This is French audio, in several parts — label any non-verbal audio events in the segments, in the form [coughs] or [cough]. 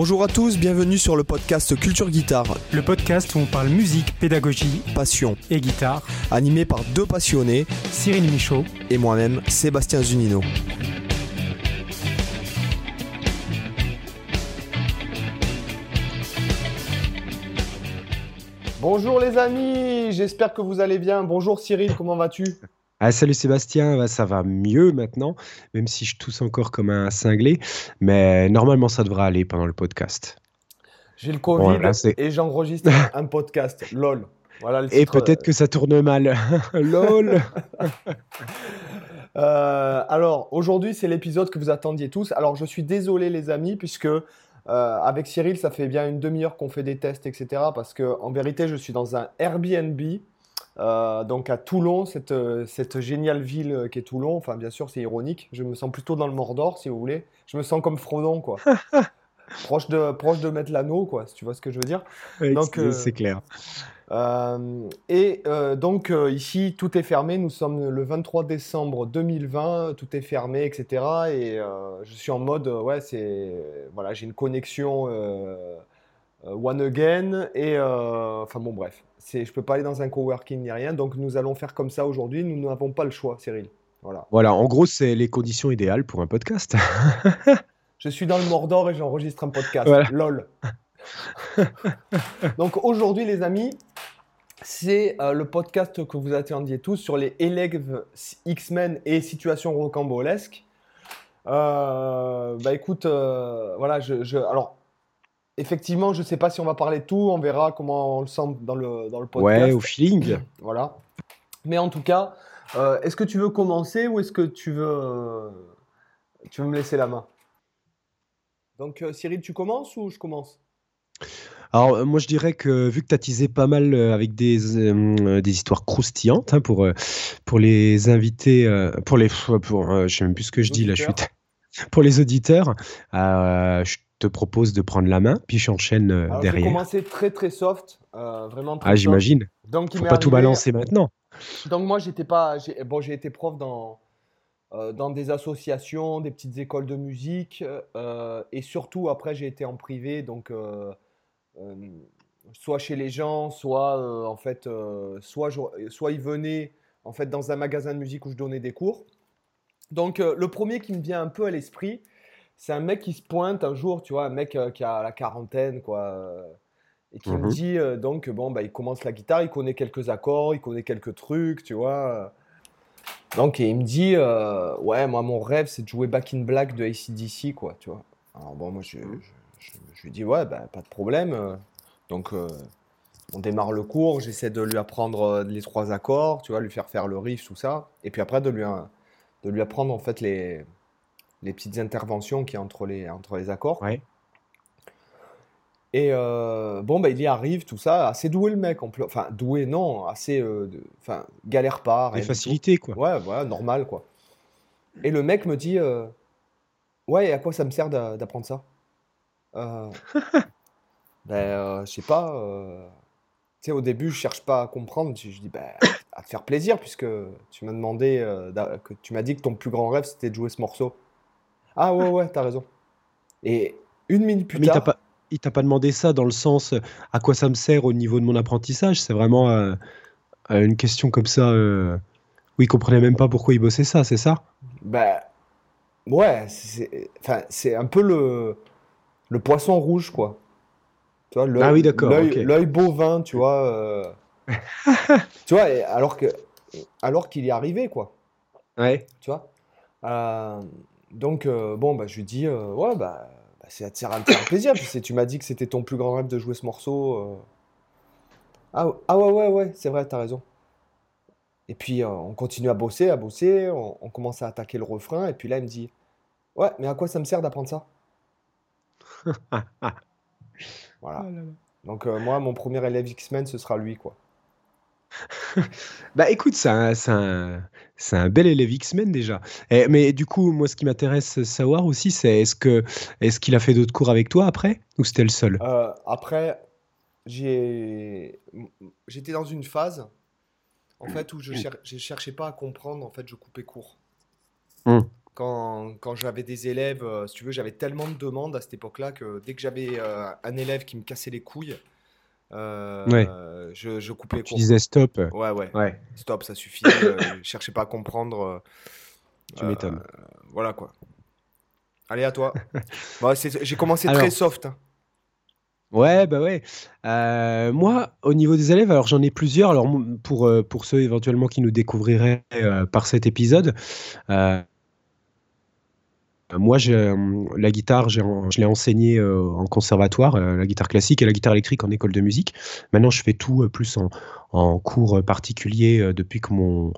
Bonjour à tous, bienvenue sur le podcast Culture Guitare, Le podcast où on parle musique, pédagogie passion, et guitare. animé par deux passionnés Cyril Michaud. et moi-même, Sébastien Zunino. Bonjour les amis, j'espère que vous allez bien. Bonjour Cyril, comment vas-tu? Ah, salut Sébastien, bah, ça va mieux maintenant, même si je tousse encore comme un cinglé, mais normalement ça devrait aller pendant le podcast. J'ai le Covid Bon, là, c'est- et j'enregistre un podcast, [laughs] lol. Voilà le Et peut-être que ça tourne mal. [laughs] LOL [laughs] Euh, alors, aujourd'hui, c'est l'épisode que vous attendiez tous. Alors, je suis désolé, les amis, puisque euh, avec Cyril, ça fait bien une demi-heure qu'on fait des tests, etc. Parce que, en vérité, je suis dans un Airbnb, euh, donc à Toulon, cette, euh, cette géniale ville euh, qui est Toulon. Enfin, bien sûr, c'est ironique. Je me sens plutôt dans le Mordor, si vous voulez. Je me sens comme Frodon, quoi. [laughs] proche de, proche de mettre l'anneau, quoi, si tu vois ce que je veux dire. Donc, c'est- euh, C'est clair. Euh, et donc ici, tout est fermé. Nous sommes le 23 décembre 2020, tout est fermé, etc. Et je suis en mode, ouais, c'est, voilà, j'ai une connexion one again. Et euh, enfin bon, bref, c'est, je peux pas aller dans un coworking ni rien. Donc nous allons faire comme ça aujourd'hui. Nous n'avons pas le choix, Cyril. Voilà. Voilà, en gros, c'est les conditions idéales pour un podcast. [laughs] Je suis dans le Mordor et j'enregistre un podcast. Voilà. LOL. [laughs] Donc aujourd'hui, les amis, c'est euh, le podcast que vous attendiez tous sur les élèves X-Men et situations rocambolesques. Euh, bah écoute, euh, voilà, je, je- alors effectivement, je sais pas si on va parler de tout, on verra comment on le sent dans le, dans le podcast. Ouais, au feeling. [clears throat] Voilà. Mais en tout cas, euh, est-ce que tu veux commencer ou est-ce que tu veux, euh, tu veux me laisser la main? Donc, euh, Cyril, tu commences ou je commence? Alors, moi, je dirais que vu que tu as teasé pas mal avec des, euh, des histoires croustillantes hein, pour, pour les invités, pour les. Pour, je sais même plus ce que je dis là, je suis. [laughs] Pour les auditeurs, euh, je te propose de prendre la main, puis j'enchaîne euh, derrière. commencer très très soft, euh, vraiment très Ah, j'imagine. Donc, il Faut pas tout balancer maintenant. Donc moi j'étais pas j'ai bon j'ai été prof dans euh, dans des associations, des petites écoles de musique euh, et surtout après j'ai été en privé donc soit chez les gens, soit en fait soit je- soit ils venaient en fait dans un magasin de musique où je donnais des cours. Donc le premier qui me vient un peu à l'esprit, c'est un mec qui se pointe un jour, tu vois, un mec euh, qui a la quarantaine quoi euh, et qui me Mhm. dit euh, donc bon bah il commence la guitare, il connaît quelques accords, il connaît quelques trucs, tu vois. Donc et il me dit euh, ouais moi mon rêve c'est de jouer Back in Black de AC/DC quoi, tu vois. Alors bon moi je, je, lui dis ouais bah pas de problème. Donc on démarre le cours, j'essaie de lui apprendre les trois accords, tu vois, lui faire faire le riff tout ça, et puis après de lui de lui apprendre en fait les les petites interventions qu'il y a entre les entre les accords. Ouais. Et euh, bon, bah, il y arrive, tout ça, assez doué le mec, en. Enfin, doué, non, assez. euh, Enfin, galère pas. Des facilités, quoi. Ouais, voilà, normal, quoi. Et le mec me dit euh, Ouais, et à quoi ça me sert d'a- d'apprendre ça? [laughs] Ben, je sais pas. Tu sais, au début, je cherche pas à comprendre. Je, je dis Ben, à te faire plaisir, puisque tu m'as demandé, que tu m'as dit que ton plus grand rêve, c'était de jouer ce morceau. Ah, ouais, ouais, t'as raison. Et une minute plus Mais tard. pas, il t'a pas demandé ça dans le sens euh, à quoi ça me sert au niveau de mon apprentissage? C'est vraiment euh, euh, une question comme ça euh, où il comprenait même pas pourquoi il bossait ça, c'est ça? Bah, ouais, c'est un peu le, le poisson rouge, quoi. Tu vois, l'œil, Ah oui, d'accord, l'œil, ok. l'œil bovin, tu vois. euh, [laughs] tu vois, alors que, alors qu'il y est arrivé, quoi. Ouais. Tu vois. Donc, euh, bon, bah, je lui dis, euh, ouais, bah, bah, c'est ça à me faire plaisir. Puis tu m'as dit que c'était ton plus grand rêve de jouer ce morceau. euh. Ah, ah ouais, ouais, ouais, c'est vrai, t'as raison. Et puis, on continue à bosser, à bosser, on, on commence à attaquer le refrain, et puis là, il me dit, ouais, mais à quoi ça me sert d'apprendre ça? [laughs] Voilà. Donc, euh, moi, mon premier élève X-Men, ce sera lui, quoi. [laughs] Bah écoute, c'est un, c'est un- un bel élève X-Men déjà. Eh, mais du coup, moi, ce qui m'intéresse savoir aussi, c'est est-ce que est-ce qu'il a fait d'autres cours avec toi après? Ou c'était le seul? Euh, après, j'ai, j'étais dans une phase, en fait, où je cher... je cherchais pas à comprendre, en fait, je coupais court. Hmm. quand, quand j'avais des élèves, euh, si tu veux, j'avais tellement de demandes à cette époque-là que dès que j'avais euh, un élève qui me cassait les couilles, euh, je, je, coupais Tu disais stop. Ouais, ouais, ouais. Stop, ça suffit. je cherchais pas à comprendre. tu m'étonnes. Voilà quoi. Allez, à toi. [laughs] bah, J'ai commencé très soft. Hein. Ouais, bah ouais. Euh, moi, au niveau des élèves, alors j'en ai plusieurs. Alors pour, euh, pour ceux éventuellement qui nous découvriraient euh, par cet épisode, euh, moi, euh, la guitare, je l'ai enseigné euh, en conservatoire, la guitare classique et la guitare électrique en école de musique. Maintenant, je fais tout plus en, cours particulier depuis que mon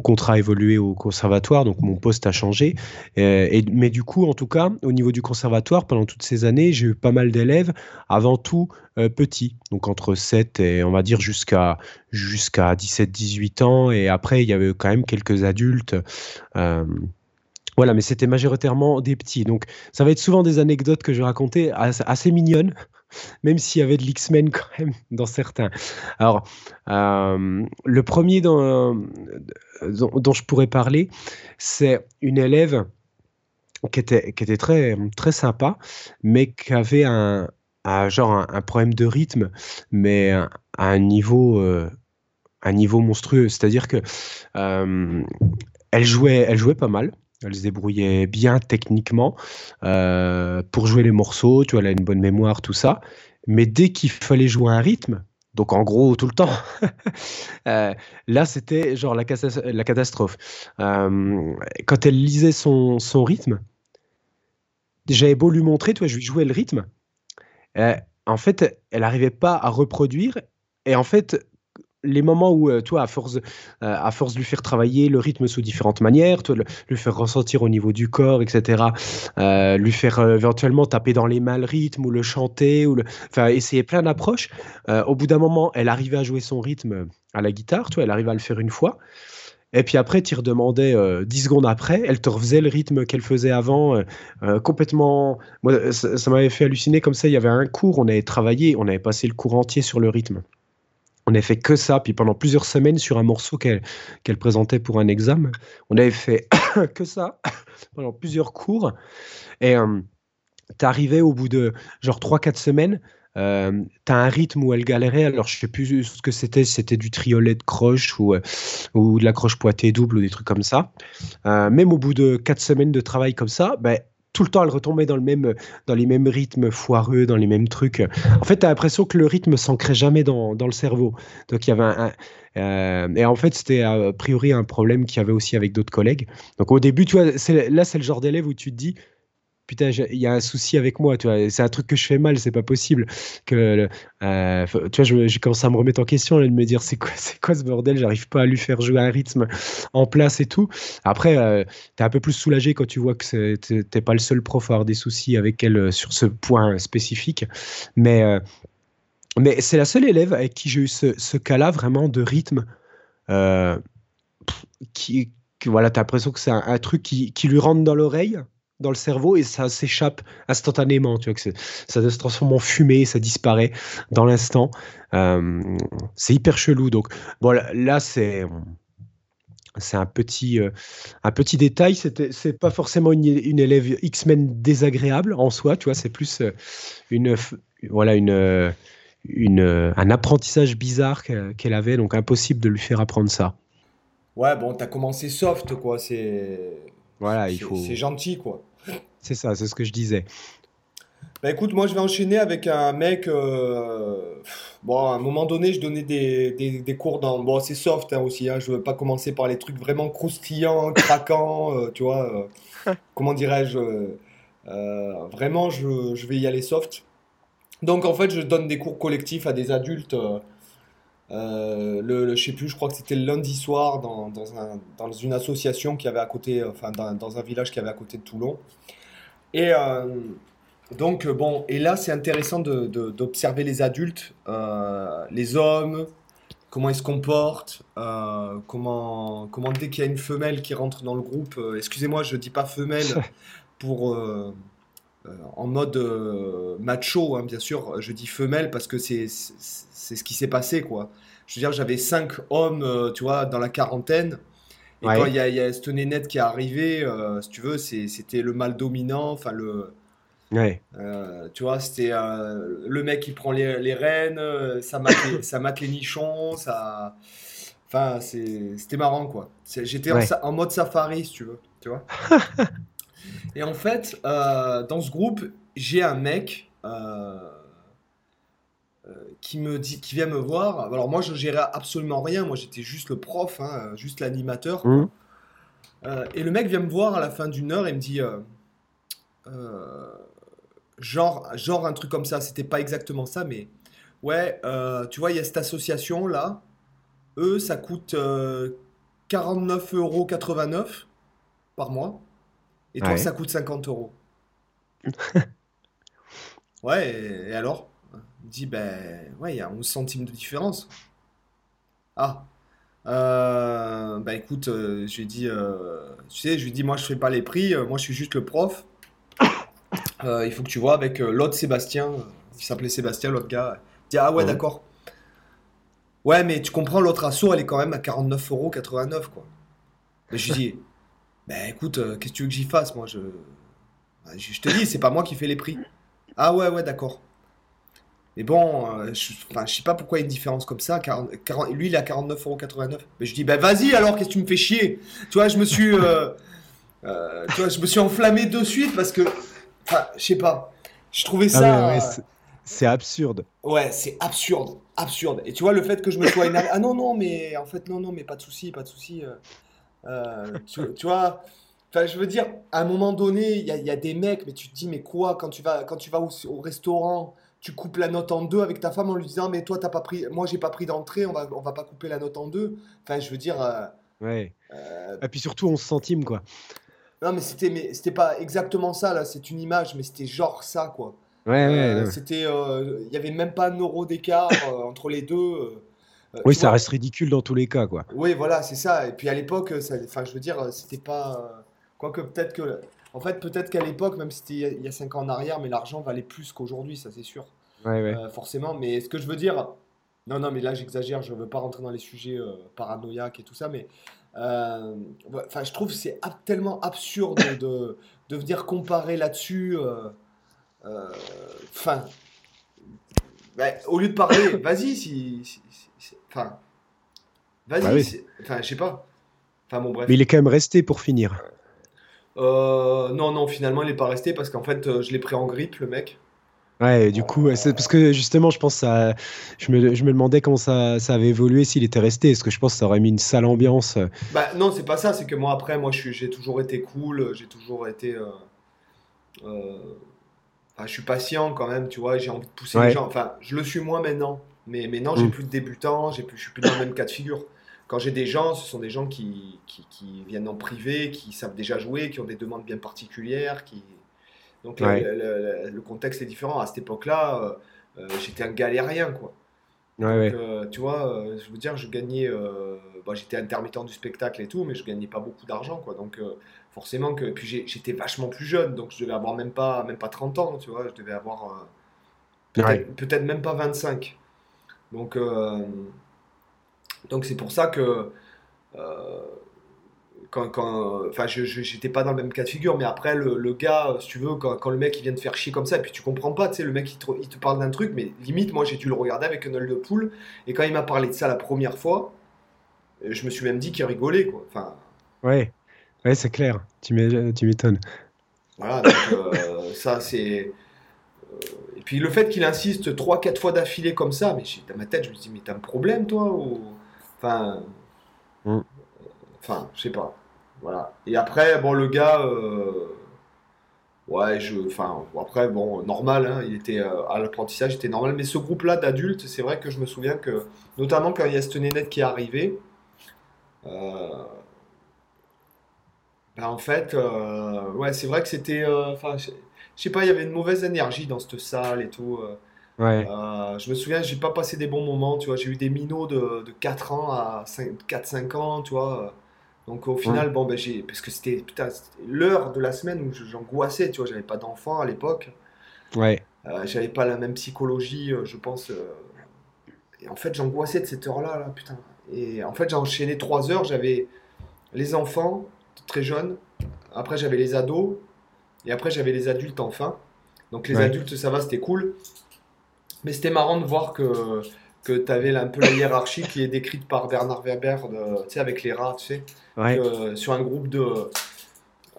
contrat a évolué au conservatoire, donc mon poste a changé. Mais du coup, en tout cas, au niveau du conservatoire, pendant toutes ces années, j'ai eu pas mal d'élèves, avant tout petits, donc entre 7 et on va dire jusqu'à jusqu'à 17-18 ans. Et après, il y avait quand même quelques adultes. Euh, voilà, mais c'était majoritairement des petits. Donc, ça va être souvent des anecdotes que je raconter assez, mignonnes, [laughs] même s'il y avait de l'X-Men quand même [laughs] dans certains. Alors, euh, le premier dont, dont, je pourrais parler, c'est une élève qui était, qui était très, très sympa, mais qui avait un, genre un, problème de rythme, mais à un niveau, euh, un niveau monstrueux. C'est-à-dire que euh, elle jouait, elle jouait pas mal. Elle se débrouillait bien techniquement euh, pour jouer les morceaux, tu vois, elle a une bonne mémoire, tout ça. Mais dès qu'il fallait jouer un rythme, donc en gros tout le temps, [laughs] euh, là c'était genre la, la catastrophe. Euh, quand elle lisait son, son rythme, j'avais beau lui montrer, tu vois, je lui jouais le rythme. en fait, elle n'arrivait pas à reproduire. Et en fait, les moments où, euh, toi, à force, euh, à force de lui faire travailler le rythme sous différentes manières, toi, le, lui faire ressentir au niveau du corps, etc., euh, lui faire éventuellement taper dans les mains le rythme ou le chanter, ou le, essayer plein d'approches. au bout d'un moment, elle arrivait à jouer son rythme à la guitare, toi, elle arrivait à le faire une fois. Et puis après, tu redemandais dix secondes après, elle te refaisait le rythme qu'elle faisait avant, complètement. Moi, ça, ça m'avait fait halluciner comme ça. Il y avait un cours, on avait travaillé, on avait passé le cours entier sur le rythme. On avait fait que ça, puis pendant plusieurs semaines sur un morceau qu'elle présentait pour un examen, on avait fait [coughs] que ça [coughs] pendant plusieurs cours. Et euh, t'arrivais au bout de genre 3-4 semaines, euh, t'as un rythme où elle galérait, alors je sais plus ce que c'était, c'était du triolet de croche ou, euh, ou de la croche poitée double ou des trucs comme ça. Euh, même au bout de 4 semaines de travail comme ça, ben, tout le temps, elle retombait dans, le même, dans les mêmes rythmes foireux, dans les mêmes trucs. En fait, tu as l'impression que le rythme s'ancrait jamais dans, dans, le cerveau. Donc, il y avait un. Euh, et en fait, c'était a priori un problème qu'il y avait aussi avec d'autres collègues. Donc, au début, tu vois, là, c'est le genre d'élève où tu te dis putain, il y a un souci avec moi, tu vois, c'est un truc que je fais mal, c'est pas possible. Que, euh, tu vois, j'ai commencé à me remettre en question, et de me dire, c'est quoi, c'est quoi ce bordel, j'arrive pas à lui faire jouer un rythme en place et tout. Après, euh, tu es un peu plus soulagé quand tu vois que t'es pas le seul prof à avoir des soucis avec elle euh, sur ce point spécifique. Mais, mais c'est la seule élève avec qui j'ai eu ce, ce cas-là vraiment de rythme qui, voilà, tu as l'impression que c'est un, truc qui, qui lui rentre dans l'oreille dans le cerveau et ça s'échappe instantanément. Tu vois, que ça se transforme en fumée, ça disparaît dans l'instant. Euh, c'est hyper chelou. Donc, là, c'est. C'est un petit, euh, un petit détail. C'est pas forcément une, élève X-Men désagréable en soi, tu vois. C'est plus euh, une, voilà, une, une, un apprentissage bizarre qu'elle avait, donc impossible de lui faire apprendre ça. Ouais, bon, t'as commencé soft, quoi. C'est voilà, il faut. C'est gentil, quoi. C'est ça, c'est ce que je disais. Bah écoute, moi je vais enchaîner avec un mec. Euh, bon, à un moment donné, je donnais des, des, cours dans. Bon, c'est soft hein, aussi, hein, je veux pas commencer par les trucs vraiment croustillants, [laughs] craquants, euh, tu vois. Euh, [laughs] comment dirais-je Vraiment, je, je vais y aller soft. Donc en fait, je donne des cours collectifs à des adultes euh, le, je sais plus, je crois que c'était le lundi soir dans, dans, un, dans, une association qui avait à côté, enfin dans, dans, un village qui avait à côté de Toulon. Et euh, donc bon, et là c'est intéressant d'observer de, les adultes, euh, les hommes, comment ils se comportent, comment, comment dès qu'il y a une femelle qui rentre dans le groupe, excusez-moi, je dis pas femelle [laughs] pour en mode macho, hein, bien sûr, je dis femelle parce que c'est ce qui s'est passé, quoi. Je veux dire, j'avais cinq hommes, euh, tu vois, dans la quarantaine. Et quand il y a, y a cette nénette qui est arrivée, si tu veux, c'était le mal dominant, enfin le. Ouais. tu vois, c'était le mec qui prend les, les rênes, ça mate, les, ça mate les nichons, ça. Enfin, c'était marrant, quoi. J'étais en, mode safari, si tu veux. Tu vois [laughs] Et en fait, euh, dans ce groupe, j'ai un mec euh, euh, qui me dit, qui vient me voir. Alors moi, je gérais absolument rien. Moi, j'étais juste le prof, hein, juste l'animateur. Mmh. et le mec vient me voir à la fin d'une heure et me dit, genre, genre un truc comme ça. C'était pas exactement ça, mais ouais, tu vois, il y a cette association là. Eux, ça coûte 49,89 euros par mois. Et toi, ça coûte 50 euros. [laughs] ouais, et, alors? Il dit, ben, ouais, il y a 11 centimes de différence. Ah. Euh, bah écoute, euh, je lui ai dit, euh, tu sais, je lui ai dit, moi je fais pas les prix, moi je suis juste le prof. [coughs] il faut que tu vois avec l'autre Sébastien, il s'appelait Sébastien, l'autre gars. Il dit, ah ouais, d'accord. Ouais, mais tu comprends, l'autre assaut, elle est quand même à 49,89€, quoi. Mais je lui dis, ben écoute, euh, qu'est-ce que tu veux que j'y fasse Moi, je... je, te dis, c'est pas moi qui fais les prix. Ah ouais, ouais, d'accord. Mais bon, euh, je, enfin, je sais pas pourquoi il y a une différence comme ça. lui, il est à 49,89€. Mais je dis, ben vas-y alors, qu'est-ce que tu me fais chier? Tu vois, je me suis, euh, tu vois, je me suis enflammé de suite parce que, enfin, je sais pas. Je trouvais ah ça. c'est absurde. Ouais, c'est absurde, absurde. Et tu vois, le fait que je me sois énervé. Ah non, non, mais en fait, non, non, mais pas de souci, pas de souci. Euh, tu, vois, enfin, je veux dire, à un moment donné, il y a, des mecs, mais tu te dis, mais quoi, quand tu vas, quand tu vas au, restaurant, tu coupes la note en deux avec ta femme en lui disant, mais toi, t'as pas pris, moi, j'ai pas pris d'entrée, on va, on va pas couper la note en deux. Enfin, je veux dire. Euh, ouais. Euh, Et puis surtout, on se centimes, quoi. Non, mais c'était, mais c'était pas exactement ça, là, c'est une image, mais c'était genre ça, quoi. Ouais, ouais, C'était, il y avait même pas un euro d'écart entre les deux. Euh, oui, ça reste ridicule dans tous les cas, quoi. Oui, voilà, c'est ça. Et puis à l'époque, enfin, je veux dire, c'était pas. Euh, quoique peut-être que. En fait, peut-être qu'à l'époque, même si c'était il y a 5 ans en arrière, mais l'argent valait plus qu'aujourd'hui, ça c'est sûr. Ouais, ouais. Euh, forcément. Mais ce que je veux dire. Non, non, mais là j'exagère, je veux pas rentrer dans les sujets paranoïaques et tout ça, mais. Enfin, je trouve que c'est tellement absurde de, de venir comparer là-dessus. Enfin. au lieu de parler, [coughs] vas-y, si Enfin, vas-y. Bah enfin, je sais pas. Enfin, bon, bref. Mais il est quand même resté pour finir. Euh, non, non, finalement, il n'est pas resté parce qu'en fait, euh, je l'ai pris en grippe, le mec. Ouais, du coup, c'est parce que justement, je pense ça, je me, je me demandais comment ça, ça avait évolué s'il était resté. Est-ce que je pense que ça aurait mis une sale ambiance? Bah non, c'est pas ça. C'est que moi après, moi, j'ai toujours été cool. J'ai toujours été. Euh, je suis patient quand même, tu vois. J'ai envie de pousser les gens. Enfin, je le suis moins maintenant. Mais maintenant, j'ai mm. plus de débutants, j'ai plus, je suis plus dans le même cas de figure. Quand j'ai des gens, ce sont des gens qui, qui, qui, viennent en privé, qui savent déjà jouer, qui ont des demandes bien particulières. Qui... Donc le, contexte est différent. À cette époque-là, euh, euh, j'étais un galérien, quoi. Ouais, Donc, euh, tu vois, je veux dire, je gagnais. Bah, j'étais intermittent du spectacle et tout, mais je gagnais pas beaucoup d'argent, quoi. Donc forcément que. Puis j'étais vachement plus jeune, donc je devais avoir même pas, même pas 30 ans, tu vois. Je devais avoir. Peut-être peut même pas 25. Donc, euh, donc c'est pour ça que euh, quand, quand, enfin, je j'étais pas dans le même cas de figure, mais après le, gars, si tu veux, quand, le mec il vient te faire chier comme ça, et puis tu comprends pas, tu sais, le mec il te, il te parle d'un truc, mais limite moi j'ai dû le regarder avec un œil de poule, et quand il m'a parlé de ça la première fois, je me suis même dit qu'il rigolait, quoi. Enfin. Ouais, ouais, c'est clair. Tu m'étonnes. Voilà, donc euh, ça c'est puis le fait qu'il insiste 3-4 fois d'affilée comme ça, mais dans ma tête, je me dis, mais t'as un problème, toi ou... Enfin. Mm. Enfin, je sais pas. Voilà. Et après, bon, le gars. Euh, ouais, je. Enfin, après, bon, normal, hein, il était euh, à l'apprentissage, était normal. Mais ce groupe-là d'adultes, c'est vrai que je me souviens que, notamment quand il y a cette nénette qui est arrivée, euh, ben, en fait, ouais, c'est vrai que c'était. Enfin, je sais pas, il y avait une mauvaise énergie dans cette salle et tout. Euh. Ouais. Euh, je me souviens, j'ai pas passé des bons moments, tu vois. J'ai eu des minots de, de 4 ans à 4-5 ans, tu vois. Donc au final, bon, ben j'ai. Parce que c'était l'heure de la semaine où j'angoissais, tu vois. J'avais pas d'enfant à l'époque. Ouais. Euh, j'avais pas la même psychologie, je pense. Et en fait, j'angoissais de cette heure-là, là, putain. Et en fait, j'ai enchaîné 3 heures, j'avais. les enfants, très jeunes. Après, j'avais les ados. Et après, j'avais les adultes enfin. Donc, les adultes, ça va, c'était cool. Mais c'était marrant de voir que, que tu avais un peu la hiérarchie qui est décrite par Bernard Weber, tu sais, avec les rats, tu sais. sur un groupe de.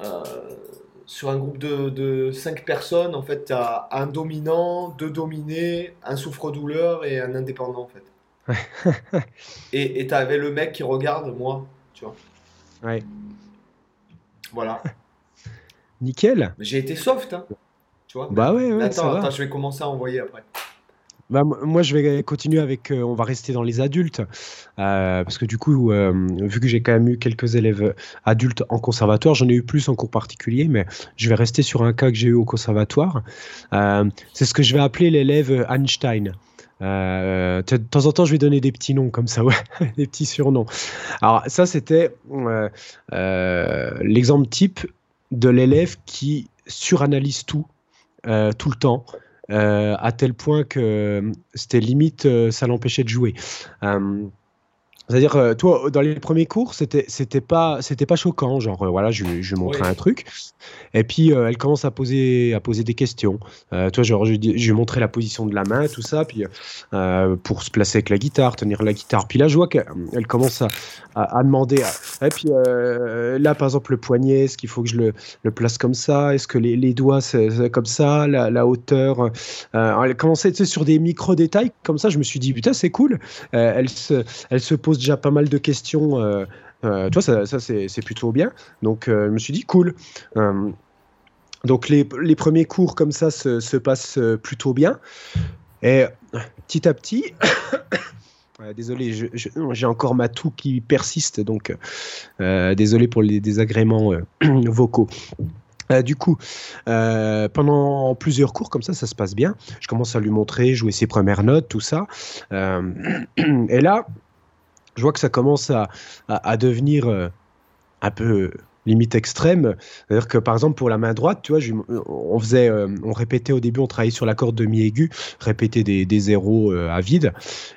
Euh, sur un groupe de, de 5 personnes, en fait, tu as un dominant, deux dominés, un souffre-douleur et un indépendant, en fait. et tu avais le mec qui regarde, moi, tu vois. Ouais. Voilà. Nickel. J'ai été soft, hein. Tu vois. Bah ouais, ouais attends, attends, je vais commencer à envoyer après. Bah, moi, je vais continuer avec. Euh, on va rester dans les adultes. Euh, parce que du coup, euh, vu que j'ai quand même eu quelques élèves adultes en conservatoire, j'en ai eu plus en cours particulier, mais je vais rester sur un cas que j'ai eu au conservatoire. c'est ce que je vais appeler l'élève Einstein. de temps en temps, je vais donner des petits noms comme ça, ouais, [laughs] des petits surnoms. Alors, ça, c'était l'exemple type de l'élève qui suranalyse tout, tout le temps. Euh, à tel point que euh, c'était limite, euh, ça l'empêchait de jouer. C'est-à-dire, euh, toi, dans les premiers cours, c'était c'était pas c'était pas choquant, genre euh, voilà, je, je lui montrais un truc, et puis euh, elle commence à poser à poser des questions. toi, genre je, je lui montrais la position de la main, tout ça, puis pour se placer avec la guitare, tenir la guitare. Puis là, je vois qu'elle commence à, à, demander. et puis là, par exemple, le poignet, est-ce qu'il faut que je le, place comme ça? Est-ce que les, doigts c'est comme ça? La, hauteur Elle commençait sur des micro détails comme ça. Je me suis dit putain, c'est cool. elle se elle se pose déjà pas mal de questions. Euh, euh, tu vois, ça, c'est plutôt bien. Donc, euh, je me suis dit, cool. donc, les, les, premiers cours comme ça se, se passent plutôt bien. Et petit à petit, désolé, j'ai encore ma toux qui persiste, donc désolé pour les désagréments [clears throat] vocaux. du coup, pendant plusieurs cours comme ça, ça se passe bien. Je commence à lui montrer, jouer ses premières notes, tout ça. [clears throat] et là, je vois que ça commence à, devenir euh, un peu limite extrême. C'est-à-dire que par exemple pour la main droite, tu vois, on faisait, euh, on répétait au début, on travaillait sur la corde de mi aigu, répétait des, des zéros euh, à vide,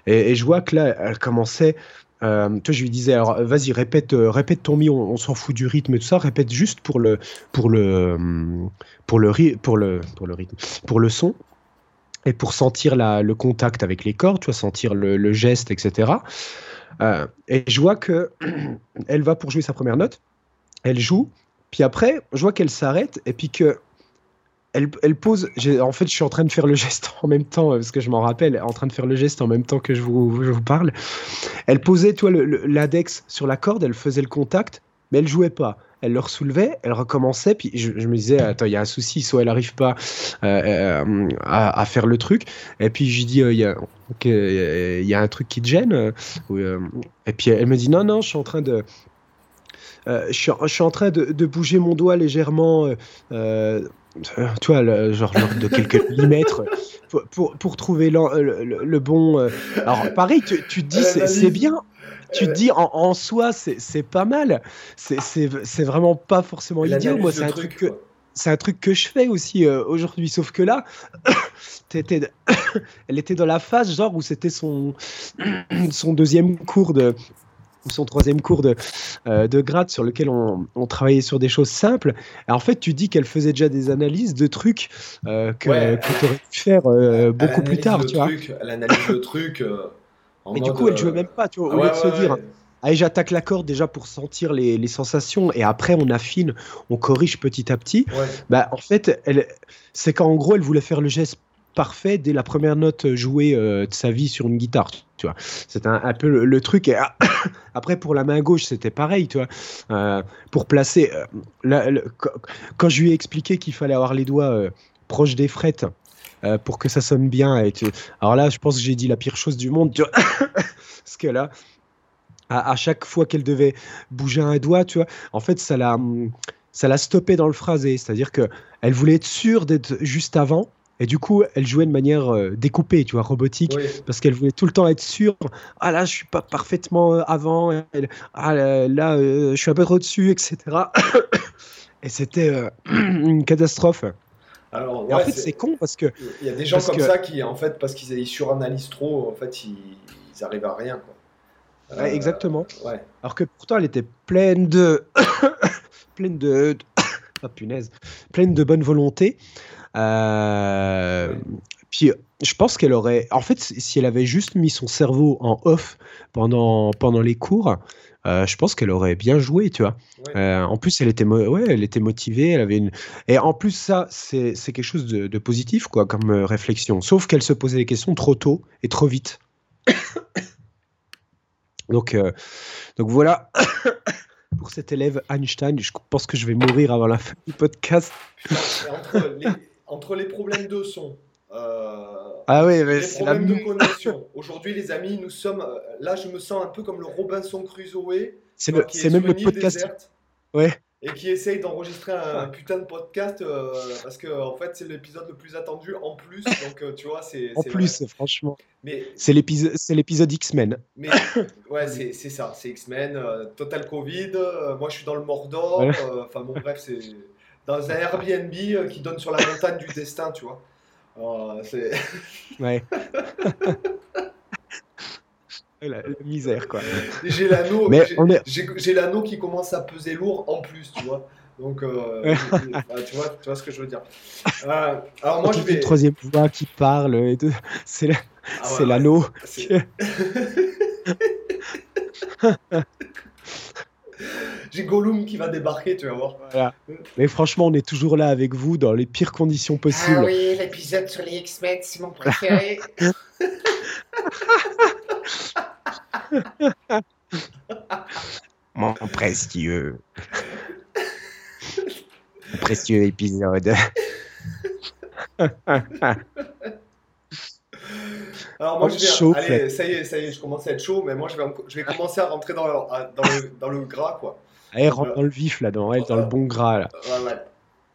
et, je vois que là, elle commençait. Euh, toi, je lui disais, alors vas-y, répète, répète ton mi, on, s'en fout du rythme et tout ça, répète juste pour le, pour le, pour le, pour le, pour le rythme, pour le son et pour sentir la, le contact avec les cordes, tu vois, sentir le, geste, etc. Et je vois que [clears throat] elle va pour jouer sa première note, elle joue, puis après, je vois qu'elle s'arrête et puis que elle, elle pose. En fait, je suis en train de faire le geste [laughs] en même temps, parce que je m'en rappelle, en train de faire le geste en même temps que je vous, je vous parle. Elle posait, toi, l'index sur la corde, elle faisait le contact, mais elle jouait pas elle le soulevait, elle recommençait, puis je, me disais, attends, il y a un souci, soit elle n'arrive pas euh, euh, à, faire le truc, et puis je lui dis, euh, il y, a, y a un truc qui te gêne, et puis elle me dit, non, non, je suis en train de... je, suis, en train de, bouger mon doigt légèrement, tu vois, genre, de quelques [laughs] millimètres, pour, pour, trouver le, bon. Alors, pareil, tu, tu te dis, c'est bien, tu te dis en, soi, c'est pas mal. C'est vraiment pas forcément idiot. Moi, c'est un truc, que. C'est un truc que je fais aussi euh, aujourd'hui, sauf que là, [coughs] [coughs] elle était dans la phase genre où c'était son, [coughs] son deuxième cours de, son troisième cours de, euh, de grade sur lequel on, on, travaillait sur des choses simples. En fait, tu dis qu'elle faisait déjà des analyses de trucs euh, que, tu aurais pu faire beaucoup plus tard. Tu vois. Elle analyse le truc. Mais du coup, elle jouait même pas, tu vois, au lieu de se dire. Allez, j'attaque la corde déjà pour sentir les, les, sensations et après on affine, on corrige petit à petit. Bah, en fait, c'est qu'en gros, elle voulait faire le geste parfait dès la première note jouée euh, de sa vie sur une guitare. Tu vois, c'est un, peu le, truc. Et [coughs] après, pour la main gauche, c'était pareil. Tu vois, euh, pour placer. Euh, quand je lui ai expliqué qu'il fallait avoir les doigts proches des frettes pour que ça sonne bien. Et Alors là, je pense que j'ai dit la pire chose du monde, [coughs] parce que là, à, chaque fois qu'elle devait bouger un doigt, tu vois, en fait, ça l'a, ça l'a stoppé dans le phrasé, c'est-à-dire que elle voulait être sûre d'être juste avant. Et du coup, elle jouait de manière euh, découpée, tu vois, robotique, parce qu'elle voulait tout le temps être sûre. Ah là, je suis pas parfaitement euh, avant. ah là, je suis un peu trop dessus, etc. [coughs] Et c'était [clears throat] une catastrophe. Alors, en fait, c'est con parce que. Il y a des gens comme ça qui, en fait, parce qu'ils suranalysent trop, en fait, ils, ils arrivent à rien. Quoi. Ouais, exactement. Ouais. Alors que pourtant, elle était pleine de. [coughs] pleine de. [coughs] Ah, punaise. Pleine de bonne volonté. Euh, Puis je pense qu'elle aurait. En fait, si elle avait juste mis son cerveau en off pendant, pendant les cours, euh, je pense qu'elle aurait bien joué, tu vois. Ouais. Euh, en plus, elle était, ouais, elle était motivée, elle avait une. Et en plus, ça, c'est quelque chose de, de positif, quoi, comme euh, réflexion. Sauf qu'elle se posait des questions trop tôt et trop vite. [coughs] donc, euh, donc voilà. [coughs] Pour cet élève Einstein, je pense que je vais mourir avant la fin du podcast. Et entre, les, entre les problèmes de son, euh, Ah oui, mais les c'est la problèmes de connexion. Aujourd'hui, les amis, nous sommes. euh, Là, je me sens un peu comme le Robinson Crusoe. C'est est même sur le une île podcast. déserte Ouais. Et qui essaye d'enregistrer un putain de podcast euh, parce que en fait c'est l'épisode le plus attendu en plus donc euh, tu vois c'est En plus, vrai. franchement, mais c'est l'épisode, c'est l'épisode X-Men. mais ouais c'est ça c'est X-Men euh, Total Covid euh, moi je suis dans le Mordor euh, enfin bon bref c'est dans un Airbnb euh, qui donne sur la montagne du destin tu vois Euh, c'est [laughs] Ouais. [laughs] la, la misère, quoi. j'ai l'anneau Mais j'ai- on est- j'ai j'ai l'anneau qui commence à peser lourd en plus tu vois donc euh, [laughs] tu vois tu vois ce que je veux dire Euh, alors moi je vais troisième voix qui parle, et tout. c'est la- Ah c'est ouais. l'anneau. C'est- [laughs] J'ai Gollum qui va débarquer, tu vas voir. Voilà. Mais franchement, on est toujours là avec vous dans les pires conditions possibles. Ah oui, l'épisode sur les X-Men, c'est mon préféré. [laughs] Mon précieux. Mon précieux épisode. [laughs] Alors moi Oh, je vais, chaud, allez, ça y est, ça y est, je commence à être chaud, mais moi je vais, je vais commencer à rentrer dans le, dans le, dans le gras, quoi. Elle rentre dans le vif là-dedans, elle, dans le bon gras là. Ouais.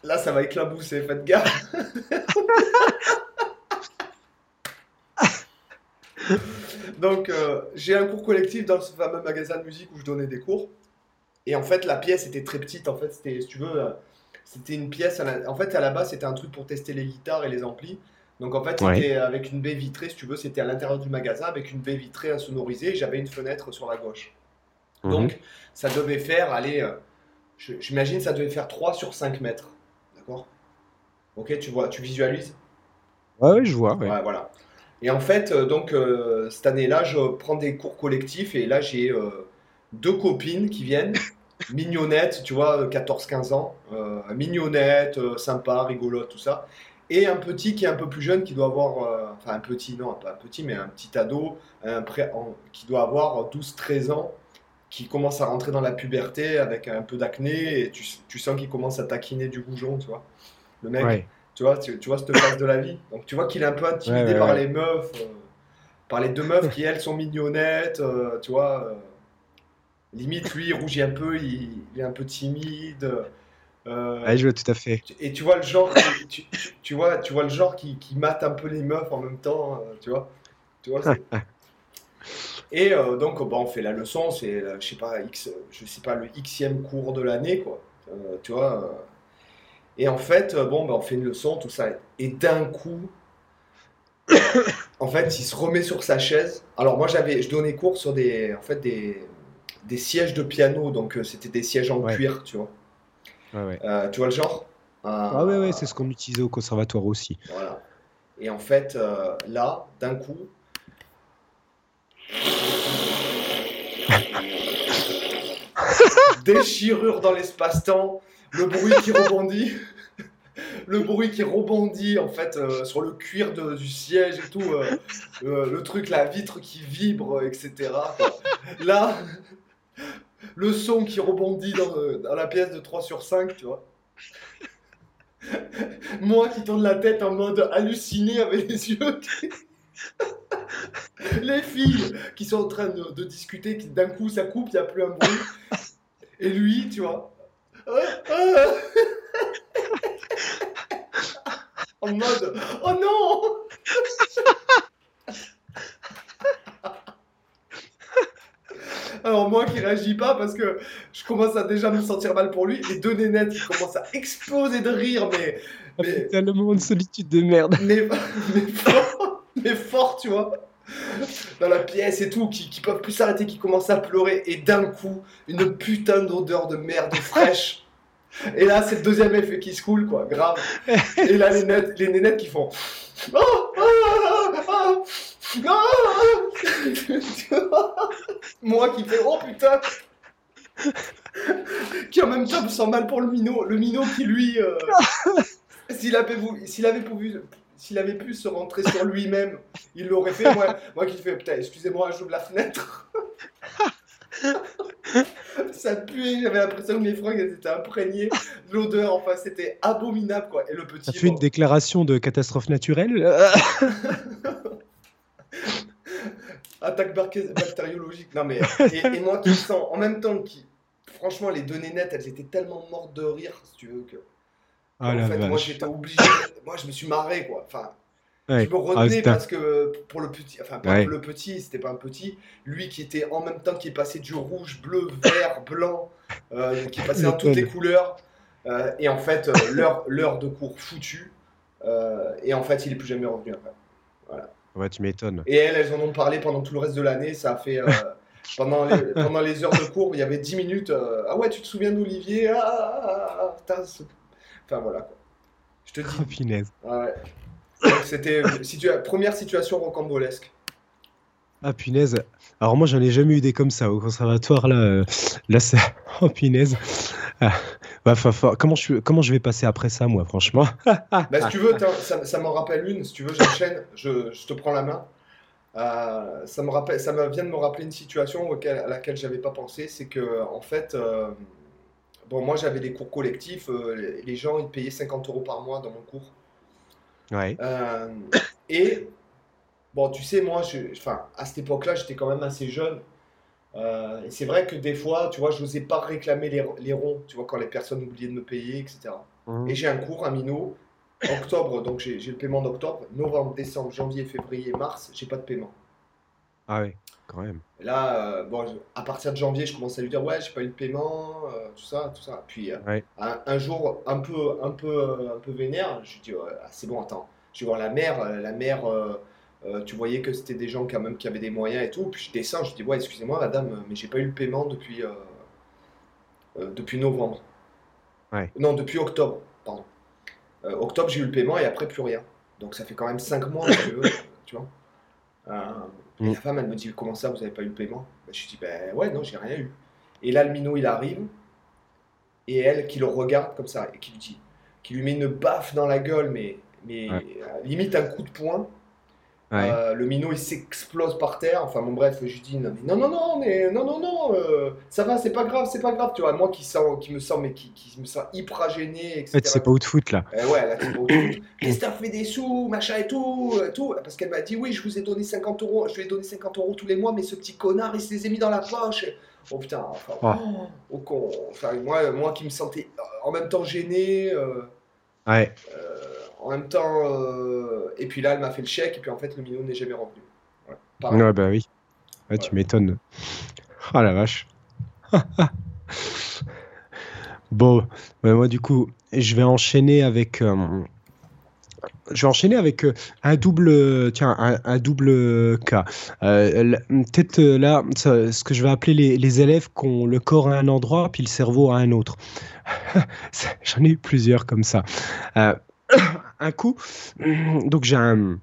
Là, ça va éclabousser, faites gaffe. [laughs] Donc, euh, j'ai un cours collectif dans ce fameux magasin de musique où je donnais des cours. Et en fait, la pièce était très petite. En fait, c'était, si tu veux, euh, c'était une pièce. la- En fait, à la base, c'était un truc pour tester les guitares et les amplis. Donc, en fait, Ouais. c'était avec une baie vitrée, si tu veux, c'était à l'intérieur du magasin avec une baie vitrée insonorisée. Et j'avais une fenêtre sur la gauche. Mhm. Donc, ça devait faire, allez, euh, j'imagine, ça devait faire 3 sur 5 mètres. D'accord? Ok, tu vois, tu visualises? Ouais, ouais, je vois. Ouais. Ouais, voilà. Et en fait, euh, donc, euh, cette année-là, je prends des cours collectifs et là, j'ai euh, deux copines qui viennent, [laughs] mignonnettes, tu vois, 14-15 ans, euh, mignonnettes, sympa, rigolote, tout ça. Et un petit qui est un peu plus jeune, qui doit avoir, euh, enfin un petit, non, pas un petit, mais un petit ado, un pré- en- qui doit avoir 12-13 ans, qui commence à rentrer dans la puberté avec un peu d'acné et tu, tu sens qu'il commence à taquiner du goujon, tu vois. Le mec, Ouais. tu vois, tu, tu vois cette phase de la vie. Donc tu vois qu'il est un peu intimidé Ouais, ouais, par les meufs, euh, par les deux meufs qui elles sont mignonnettes, euh, tu vois. limite lui il rougit un peu, il, il est un peu timide. Euh, Ouais, je vois tout à fait. et tu vois le genre, qui- tu, tu- tu vois, tu vois le genre qui, qui mate un peu les meufs en même temps, euh, tu vois. Tu vois. [laughs] Et euh, donc bah, on fait la leçon, c'est je sais pas x, je sais pas le xème cours de l'année quoi. Euh, tu vois. Et en fait bon bah, on fait une leçon tout ça et d'un coup en fait il se remet sur sa chaise. Alors moi j'avais je donnais cours sur des en fait des des sièges de piano donc c'était des sièges en Ouais. cuir tu vois. Ouais, ouais. Euh, tu vois le genre? Ah ouais, ouais, c'est ce qu'on utilisait au conservatoire aussi. Voilà. Et en fait, euh, là, d'un coup. [laughs] Déchirure dans l'espace-temps, le bruit qui rebondit. Le bruit qui rebondit en fait euh, sur le cuir de- du siège et tout, euh, euh, le truc, la vitre qui vibre, etc. Là, le son qui rebondit dans, la pièce de 3 sur 5, tu vois. Moi qui tourne la tête en mode halluciné avec les yeux. les filles qui sont en train de, de discuter, qui d'un coup ça coupe, il n'y a plus un bruit. Et lui, tu vois. En mode Oh non Alors moi qui réagis pas parce que je commence à déjà me sentir mal pour lui, les deux nénettes qui commencent à exploser de rire, mais Ah, Mais- putain, le moment de solitude de merde. mais, mais fort, mais fort, tu vois. dans la pièce et tout, qui, qui peuvent plus s'arrêter, qui commencent à pleurer, et d'un coup, une putain d'odeur de merde fraîche. Et là, c'est le deuxième effet qui se coule, quoi, grave. Et là, les, net, les nénettes qui font. Oh, oh, [laughs] Moi qui fais Oh putain Qui en même temps me sent mal pour le minot. Le minot qui, lui, euh, [laughs] s'il avait, s'il avait pu s'il avait pu se rentrer sur lui-même, il l'aurait fait. Moi, moi qui fais, putain, excusez-moi, j'ouvre la fenêtre. [laughs] ça puait, j'avais l'impression que mes fringues étaient imprégnées de l'odeur, enfin c'était abominable quoi. Et le petit. Ça fait une déclaration de catastrophe naturelle? [laughs] Attaque bactériologique. Non mais et, moi qui sens en même temps qui, franchement les données nettes, elles étaient tellement mortes de rire si tu veux que. Ah en fait, moi j'étais obligé, moi je me suis marré quoi. Enfin, je me retenais ah, parce que pour le petit, enfin pas le petit, c'était pas un petit, lui qui était en même temps qui est passé du rouge, bleu, vert, blanc, euh, qui est passé dans toutes les couleurs, euh, et en fait euh, l'heure de cours foutu, et en fait il est plus jamais revenu après. Voilà. Ouais, tu m'étonnes. Et elles, elles en ont parlé pendant tout le reste de l'année, ça a fait [laughs] pendant les, pendant les heures de cours, il y avait 10 minutes. ah ouais, tu te souviens d'Olivier ah, ah, ah, Enfin voilà quoi. Je te dis. Oh, ouais. C'était première situation rocambolesque. Ah punaise. Alors moi j'en ai jamais eu des comme ça au conservatoire là. Euh, là c'est [laughs] oh punaise. Ah. Bah, comment je comment je vais passer après ça moi franchement? [laughs] bah, si tu veux ça, ça m'en rappelle une. Si tu veux j'enchaîne. Je, je, te prends la main. Euh, ça me rappelle ça me vient de me rappeler une situation auquel, à laquelle j'avais pas pensé. C'est que en fait. Euh, bon, moi j'avais des cours collectifs, les gens ils payaient 50 euros par mois dans mon cours. Euh, et bon, tu sais, moi, je, enfin, à cette époque-là, j'étais quand même assez jeune. Euh, et c'est vrai que des fois, tu vois, je n'osais pas réclamer les, les, ronds, tu vois, quand les personnes oubliaient de me payer, etc. Mmh. Et j'ai un cours, un minot, octobre, donc j'ai le paiement d'octobre, novembre, décembre, janvier, février, mars, j'ai pas de paiement. Ah oui, quand même. là, euh, bon, à partir de janvier, je commence à lui dire ouais, j'ai pas eu le paiement, tout ça, tout ça. Puis un, jour, un peu, un peu, un peu vénère, je lui dis ah, c'est bon, attends, je vais voir la mère, euh, la mère, euh, euh, tu voyais que c'était des gens quand même qui avaient des moyens et tout. Puis je descends, je dis ouais, excusez-moi madame, mais j'ai pas eu le paiement depuis, depuis novembre. Non, depuis octobre, pardon. octobre, j'ai eu le paiement et après plus rien. Donc ça fait quand même 5 mois, tu vois. et mm. la femme, elle me dit comment ça, vous avez pas eu le paiement? Ben, Je dis ben ouais, non, j'ai rien eu. Et là, le minot, il arrive et elle qui le regarde comme ça et qui lui dit, qui lui met une baffe dans la gueule, mais mais euh, limite un coup de poing. Euh, le minot il s'explose par terre. Enfin bon bref, je dis non non non non mais non non non euh, ça va c'est pas grave c'est pas grave tu vois moi qui sens qui me sens mais qui, qui me sens hyper gêné etc. c'est pas où de foot là. Eh ouais là pas où de foot. Qu'est-ce que t'as fait des sous machin et tout tout parce qu'elle m'a dit oui je vous ai donné 50 euros je lui ai donné 50 euros tous les mois mais ce petit connard il se les a mis dans la poche. Oh putain enfin, oh, con. enfin moi moi qui me sentais en même temps gêné. ouais en même temps, euh, et puis là, elle m'a fait le chèque, et puis en fait, le minot n'est jamais revenu. ouais, bah oui. Ouais, Tu m'étonnes. Ah la vache. [laughs] bon, moi du coup, je vais enchaîner avec. Euh, je vais enchaîner avec euh, un double, tiens, un, double cas. Peut-être là, ce que je vais appeler les, les, élèves qui ont le corps à un endroit puis le cerveau à un autre. [laughs] J'en ai eu plusieurs comme ça un coup, donc j'ai un,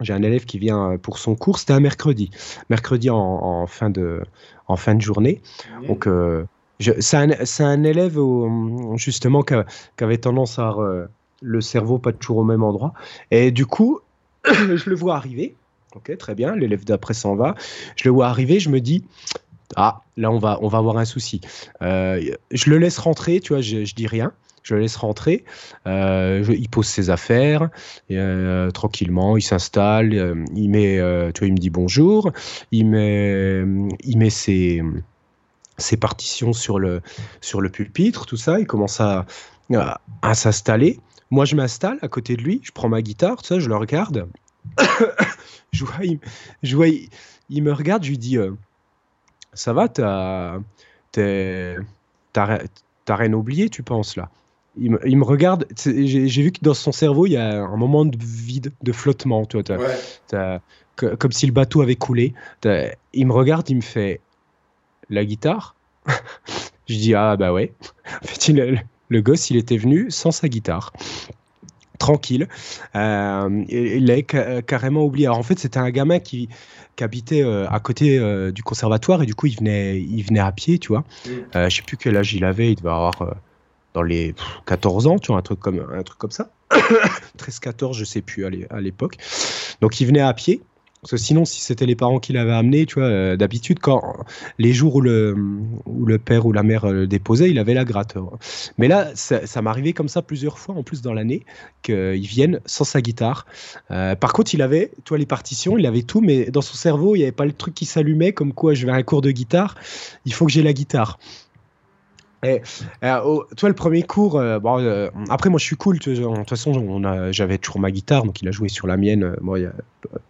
j'ai un élève qui vient pour son cours, c'était un mercredi, mercredi en, fin, de, en fin de journée. Donc, euh, c'est un, un, élève justement qui, avait tendance à euh, le cerveau pas toujours au même endroit. Et du coup, [coughs] je le vois arriver. Ok, très bien, l'élève d'après s'en va. Je le vois arriver, je me dis, ah, là on va, on va avoir un souci. Euh, je le laisse rentrer, tu vois, je, je dis rien je le laisse rentrer. Euh, il pose ses affaires euh, tranquillement, il s'installe, euh, il met, tu il me dit bonjour, il met, il met ses, ses partitions sur le, sur le pupitre, tout ça, il commence à, à, s'installer. Moi, je m'installe à côté de lui, je prends ma guitare, ça, je le regarde. [coughs] je vois, il, je vois, il, me regarde, je lui dis Ça va, t'as rien oublié, tu penses là? Il me, il me regarde. J'ai vu que dans son cerveau, il y a un moment de vide, de flottement. Tu vois, Ouais. que- comme si le bateau avait coulé. Il me regarde, il me fait la guitare? [laughs] Je dis ah bah ouais. [laughs] En fait, il- le, le gosse, il était venu sans sa guitare. Tranquille. Euh, il l'avait ca- carrément oublié. Alors en fait, c'était un gamin qui, qui habitait euh, à côté euh, du conservatoire et du coup, il venait, il venait à pied, tu vois. Mm. Je sais plus quel âge il avait. Il devait avoir dans les pff, 14 ans, tu vois, un truc comme, un truc comme ça. [coughs] 13-14, je sais plus à l'é- à l'époque. Donc il venait à pied. Parce que sinon, si c'était les parents qui l'avaient amené, tu vois, euh, d'habitude, quand les jours où le, le père ou la mère euh, le déposait, il avait la gratte. Mais là, ça, arrivé comme ça plusieurs fois, en plus dans l'année, qu'ils viennent sans sa guitare. Euh, par contre, il avait, tu vois, les partitions, il avait tout, mais dans son cerveau, il n'y avait pas le truc qui s'allumait, comme quoi je vais à un cours de guitare, il faut que j'ai la guitare. Et, euh, vois, le premier cours, euh, bon, euh, après, moi, je suis cool. De toute façon, j'avais toujours ma guitare, donc il a joué sur la mienne. Bon, il n'y a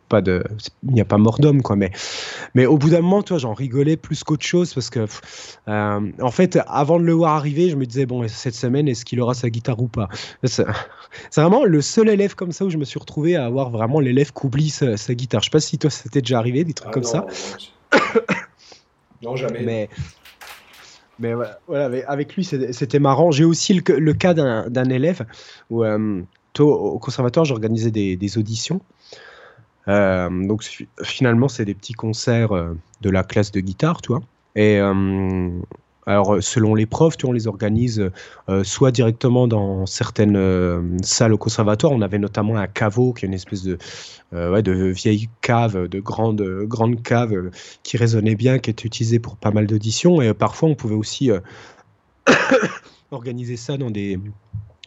pas de, il n'y a pas mort d'homme, quoi. Mais, mais au bout d'un moment, tu vois, j'en rigolais plus qu'autre chose parce que, en fait, avant de le voir arriver, je me disais, bon, cette semaine, est-ce qu'il aura sa guitare ou pas? C'est vraiment le seul élève comme ça où je me suis retrouvé à avoir vraiment l'élève qui oublie sa, sa guitare. Je sais pas si toi, c'était déjà arrivé, des trucs Ah comme non, ça. Non, [coughs] jamais. Mais, mais voilà, voilà, avec- lui, c'était marrant. J'ai aussi le, cas d'un élève où, euh, toi, au conservatoire, j'organisais des, auditions. Euh, donc fi- finalement, c'est des petits concerts euh, de la classe de guitare, tu vois. Et alors, selon les profs, tu on les organise euh, soit directement dans certaines euh, salles au conservatoire. On avait notamment un caveau, qui est une espèce de, euh, de vieille cave, de grande, grande cave euh, qui résonnait bien, qui était utilisée pour pas mal d'auditions. Et euh, parfois, on pouvait aussi euh, [coughs] organiser ça dans des,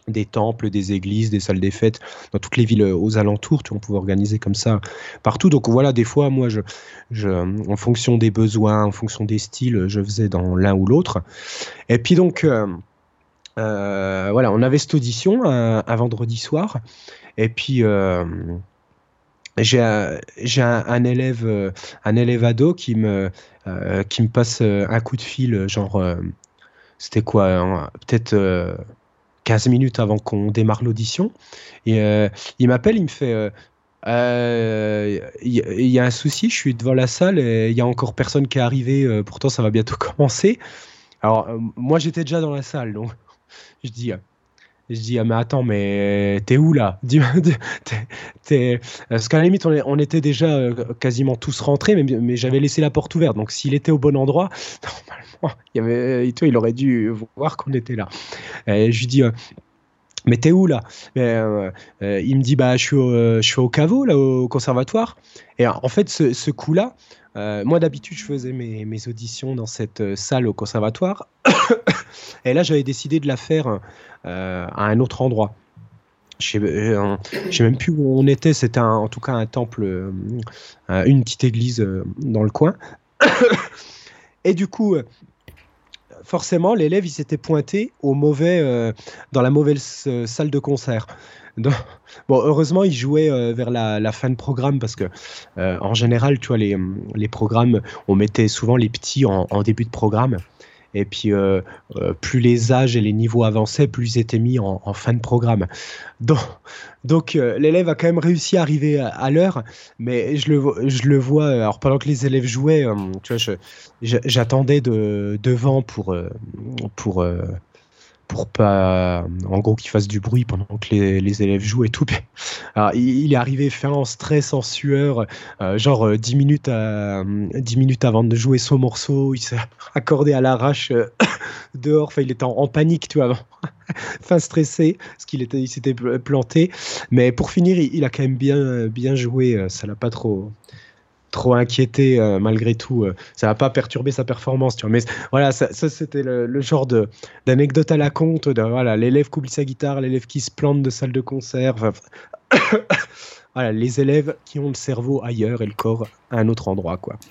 des temples, des églises, des salles des fêtes, dans toutes les villes euh, aux alentours. Tu on pouvait organiser comme ça partout. Donc voilà, des fois, moi, je, en fonction des besoins, en fonction des styles, je faisais dans l'un ou l'autre. Et puis donc, euh, euh, voilà, on avait cette audition un, vendredi soir. Et puis, j'ai un, élève, un élève ado qui me, qui me passe un coup de fil, genre, c'était quoi, hein, peut-être 15 minutes avant qu'on démarre l'audition. Et euh, il m'appelle, il me fait. euh, euh, Il y, il a un souci, je suis devant la salle et il y a encore personne qui est arrivé. euh, pourtant, ça va bientôt [laughs] commencer. Alors, euh, moi, j'étais déjà dans la salle, donc [laughs] je dis, euh, je dis, ah, mais attends, mais t'es où là? [laughs] T'es- Parce qu'à la limite, on, était déjà euh, quasiment tous rentrés, mais, j'avais laissé la porte ouverte. Donc, s'il était au bon endroit, [laughs] normalement, il, vois, il aurait dû voir qu'on était là. Et je lui dis, euh, mais t'es où là? Euh, euh, Il me dit, bah, je suis au, euh, je suis au caveau, là, au conservatoire. Et en fait, ce, coup-là, euh, moi d'habitude, je faisais mes, mes auditions dans cette salle au conservatoire. [coughs] Et là, j'avais décidé de la faire à un autre endroit. Je je sais même plus où on était. C'était en tout cas un temple, une petite église dans le coin. [coughs] Et du coup, forcément, l'élève il s'était pointé au mauvais, euh, dans la mauvaise euh, salle de concert. [laughs] Bon, heureusement, il jouait euh, vers la, fin de programme parce que, en général, tu vois, les, programmes, on mettait souvent les petits en début de programme. Et puis, euh, euh, plus les âges et les niveaux avançaient, plus ils étaient mis en, fin de programme. Donc, euh, l'élève a quand même réussi à arriver à, l'heure, mais je le, vois, alors pendant que les élèves jouaient, tu vois, j'attendais de, devant pour, pour, pour pas, en gros, qu'ils fassent du bruit pendant que les, les élèves jouent et tout. [laughs] Alors, il, est arrivé fin en stress, en sueur, euh, genre euh, 10 minutes, à, 10 minutes avant de jouer son morceau, il s'est [laughs] accordé à l'arrache euh, [coughs] dehors, enfin, il était en, panique, tu vois, [laughs] fin stressé, parce qu'il était, il s'était pl- planté. Mais pour finir, il, il a quand même bien, bien joué, euh, ça l'a pas trop trop inquiété euh, malgré tout euh, ça n'a pas perturbé sa performance mais voilà ça, c'était le, genre de d'anecdote à la compte de voilà l'élève qui oublie sa guitare l'élève qui se plante de salle de concert [coughs] voilà les élèves qui ont le cerveau ailleurs et le corps à un autre endroit quoi [laughs]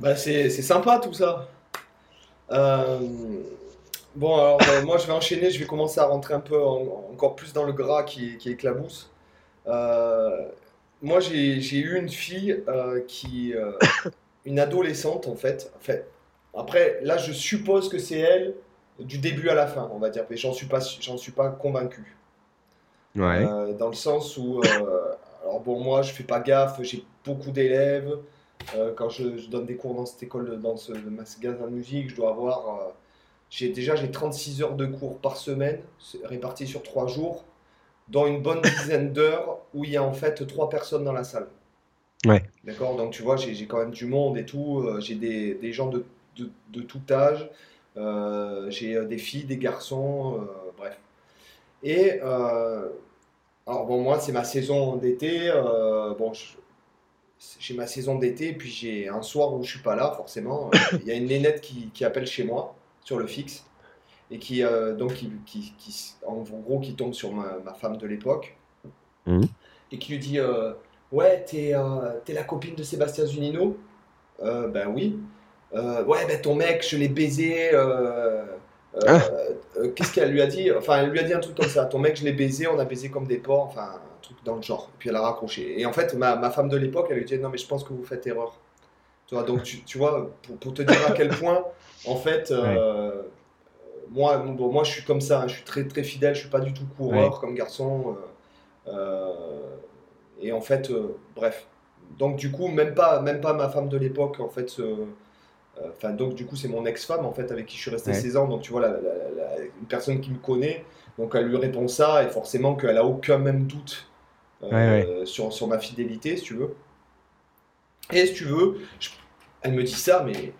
Bah, c'est sympa tout ça. Euh, Bon, alors moi je vais enchaîner, je vais commencer à rentrer un peu en- encore plus dans le gras qui, qui éclabousse. Euh, moi j'ai eu une fille euh, qui. euh, une adolescente en fait. En fait. Après, là je suppose que c'est elle du début à la fin, on va dire. Mais j'en suis pas, j'en suis pas convaincu. Ouais. Euh, dans le sens où, euh, alors bon, moi, je fais pas gaffe, j'ai beaucoup d'élèves. Quand je, je donne des cours dans cette école, de- dans ce magasin de musique, je dois avoir, j'ai déjà j'ai 36 heures de cours par semaine, réparties sur 3 jours, dont une bonne dizaine d'heures où il y a en fait 3 personnes dans la salle. Ouais. D'accord? Donc tu vois, j'ai quand même du monde et tout, euh, j'ai des, des gens de, de, de tout âge, euh, j'ai euh, des filles, des garçons, euh, bref. Et euh, alors bon, moi, c'est ma saison d'été. bon, j'ai ma saison d'été, puis j'ai un soir où je suis pas là, forcément. Il y a une nénette qui, qui appelle chez moi sur le fixe et qui euh, donc qui, qui- qui- en gros qui tombe sur ma, ma femme de l'époque. Mhm. et qui lui dit euh, ouais t'es euh, t'es la copine de Sébastien Zunino? Ben oui. Ouais ben ton mec je l'ai baisé euh, qu'est-ce qu'elle lui a dit? Enfin elle lui a dit un truc comme ça. Ton mec je l'ai baisé on a baisé comme des porcs enfin un truc dans le genre. Et puis elle a raccroché. Et en fait ma, ma femme de l'époque elle lui dit non mais je pense que vous faites erreur. Tu vois donc tu, tu vois pour, pour te dire à quel point en fait moi bon, moi je suis comme ça hein, je suis très très fidèle je suis pas du tout coureur comme garçon euh, euh, et en fait euh, bref donc du coup même pas même pas ma femme de l'époque en fait Enfin, donc du coup, c'est mon ex-femme en fait avec qui je suis resté Ouais. 16 ans. Donc tu vois, la- la- la- une personne qui me connaît, donc elle lui répond ça et forcément qu'elle a aucun même doute euh, Ouais, Sur, sur ma fidélité, si tu veux. Et si tu veux, je- elle me dit ça, mais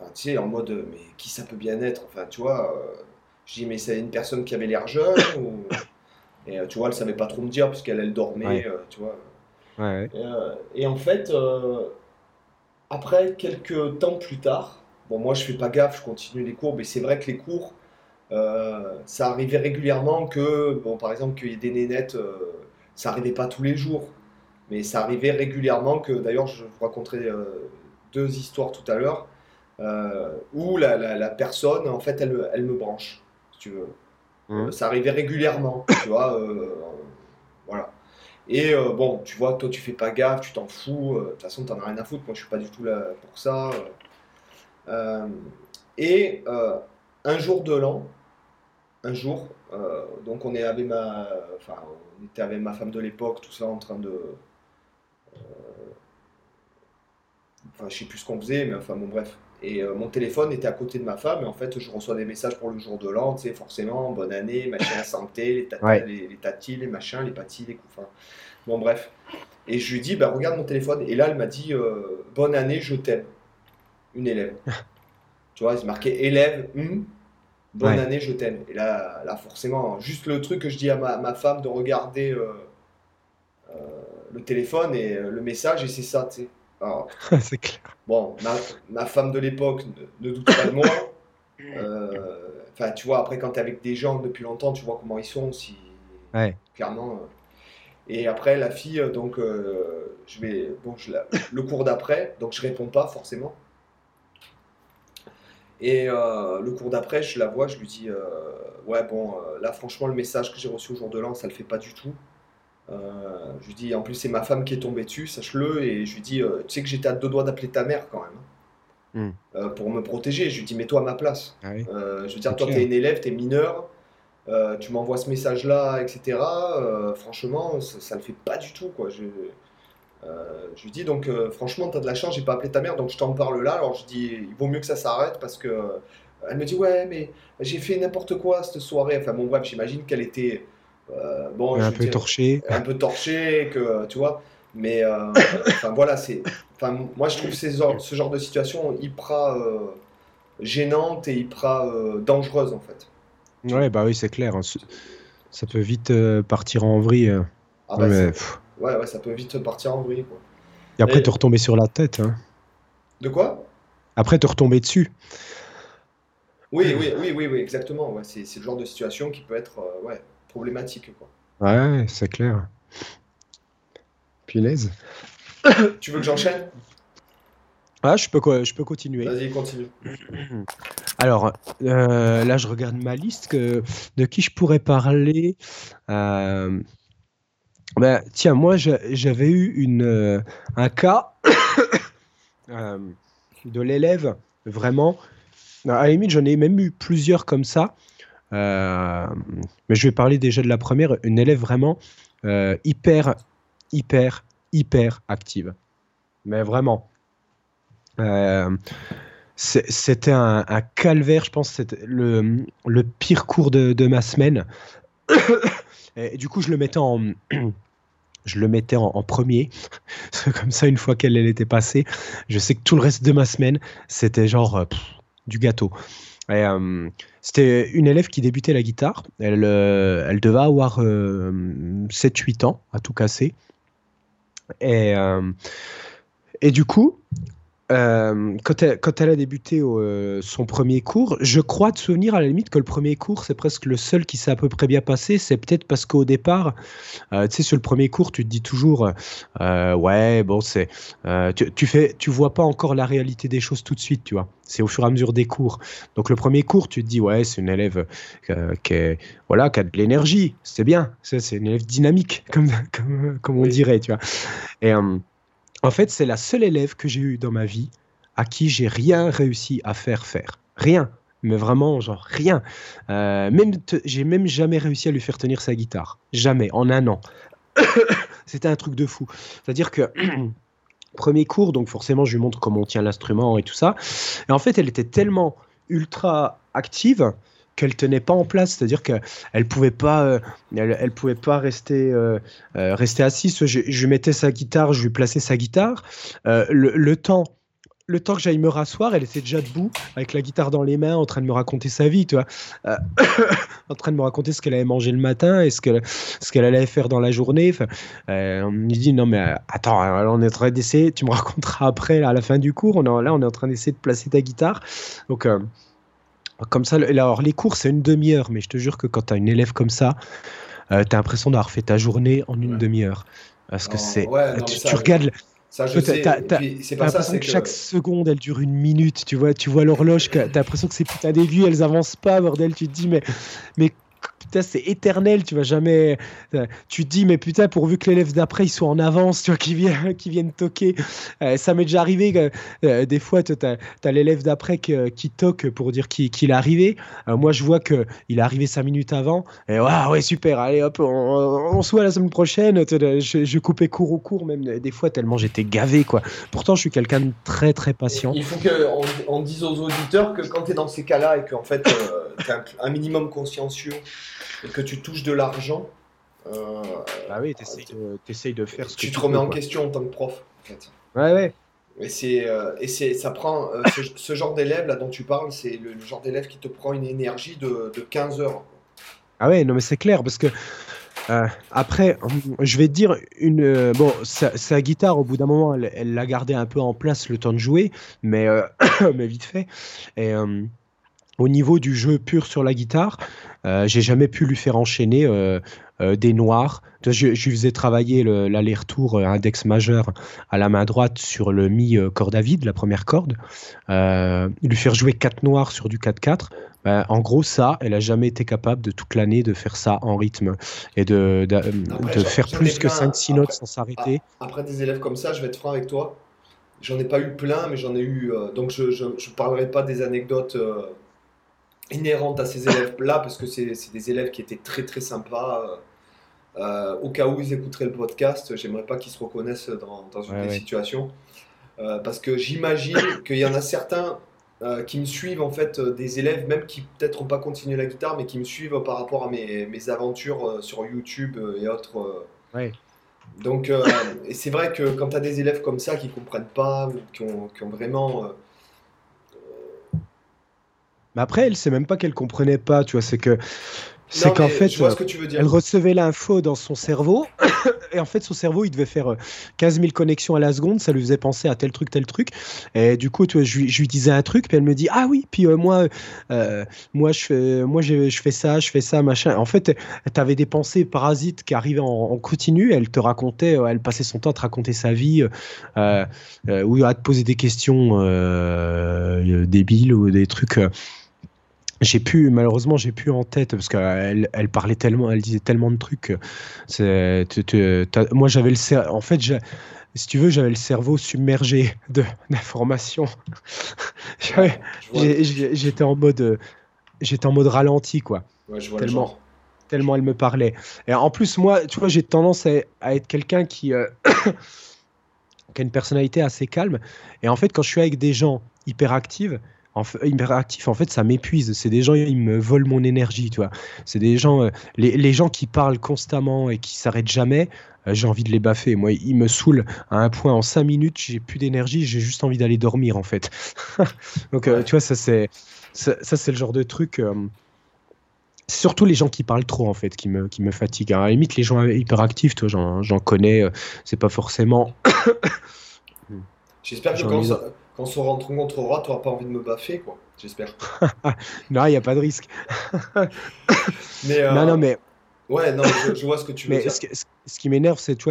enfin, tu sais, en mode, euh, mais qui ça peut bien être? Enfin, tu vois, euh, je dis, mais c'est une personne qui avait l'air jeune ou... [coughs] Et euh, tu vois, elle savait pas trop me dire puisqu'elle elle dormait, Ouais. euh, tu vois. Ouais, Et, et en fait, après quelques temps plus tard, bon, moi je fais pas gaffe, je continue les cours, mais c'est vrai que les cours, ça arrivait régulièrement que, bon, par exemple, qu'il y ait des nénettes, ça arrivait pas tous les jours, mais ça arrivait régulièrement que, d'ailleurs, je vous raconterai deux histoires tout à l'heure, où la, la- la personne, en fait, elle, elle me branche, si tu veux. Euh, ça arrivait régulièrement, [coughs] tu vois, euh, voilà. Et euh, bon, tu vois, toi tu fais pas gaffe, tu t'en fous, euh, de toute façon t'en as rien à foutre, moi je suis pas du tout là pour ça. euh. Euh, et euh, un jour de l'an, un jour, euh, donc on est avec ma, enfin on était avec ma femme de l'époque, tout ça en train de, euh, enfin je sais plus ce qu'on faisait, mais enfin bon bref. Et euh, mon téléphone était à côté de ma femme, et en fait je reçois des messages pour le jour de l'an, tu sais, forcément, bonne année, machin, [laughs] santé, les, tata, Ouais. les, les tatis, les machins, les patis, les coups, enfin, bon bref. Et je lui dis, bah regarde mon téléphone, et là elle m'a dit, euh, bonne année, je t'aime, une élève. [laughs] tu vois, c'est marqué élève, hum, bonne Ouais. année, je t'aime. Et là, là, forcément, juste le truc que je dis à ma, ma femme de regarder euh, le téléphone et le message, et c'est ça, tu sais. [laughs] C'est clair. Bon, ma, ma femme de l'époque ne, ne doute pas de moi. [coughs] Euh, Enfin, tu vois, après, quand tu es avec des gens depuis longtemps, tu vois comment ils sont, si Ouais. clairement. euh. Et après, la fille, euh, donc, euh, je vais, bon, je la- le cours d'après, donc je réponds pas forcément. Et euh, le cours d'après, je la vois, je lui dis, euh, ouais, bon, euh, là, franchement, le message que j'ai reçu au jour de l'an, ça le fait pas du tout. Euh, je lui dis, en plus, c'est ma femme qui est tombée dessus, sache-le. Et je lui dis, euh, tu sais que j'étais à deux doigts d'appeler ta mère quand même. hein, Hmm. euh, pour me protéger. Je lui dis, mets-toi à ma place. Ah oui. Euh, je veux dire, toi, t'es une élève, t'es mineur, euh, tu m'envoies ce message-là, etc. Euh, franchement, ça, ça le fait pas du tout, quoi. Je, euh, je lui dis, donc, euh, franchement, t'as de la chance, j'ai pas appelé ta mère, donc je t'en parle là. Alors, je dis, il vaut mieux que ça s'arrête parce que. euh, Elle me dit, ouais, mais j'ai fait n'importe quoi cette soirée. Enfin, bon, bref, j'imagine qu'elle était. Euh, bon, un peu dire, torché. un peu torché, que tu vois. Mais euh, [laughs] enfin voilà, c'est. Moi je trouve ces ce genre de situation hyper euh, gênante et hyper euh, dangereuse en fait. Ouais, bah oui, c'est clair. hein. Ça peut vite euh, partir en vrille. euh. Ah bah, Mais, ouais, ouais, ça peut vite partir en vrille quoi. Et après, Et- te retomber sur la tête. hein. De quoi? Après, te retomber dessus. Oui, oui, oui, oui, oui, exactement. Ouais, c'est c'est le genre de situation qui peut être euh, ouais, problématique quoi. Ouais, c'est clair. Punaise. [coughs] Tu veux que j'enchaîne? Ah, je peux, quoi, je peux continuer. Vas-y, continue. [coughs] Alors, euh, là, je regarde ma liste que, de qui je pourrais parler. Euh, ben, tiens, moi, j'a- j'avais eu une, euh, un cas [coughs] euh, de l'élève, vraiment, à la limite, j'en ai même eu plusieurs comme ça. Euh, mais je vais parler déjà de la première, une élève vraiment euh, hyper, hyper, hyper active. Mais vraiment. Euh, c'était un, calvaire, je pense, c'était le, pire cours de, de ma semaine. [coughs] Et du coup, je le mettais en, [coughs] je le mettais en, premier. Comme ça, une fois qu'elle était passée, je sais que tout le reste de ma semaine, c'était genre du gâteau. Euh, c'était une élève qui débutait la guitare. Elle, euh, elle devait avoir 7-8 euh, ans, à tout casser. Et, et du coup, euh, quand, elle, quand, elle, a débuté euh, son premier cours, je crois de souvenir à la limite que le premier cours, c'est presque le seul qui s'est à peu près bien passé. C'est peut-être parce qu'au départ, euh, tu sais, sur le premier cours, tu te dis toujours, ouais, bon, c'est, tu, tu, fais, tu vois pas encore la réalité des choses tout de suite, tu vois. C'est au fur et à mesure des cours. Donc le premier cours, tu te dis, ouais, c'est une élève qui, est, voilà, qui a de l'énergie, c'est bien. C'est, une élève dynamique, comme, comme, comme on dirait, tu vois. Et en fait, c'est la seule élève que j'ai eue dans ma vie à qui j'ai rien réussi à faire faire. Rien. Mais vraiment, genre rien. Euh, même j'ai même jamais réussi à lui faire tenir sa guitare. Jamais, en un an. [coughs] C'était un truc de fou. C'est-à-dire que [coughs] premier cours, donc forcément, je lui montre comment on tient l'instrument et tout ça. Et en fait, elle était tellement ultra active qu'elle tenait pas en place, c'est-à-dire qu'elle pouvait pas, euh, elle, pouvait pas rester, euh, euh, rester assise. Je, je, mettais sa guitare, je lui plaçais sa guitare. le, temps le temps que j'aille me rasseoir, elle était déjà debout, avec la guitare dans les mains, en train de me raconter sa vie, tu vois. [coughs] en train de me raconter ce qu'elle avait mangé le matin et ce qu'elle ce qu'elle allait faire dans la journée. on me dit, non, mais attends, on est en train d'essayer, tu me raconteras après, à la fin du cours. On là, on est en train d'essayer de placer ta guitare. Donc, comme ça, alors les cours, c'est une demi-heure, mais je te jure que quand tu as une élève comme ça, euh, tu as l'impression d'avoir fait ta journée en une demi-heure. Parce que c'est. tu, regardes. Ça, je sais. C'est pas ça. que, chaque seconde, elle dure une minute. Tu vois, tu vois l'horloge. T'as l'impression que ces putains d'aiguilles, elles avancent pas, bordel. Tu te dis, mais, mais c'est éternel, tu vas jamais. Euh, tu te dis, mais putain, pourvu que l'élève d'après, ils soient en avance, tu vois, qui viennent, qui toquer. Euh, ça m'est déjà arrivé, euh, des fois, tu as, l'élève d'après qui, toque pour dire qu'il est arrivé. moi, je vois qu'il est arrivé cinq minutes avant. Et ouais, ouais, super, allez, hop, on, se voit la semaine prochaine. Je, coupais court au cours, même des fois, tellement j'étais gavé, quoi. Pourtant, je suis quelqu'un de très, très patient. Il faut qu'on on dise aux auditeurs que quand tu es dans ces cas-là et qu'en fait, tu as un minimum consciencieux et que tu touches de l'argent. Euh, ah oui, tu essayes de, faire ce tu que tu te remets en question en tant que prof. En fait. Ouais, ouais. Et, c'est, euh, et c'est, ça prend. Euh, ce, genre d'élève là dont tu parles, c'est le, genre d'élève qui te prend une énergie de, de 15 heures. Ah ouais, non, mais c'est clair parce que. après, je vais te dire une. bon, sa, guitare, au bout d'un moment, elle l'a gardé un peu en place le temps de jouer, mais, [coughs] mais vite fait. Et au niveau du jeu pur sur la guitare, euh, j'ai jamais pu lui faire enchaîner euh, euh, des noirs. Je, je, lui faisais travailler l'aller-retour index majeur à la main droite sur le mi corde à vide, la première corde. lui faire jouer quatre noirs sur du 4-4. Ben, en gros, ça, elle a jamais été capable de toute l'année de faire ça en rythme et de, de, faire plus que 5-6 notes sans s'arrêter. Après des élèves comme ça, je vais être franc avec toi. J'en ai pas eu plein, mais j'en ai eu. donc je ne parlerai pas des anecdotes inhérente à ces élèves-là, parce que c'est des élèves qui étaient très très sympas. Euh, euh, au cas où ils écouteraient le podcast, j'aimerais pas qu'ils se reconnaissent dans, dans une situation. Euh, parce que j'imagine qu'il y en a certains qui me suivent, en fait, des élèves, même qui peut-être n'ont pas continué la guitare, mais qui me suivent par rapport à mes, mes aventures sur YouTube et autres. Ouais. Donc, et c'est vrai que quand tu as des élèves comme ça qui comprennent pas, qui ont, qui ont vraiment mais après, elle sait même pas qu'elle comprenait pas, tu vois, c'est que c'est qu'en fait, elle recevait l'info dans son cerveau, [coughs] et en fait, son cerveau, il devait faire 15 euh, 000 connexions à la seconde, ça lui faisait penser à tel truc, tel truc. Et du coup, tu vois, je, lui disais un truc, puis elle me dit Ah oui, puis euh, moi, euh, moi, je fais, moi je, fais ça, je fais ça, machin. En fait, tu avais des pensées parasites qui arrivaient en, continu, elle te racontait, elle passait son temps à te raconter sa vie, ou à te poser des questions débiles ou des trucs j'ai pu malheureusement j'ai pu en tête parce qu'elle elle parlait tellement elle disait tellement de trucs c'est moi j'avais le en fait si tu veux j'avais le cerveau submergé de d'informations [laughs] J'étais en mode, j'étais en mode ralenti quoi. Ouais, je vois tellement, tellement elle me parlait. Et en plus moi, tu vois, j'ai tendance à, être quelqu'un qui, euh, [coughs] qui a une personnalité assez calme. Et en fait, quand je suis avec des gens hyperactifs, en hyperactif, en fait, ça m'épuise. C'est des gens, ils me volent mon énergie, tu vois. C'est des gens, euh, les, les, gens qui parlent constamment et qui s'arrêtent jamais, euh, j'ai envie de les baffer. Moi, ils me saoulent à un point en 5 minutes, j'ai plus d'énergie, j'ai juste envie d'aller dormir, en fait. [laughs] Donc, euh, tu vois, ça, c'est ça, c'est le genre de truc. surtout les gens qui parlent trop, en fait, qui me, qui me fatiguent. À la limite, les gens hyperactifs, toi, j'en connais, c'est pas forcément. [coughs] J'espère que quand ça quand on se rencontrera, tu n'auras pas envie de me baffer, quoi. J'espère. [laughs] non, il n'y a pas de risque. mais, euh, Non, non, mais. Ouais, non, je, vois ce que tu veux mais dire. Ce, ce qui m'énerve, c'est tu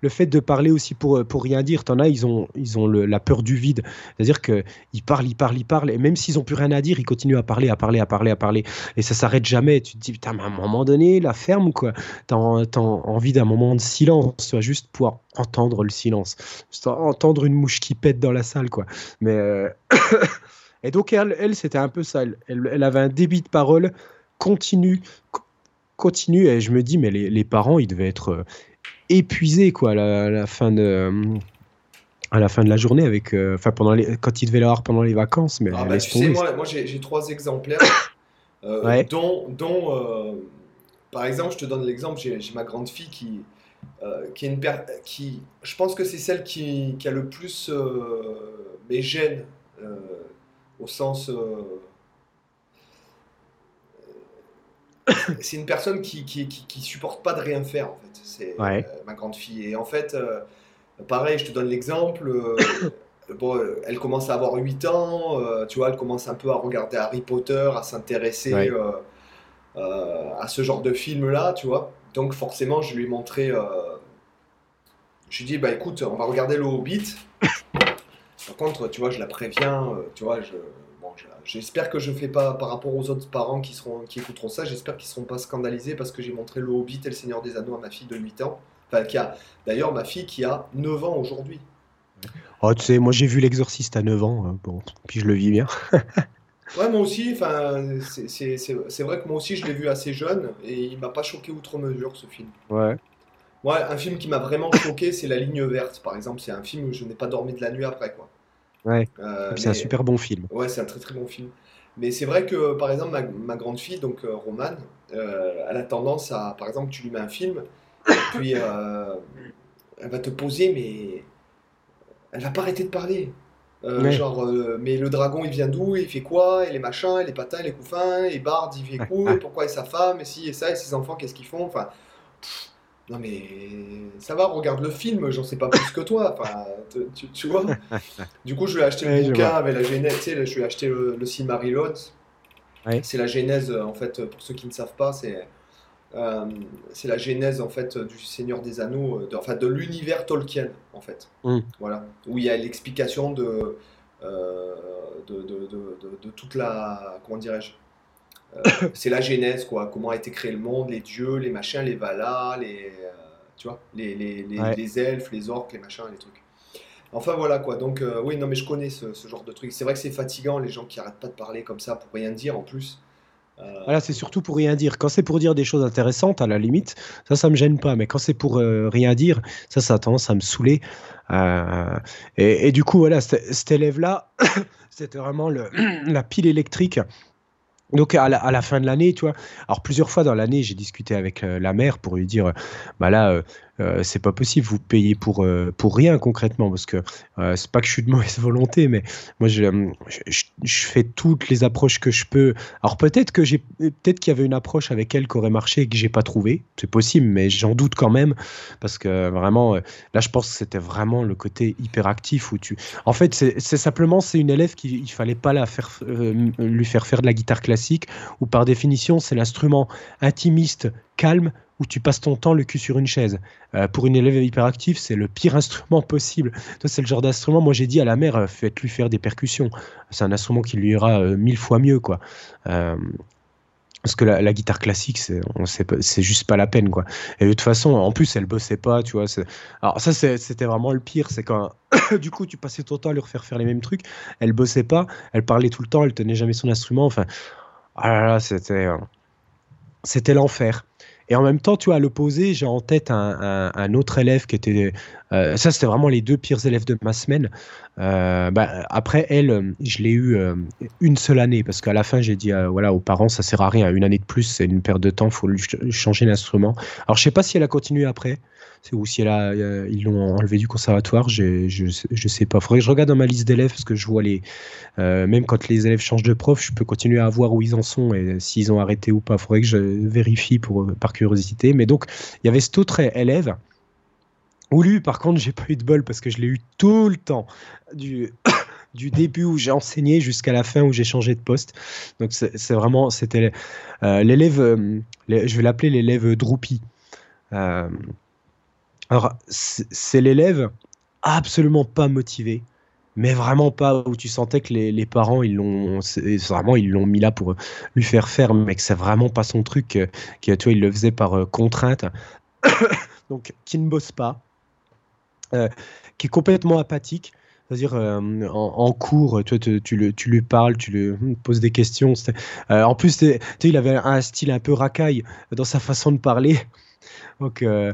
le fait de parler aussi pour, pour rien dire. T'en as, ils ont, ils ont le, la peur du vide. C'est-à-dire qu'ils parlent, ils parlent, ils parlent, et même s'ils n'ont plus rien à dire, ils continuent à parler, à parler, à parler, à parler. Et ça s'arrête jamais. Tu te dis, putain, mais à un moment donné, la ferme, quoi? T'as as envie d'un moment de silence, soit juste pouvoir entendre le silence. entendre une mouche qui pète dans la salle, quoi. Mais. Euh, [coughs] et donc, elle, elle c'était un peu ça. Elle, elle, avait un débit de parole continu, continue et je me dis mais les, les parents ils devaient être euh, épuisés quoi à la, fin de euh, à la fin de la journée avec euh, pendant les, quand ils devaient l'avoir pendant les vacances mais ah, bah, tu sais, moi, moi j'ai trois exemplaires. [coughs] Dont, dont par exemple je te donne l'exemple j'ai ma grande fille qui qui est une qui je pense que c'est celle qui, qui, a le plus mes gènes au sens c'est une personne qui, qui, qui, supporte pas de rien faire, en fait. C'est euh, ma grande fille. Et en fait, euh, pareil, je te donne l'exemple. Euh, [coughs] bon, elle commence à avoir 8 ans, tu vois, elle commence un peu à regarder Harry Potter, à s'intéresser à ce genre de film-là, tu vois. Donc forcément, je lui ai montré. je lui ai dit, bah écoute, on va regarder le Hobbit. [coughs] Par contre, tu vois, je la préviens, tu vois, je J'espère que je fais pas, par rapport aux autres parents qui, seront, qui écouteront ça, j'espère qu'ils ne seront pas scandalisés parce que j'ai montré le Hobbit et le Seigneur des Anneaux à ma fille de 8 ans. Enfin, qui a, d'ailleurs, ma fille qui a 9 ans aujourd'hui. Oh, tu sais, moi j'ai vu L'Exorciste à 9 ans, hein, bon, puis je le vis bien. [laughs] ouais, moi aussi, enfin, c'est vrai que moi aussi je l'ai vu assez jeune et il m'a pas choqué outre mesure ce film. Ouais. Ouais, un film qui m'a vraiment choqué, c'est La Ligne Verte, par exemple. C'est un film où je n'ai pas dormi de la nuit après, quoi. Ouais. Euh, c'est un super bon film. Ouais, c'est un très très bon film. Mais c'est vrai que, par exemple, ma, grande fille, donc euh, Romane, euh, elle a tendance à, par exemple, tu lui mets un film, puis elle va te poser, mais elle va pas arrêter de parler. Genre, mais le dragon, il vient d'où? Il fait quoi? Et les machins, et les patins, et les couffins, et Bard, il fait quoi? Et pourquoi Et sa femme? Et si, et ça, et ses enfants, qu'est-ce qu'ils font? Enfin, non mais ça va, regarde le film, j'en sais pas plus que toi. Enfin, tu, vois. Du coup, je vais acheter le bouquin avec la genèse. Tu sais, je vais acheter le, le Silmarillion. C'est la genèse, en fait, pour ceux qui ne savent pas, c'est euh, c'est la genèse en fait du Seigneur des Anneaux, de, enfin de l'univers Tolkien en fait. Mm. Voilà, où il y a l'explication de, euh, de, de, de, toute la comment dirais-je euh, c'est la genèse, quoi. Comment a été créé le monde, les dieux, les machins, les valas, les, euh, tu vois, les, les, les, elfes, les orques, les machins, les trucs. Enfin voilà quoi, donc euh, oui, non mais je connais ce, genre de truc. C'est vrai que c'est fatigant les gens qui arrêtent pas de parler comme ça pour rien dire en plus. Voilà, c'est surtout pour rien dire. Quand c'est pour dire des choses intéressantes, à la limite, ça, ça me gêne pas. Mais quand c'est pour rien dire, ça, ça a tendance à me saouler. Et, et, du coup, voilà, cet élève-là, [coughs] c'était vraiment le, [coughs] la pile électrique donc à la, fin de l'année, tu vois. Alors plusieurs fois dans l'année, j'ai discuté avec euh, la mère pour lui dire, bah là, euh, c'est pas possible, vous payez pour, euh, pour rien concrètement, parce que euh, c'est pas que je suis de mauvaise volonté, mais moi je, je, fais toutes les approches que je peux. Alors peut-être que j'ai peut-être qu'il y avait une approche avec elle qui aurait marché et que j'ai pas trouvé, c'est possible, mais j'en doute quand même, parce que vraiment, là je pense que c'était vraiment le côté hyperactif où tu. En fait, c'est simplement c'est une élève qui il fallait pas la faire lui faire faire de la guitare classique, ou par définition c'est l'instrument intimiste calme où tu passes ton temps le cul sur une chaise. Euh, pour une élève hyperactive, c'est le pire instrument [laughs] possible. C'est le genre d'instrument, moi j'ai dit à la mère, euh, faites-lui faire des percussions. C'est un instrument qui lui ira euh, mille fois mieux. quoi. parce que la, guitare classique c'est juste pas la peine quoi et de toute façon en plus elle bossait pas tu vois alors ça c'était vraiment le pire c'est quand [coughs] du coup tu passais ton temps à lui refaire faire les mêmes trucs elle bossait pas elle parlait tout le temps elle tenait jamais son instrument enfin ah là là c'était c'était l'enfer et en même temps, tu vois, à l'opposé, j'ai en tête un, autre élève qui était. Euh, ça, c'était vraiment les deux pires élèves de ma semaine. Euh, bah, après, elle, je l'ai eu euh, une seule année parce qu'à la fin, j'ai dit voilà, aux parents, ça sert à rien. Une année de plus, c'est une perte de temps, il faut lui changer l'instrument. Alors, je sais pas si elle a continué après ou si elle a, ils l'ont enlevé du conservatoire, je, je sais pas. Faudrait que je regarde dans ma liste d'élèves parce que je vois les. Euh, même quand les élèves changent de prof, je peux continuer à voir où ils en sont et s'ils ont arrêté ou pas. Faudrait que je vérifie pour, par curiosité. Mais donc, il y avait cet autre élève. Où lui, par contre, j'ai pas eu de bol parce que je l'ai eu tout le temps. Du, [coughs] du début où j'ai enseigné jusqu'à la fin où j'ai changé de poste. Donc c'est vraiment, c'était euh, l'élève, euh, je vais l'appeler l'élève Droupi. Alors, c'est l'élève absolument pas motivé, mais vraiment pas où tu sentais que les, parents ils l'ont vraiment ils l'ont mis là pour lui faire faire, mais que c'est vraiment pas son truc, euh, qui toi il le faisait par euh, contrainte, [coughs] donc qui ne bosse pas, euh, qui est complètement apathique. C'est-à-dire en, cours, tu, tu, lui parles, tu lui hmm, poses des questions. en plus, il avait un style un peu racaille dans sa façon de parler. Donc, euh,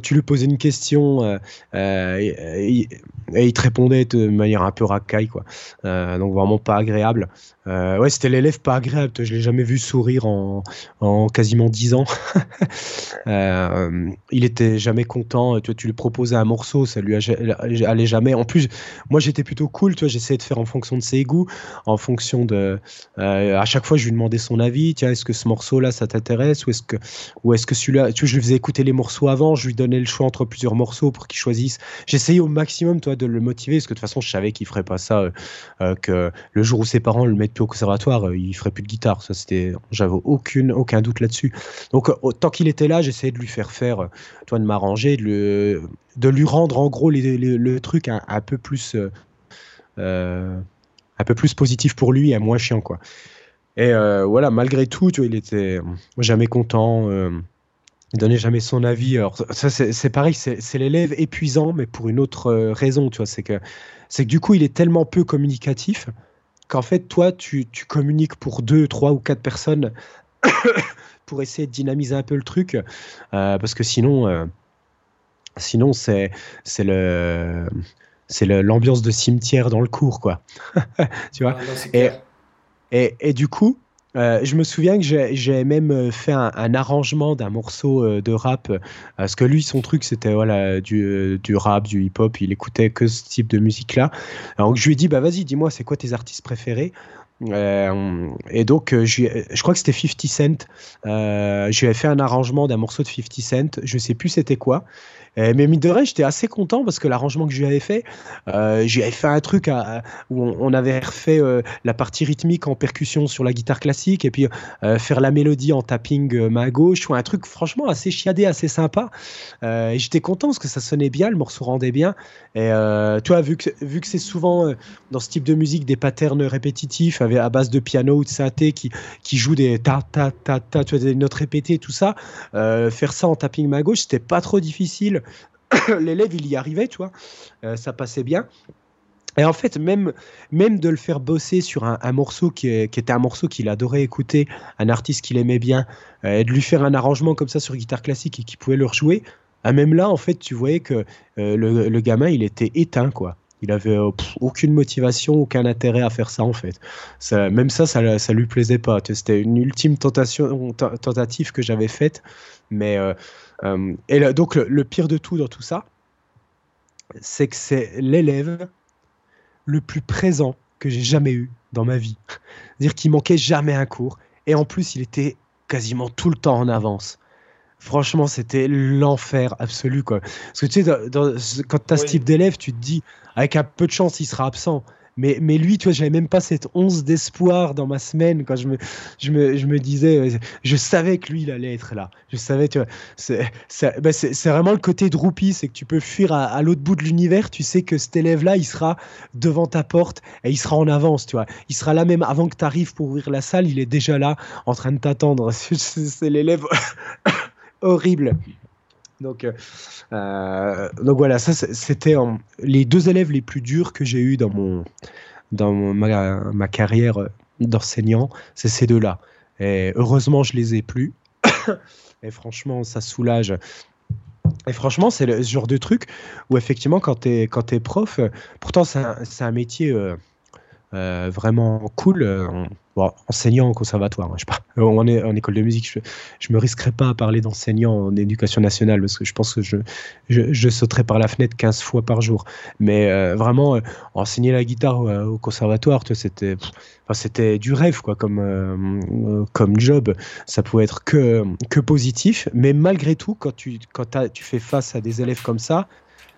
tu lui posais une question euh, euh, et, il te répondait de manière un peu racaille, quoi. donc vraiment pas agréable. ouais, c'était l'élève pas agréable. Je l'ai jamais vu sourire en, en quasiment dix ans. [laughs] il était jamais content. Tu, lui proposais un morceau, ça lui allait jamais. En plus, moi j'étais plutôt cool. Tu j'essayais de faire en fonction de ses goûts, en fonction de. à chaque fois, je lui demandais son avis. Tiens, est-ce que ce morceau-là, ça t'intéresse ou est-ce que, ou est-ce que celui-là, tu je lui faisais écouter les morceaux avant, je lui donnais le choix entre plusieurs morceaux pour qu'il choisisse. J'essayais au maximum, toi, de le motiver, parce que de toute façon, je savais qu'il ferait pas ça, euh, euh, que le jour où ses parents le mettent plus au conservatoire, euh, il ferait plus de guitare. Ça, c'était, j'avais aucune, aucun doute là-dessus. Donc, tant qu'il était là, j'essayais de lui faire faire, toi, de m'arranger, de, de lui rendre en gros le truc un, peu plus, un peu plus positif pour lui et moins chiant, quoi. Et voilà, malgré tout, tu vois, il était jamais content. Il donnait jamais son avis. Alors ça c'est pareil, c'est l'élève épuisant, mais pour une autre euh, raison, tu vois, c'est que que du coup il est tellement peu communicatif qu'en fait toi tu, tu, communiques pour deux, trois ou quatre personnes [coughs] pour essayer de dynamiser un peu le truc, euh, parce que sinon euh, sinon c'est c'est le c'est l'ambiance de cimetière dans le cours quoi, [laughs] tu vois? Ah, et, et, et du coup euh, je me souviens que j'ai même euh, fait un, arrangement d'un morceau euh, de rap, parce que lui, son truc, c'était voilà, du, rap, du hip-hop, il écoutait que ce type de musique-là. Alors je lui ai dit, bah vas-y, dis-moi, c'est quoi tes artistes préférés? Et donc, je crois que c'était 50 Cent. Euh, ai fait un arrangement d'un morceau de 50 Cent. Je sais plus c'était quoi. Euh, mais mine de rien, j'étais assez content parce que l'arrangement que je avais fait, euh, j'avais fait un truc où on, avait refait euh, la partie rythmique en percussion sur la guitare classique et puis euh, faire la mélodie en tapping main gauche, un truc franchement assez chiadé, assez sympa. et j'étais content parce que ça sonnait bien, le morceau rendait bien. Et toi, vu que, vu que c'est souvent dans ce type de musique des patterns répétitifs avec, à base de piano ou de synthé qui, qui jouent des ta ta ta ta, tu vois, des notes répétées, tout ça, faire ça en tapping main gauche, c'était pas trop difficile. [coughs] l'élève, il y arrivait, tu vois, euh, ça passait bien. Et en fait, même, même de le faire bosser sur un, morceau qui, était un morceau qu'il adorait écouter, un artiste qu'il aimait bien, euh, et de lui faire un arrangement comme ça sur guitare classique et qu'il pouvait le rejouer, ah, même là, en fait, tu voyais que euh, le, gamin, il était éteint, quoi. Il avait aucune motivation, aucun intérêt à faire ça, en fait. Même ça, ça, ça lui plaisait pas. C'était une ultime tentative que j'avais faite, mais euh, et donc, le, pire de tout dans tout ça, c'est que c'est l'élève le plus présent que j'ai jamais eu dans ma vie. C'est-à-dire qu'il manquait jamais un cours. Et en plus, il était quasiment tout le temps en avance. Franchement, c'était l'enfer absolu. Quoi. Parce que tu sais, quand tu as ce type d'élève, tu te dis, avec un peu de chance, il sera absent. Mais, mais lui, tu vois, j'avais même pas cette once d'espoir dans ma semaine quand je me, je me, je me disais, je savais que lui, il allait être là. Je savais, tu vois, c'est bah, vraiment le côté droupie, c'est que tu peux fuir à, à l'autre bout de l'univers, tu sais que cet élève-là, il sera devant ta porte et il sera en avance, tu vois. Il sera là même avant que tu arrives pour ouvrir la salle, il est déjà là en train de t'attendre. [laughs] C'est l'élève [coughs] horrible. Donc, euh, euh, donc voilà, ça c'était les deux élèves les plus durs que j'ai eu dans mon dans ma, ma carrière d'enseignant, c'est ces deux-là. Et heureusement, je les ai plus. [coughs] et franchement, ça soulage. Et franchement, c'est le genre de truc où effectivement, quand tu es, quand es prof, pourtant c'est un, un, métier euh, vraiment cool enseignant en conservatoire, hein, je sais pas, en, en, école de musique, je, je me risquerais pas à parler d'enseignant en éducation nationale parce que je pense que je, sauterais par la fenêtre 15 fois par jour. Mais euh, vraiment, euh, enseigner la guitare au conservatoire, c'était, c'était du rêve quoi, comme, euh, comme job. Ça pouvait être que, que positif, mais malgré tout, quand tu, quand tu fais face à des élèves comme ça,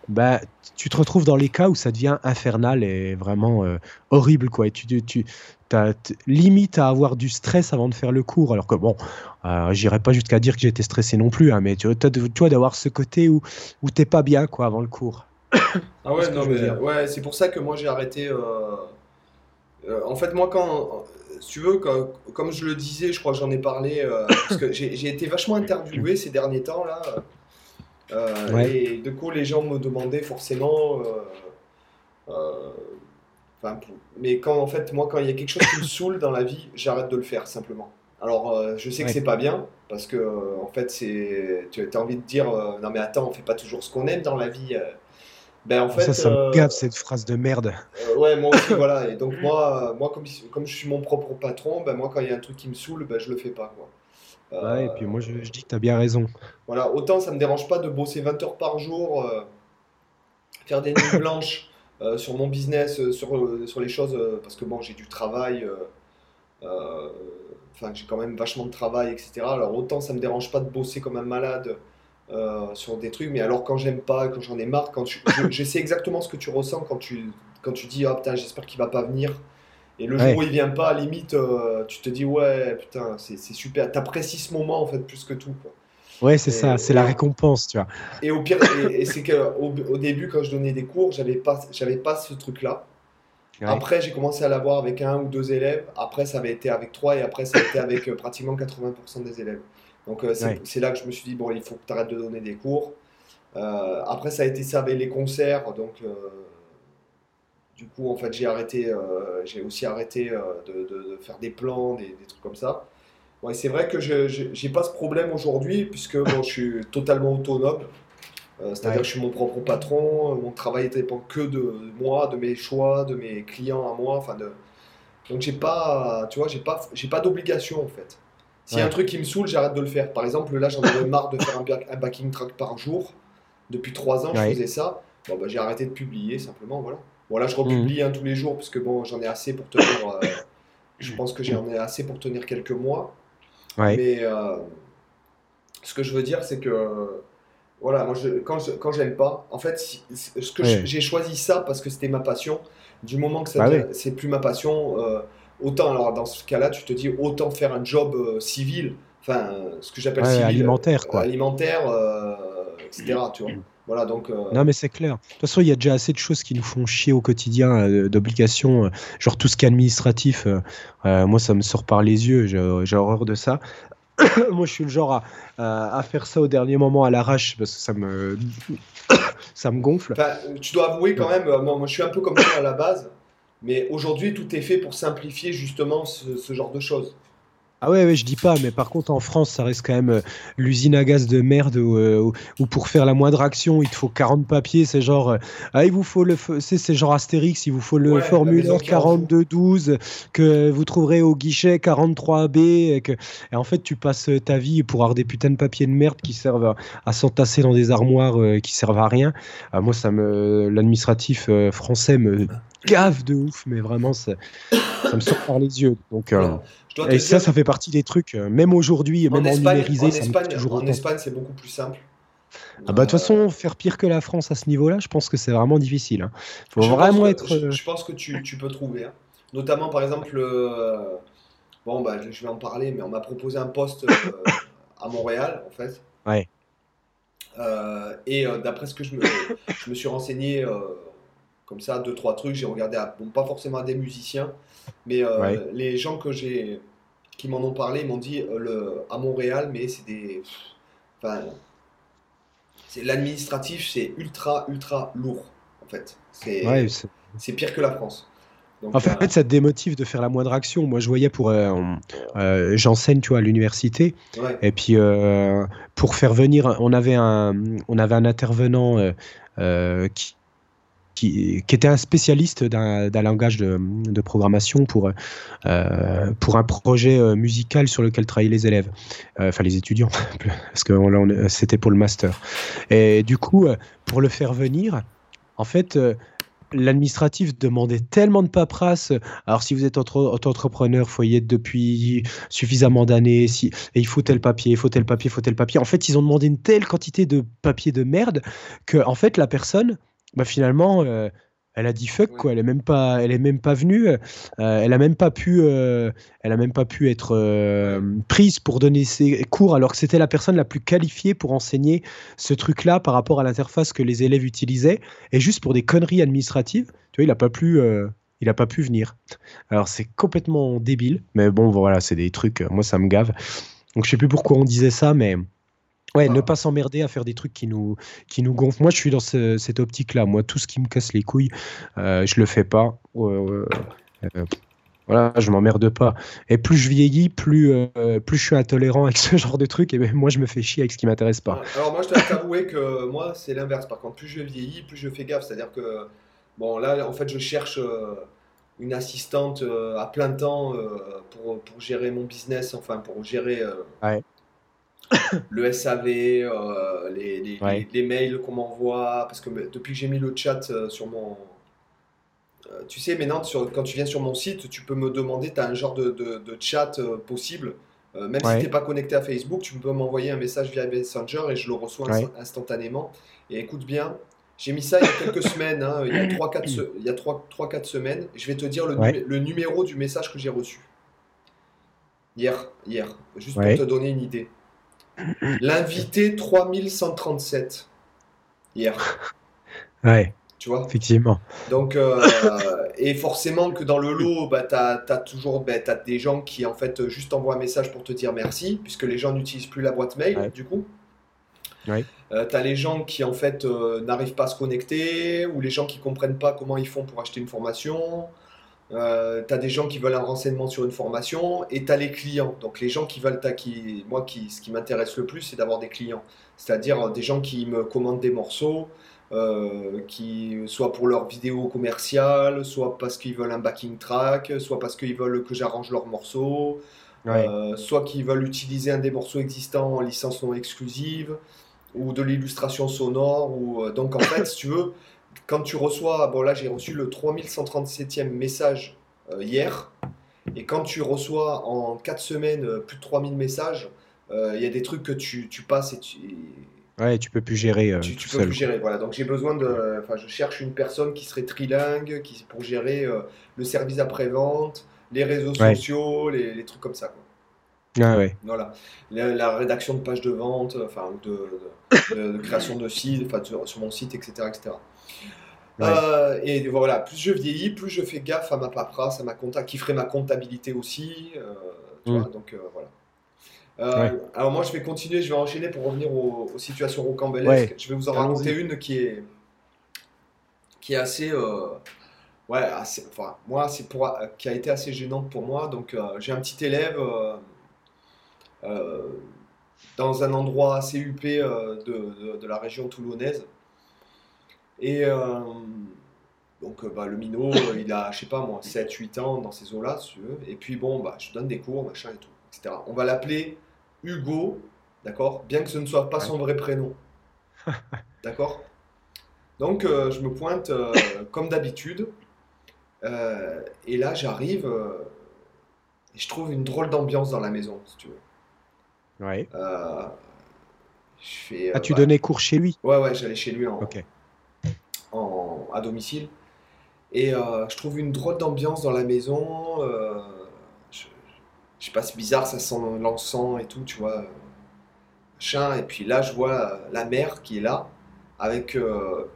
bah, tu te retrouves dans les cas où ça devient infernal et vraiment horrible. Quoi. Et tu, tu, as limite à avoir du stress avant de faire le cours. Alors que bon, euh, j'irai pas jusqu'à dire que j'étais stressé non plus, hein, mais tu vois, d'avoir ce côté où, où t'es pas bien quoi avant le cours. [coughs] Ah ouais, non, mais, ouais, c'est pour ça que moi j'ai arrêté. Euh, euh, en fait, moi, quand, si tu veux, comme je le disais, je crois que j'en ai parlé, euh, parce que j'ai été vachement interviewé [coughs] ces derniers temps là. Et de coup, les gens me demandaient forcément mais quand en fait, moi, quand il y a quelque chose qui me [coughs] saoule dans la vie, j'arrête de le faire simplement. Alors, euh, je sais que c'est pas bien parce que euh, en fait, c'est tu as envie de dire euh, non mais attends, on fait pas toujours ce qu'on aime dans la vie. Ben en fait, ça, ça me gave cette phrase de merde. ouais, moi aussi, [coughs] voilà. Et donc moi, moi comme, comme je suis mon propre patron, ben moi quand il y a un truc qui me saoule, ben je le fais pas quoi. Ouais, et puis moi je, je dis que tu as bien raison. Voilà, autant ça me dérange pas de bosser 20 heures par jour, faire des nuits [laughs] blanches. Euh, sur mon business, euh, sur, euh, sur les choses, parce que bon, j'ai du travail, enfin, j'ai quand même vachement de travail, etc. Alors autant ça me dérange pas de bosser comme un malade sur des trucs, mais alors quand j'aime pas, quand j'en ai marre, quand je, sais exactement ce que tu ressens quand tu, quand tu dis, ah putain, j'espère qu'il va pas venir. Et le jour où il vient pas, à limite, tu te dis, ouais, putain, c'est super. T'apprécies ce moment, en fait, plus que tout. Quoi. Ouais, c'est ça, c'est la récompense, tu vois. Et au pire, et, c'est qu'au au début, quand je donnais des cours, j'avais pas, j'avais pas ce truc-là. Après, j'ai commencé à l'avoir avec un ou deux élèves. Après, ça avait été avec trois et après, ça a été avec euh, pratiquement 80% des élèves. Donc, euh, c'est là que je me suis dit, bon, il faut que tu arrêtes de donner des cours. Euh, après, ça a été ça avec les concerts. Donc, du coup, en fait, j'ai arrêté, j'ai aussi arrêté de, de, faire des plans, des, des trucs comme ça. Ouais, c'est vrai que je n'ai pas ce problème aujourd'hui, puisque bon, je suis totalement autonome. Euh, c'est-à-dire que je suis mon propre patron, mon travail ne dépend que de moi, de mes choix, de mes clients à moi. Enfin de... Donc j'ai pas, tu vois, j'ai pas, j'ai pas d'obligation en fait. S'il y a un truc qui me saoule, j'arrête de le faire. Par exemple, là, j'en avais marre de faire un, backing track par jour. Depuis trois ans, je faisais ça. Bon, bah, j'ai arrêté de publier simplement, voilà. Bon, là, je republie mmh. tous les jours, parce que bon, j'en ai assez pour tenir. Euh, [coughs] je pense que j'en ai assez pour tenir quelques mois. Mais euh, ce que je veux dire, c'est que voilà, moi, je, quand, quand j'aime pas, en fait, ce que j'ai choisi ça parce que c'était ma passion. Du moment que bah c'est plus ma passion, euh, autant alors dans ce cas-là, tu te dis autant faire un job civil, enfin ce que j'appelle civil, alimentaire, quoi. alimentaire, etc. Tu vois. Voilà, donc, Non, mais c'est clair. De toute façon, il y a déjà assez de choses qui nous font chier au quotidien, d'obligations, genre tout ce qui est administratif. moi, ça me sort par les yeux, j'ai horreur de ça. [coughs] moi, je suis le genre à, à, faire ça au dernier moment à l'arrache parce que ça me, [coughs] ça me gonfle. tu dois avouer quand même, moi, moi, je suis un peu comme toi à la base, mais aujourd'hui, tout est fait pour simplifier justement ce genre de choses. Ah ouais, ouais, je dis pas, mais par contre en France, ça reste quand même euh, l'usine à gaz de merde où, euh, pour faire la moindre action, il te faut 40 papiers. C'est genre, euh, ah, il vous faut le, c'est genre Astérix, il vous faut le formulaire 4212 que vous trouverez au guichet 43B. Et, que, et en fait, tu passes ta vie pour avoir des putains de papiers de merde qui servent à, s'entasser dans des armoires qui servent à rien. Ah, moi, ça me, l'administratif français me gave de ouf, mais vraiment, ça, ça me sort par les yeux. Donc, et ça, ça fait partie des trucs, euh, même aujourd'hui, même en Espagne, numérisé, en Espagne, En Espagne, c'est beaucoup plus simple. Ah bah de toute façon, faire pire que la France à ce niveau-là, je pense que c'est vraiment difficile. Hein. Faut Je vraiment pense être. que, je, euh, je pense que tu, tu peux trouver. hein. Notamment, par exemple, euh, bon, bah, je vais en parler, mais on m'a proposé un poste euh, à Montréal, en fait. Ouais. Euh, et euh, d'après ce que je me, je me suis renseigné, euh, comme ça, deux, trois trucs, j'ai regardé, à- bon, pas forcément à des musiciens, mais euh, Ouais. les gens que j'ai, qui m'en ont parlé, m'ont dit euh, le, à Montréal, mais c'est des. Enfin, c'est l'administratif, c'est ultra, ultra lourd, en fait. C'est Ouais, c'est- c'est pire que la France. Donc, En fait, euh, ça te démotive de faire la moindre action. Moi, je voyais pour. euh, euh, J'enseigne, tu vois, à l'université. ouais. Et puis, euh, pour faire venir, on avait un, on avait un intervenant euh, euh, qui, qui, était un spécialiste d'un langage de, programmation pour, euh, pour un projet euh, musical sur lequel travaillaient les élèves, Euh, enfin les étudiants, [laughs] parce que c'était pour le master. Et du coup, pour le faire venir, en fait, l'administratif demandait tellement de paperasse. Alors, si vous êtes auto- auto-entrepreneur, faut y être depuis suffisamment d'années. Si, il faut tel papier, il faut tel papier, il faut tel papier. En fait, ils ont demandé une telle quantité de papier de merde que, en fait, la personne, bah, finalement, euh, elle a dit fuck quoi. Elle est même pas, elle est même pas venue. euh, elle a même pas pu, euh, elle a même pas pu être euh, prise pour donner ses cours alors que c'était la personne la plus qualifiée pour enseigner ce truc-là par rapport à l'interface que les élèves utilisaient. Et juste pour des conneries administratives, tu vois, il a pas pu. euh, il a pas pu venir. Alors c'est complètement débile, mais bon voilà, c'est des trucs, euh, moi ça me gave. Donc je sais plus pourquoi on disait ça, mais ouais, ne pas s'emmerder à faire des trucs qui nous, qui nous gonflent. Moi je suis dans ce- cette optique-là. Moi tout ce qui me casse les couilles, euh, je le fais pas. Euh, euh, voilà, je m'emmerde pas. Et plus je vieillis, plus, euh, plus je suis intolérant avec ce [laughs] genre de trucs. Et ben, moi je me fais chier avec ce qui m'intéresse pas. Alors moi je dois t'avouer que moi c'est l'inverse. Par contre, plus je vieillis, plus je fais gaffe. C'est-à-dire que bon là en fait je cherche euh, une assistante euh, à plein temps pour, pour gérer mon business, enfin pour gérer Ouais. [coughs] le SAV, euh, les, les- Ouais. les- les mails qu'on m'envoie. Parce que depuis que j'ai mis le chat euh, sur mon... euh, tu sais maintenant sur- quand tu viens sur mon site, tu peux me demander, tu as un genre de, de- de chat euh, possible. Même Ouais. si tu n'es pas connecté à Facebook, tu peux m'envoyer un message via Messenger et je le reçois Ouais. instantanément. Et écoute bien, j'ai mis ça il y a quelques [coughs] semaines, hein, il y a 3-4 se- il y a 3-4 semaines. Je vais te dire le, numé- le numéro du message que j'ai reçu. Hier, hier, juste pour te donner une idée. L'invité 3137. Hier, Ouais, tu vois? effectivement. Donc, euh, [laughs] et forcément que dans le lot, bah, tu as, toujours bah, t'as des gens qui en fait juste envoient un message pour te dire merci, puisque les gens n'utilisent plus la boîte mail, Ouais. du coup. Ouais. Euh, t'as les gens qui en fait euh, n'arrivent pas à se connecter, ou les gens qui comprennent pas comment ils font pour acheter une formation. Euh, t'as des gens qui veulent un renseignement sur une formation, et t'as les clients. Donc les gens qui veulent, qui, moi qui, ce qui m'intéresse le plus, c'est d'avoir des clients, c'est-à-dire euh, des gens qui me commandent des morceaux, euh, qui soit pour leur vidéo commerciale, soit parce qu'ils veulent un backing track, soit parce qu'ils veulent que j'arrange leurs morceaux, Ouais. euh, soit qu'ils veulent utiliser un des morceaux existants en licence non exclusive, ou de l'illustration sonore. Ou, donc en fait, si tu veux, quand tu reçois, bon là j'ai reçu le 3137e message euh, hier, et quand tu reçois en 4 semaines euh, plus de 3000 messages, euh, il y a des trucs que tu, tu passes et tu, Ouais, tu peux plus gérer euh, tu, tu peux seul. plus gérer. Voilà. Donc j'ai besoin de. Enfin, je cherche une personne qui serait trilingue, qui, pour gérer euh, le service après-vente, les réseaux Ouais. sociaux, les, les trucs comme ça. Quoi. Ah ouais. Voilà. La, la rédaction de pages de vente, enfin, de, de- de- de création de site, enfin, sur, sur mon site, etc. etc. Ouais. Euh, et voilà, plus je vieillis, plus je fais gaffe à ma paperasse, à ma compta, qui ferait ma comptabilité aussi. euh, tu Mm. vois, donc euh, voilà. Ouais. Alors moi je vais continuer, je vais enchaîner pour revenir aux, aux situations rocambolesques. Ouais. Je vais vous en raconter une qui est qui est assez ouais assez, enfin moi c'est pour qui a été assez gênante pour moi. Donc j'ai un petit élève dans un endroit assez huppé de, de- de la région toulonnaise et euh, donc euh, bah, le minot euh, il a je sais pas moi 7-8 ans dans ces eaux-là si tu veux. Et puis bon bah je donne des cours machin et tout etc. On va l'appeler Hugo, d'accord? Bien que ce ne soit pas son vrai prénom. [laughs] D'accord? Donc euh, je me pointe euh, comme d'habitude. Et là j'arrive et je trouve une drôle d'ambiance dans la maison, si tu veux. Ouais. Je fais, Ah, tu ouais. donnais cours chez lui? Ouais, ouais, j'allais chez lui en, Ok. En- à domicile. Et euh, je trouve une drôle d'ambiance dans la maison. euh, je, je sais pas, c'est bizarre, ça sent l'encens et tout, tu vois. euh, Machin. Et puis là, je vois la mère qui est là, avec euh,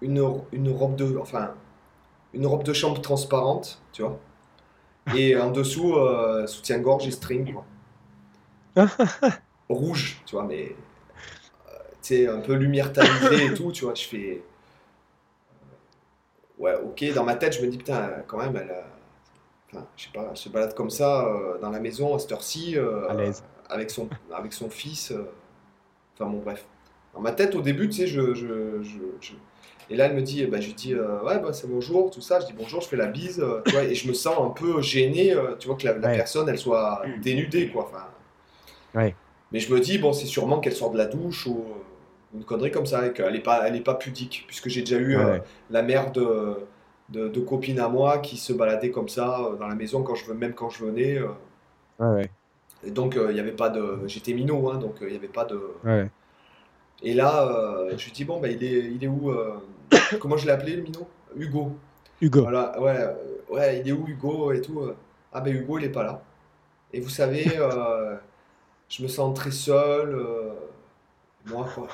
une, une robe de, enfin, une robe de chambre transparente, tu vois. Et en dessous, soutien-gorge et string, quoi. [laughs] Rouge, tu vois, mais tu sais, un peu lumière tamisée et tout, tu vois. Je fais. Ouais, ok, dans ma tête, je me dis, putain, quand même, elle, a- enfin, je sais pas, elle se balade comme ça euh, dans la maison à cette heure-ci, euh, À l'aise. avec, son, avec son fils. euh, Enfin, bon, bref. Dans ma tête, au début, tu sais, je, je, je- je- Et là, elle me dit, bah, je lui dis, euh, ouais, bah, c'est bonjour, tout ça. Je dis bonjour, je fais la bise, euh, tu vois, et je me sens un peu gêné, euh, tu vois, que la, la Ouais. personne, elle soit dénudée, quoi. Enfin, Ouais. mais je me dis, bon, c'est sûrement qu'elle sort de la douche ou euh, une connerie comme ça, et qu'elle n'est pas, elle est pas pudique, puisque j'ai déjà eu Ouais, euh, ouais. la mère de, de, de copines à moi qui se baladait comme ça euh, dans la maison quand je même quand je venais. euh, Ouais, ouais. et donc, euh, il y avait pas de. J'étais minot, hein, donc il n'y avait pas de. Et là, je lui dis, bon, bah, il, est, il est où [coughs] Comment je l'ai appelé, le minot? Hugo. Hugo. Voilà, ouais, ouais, il est où Hugo et tout. Ah ben Hugo, il est pas là. Et vous savez, je me sens très seul. moi, quoi.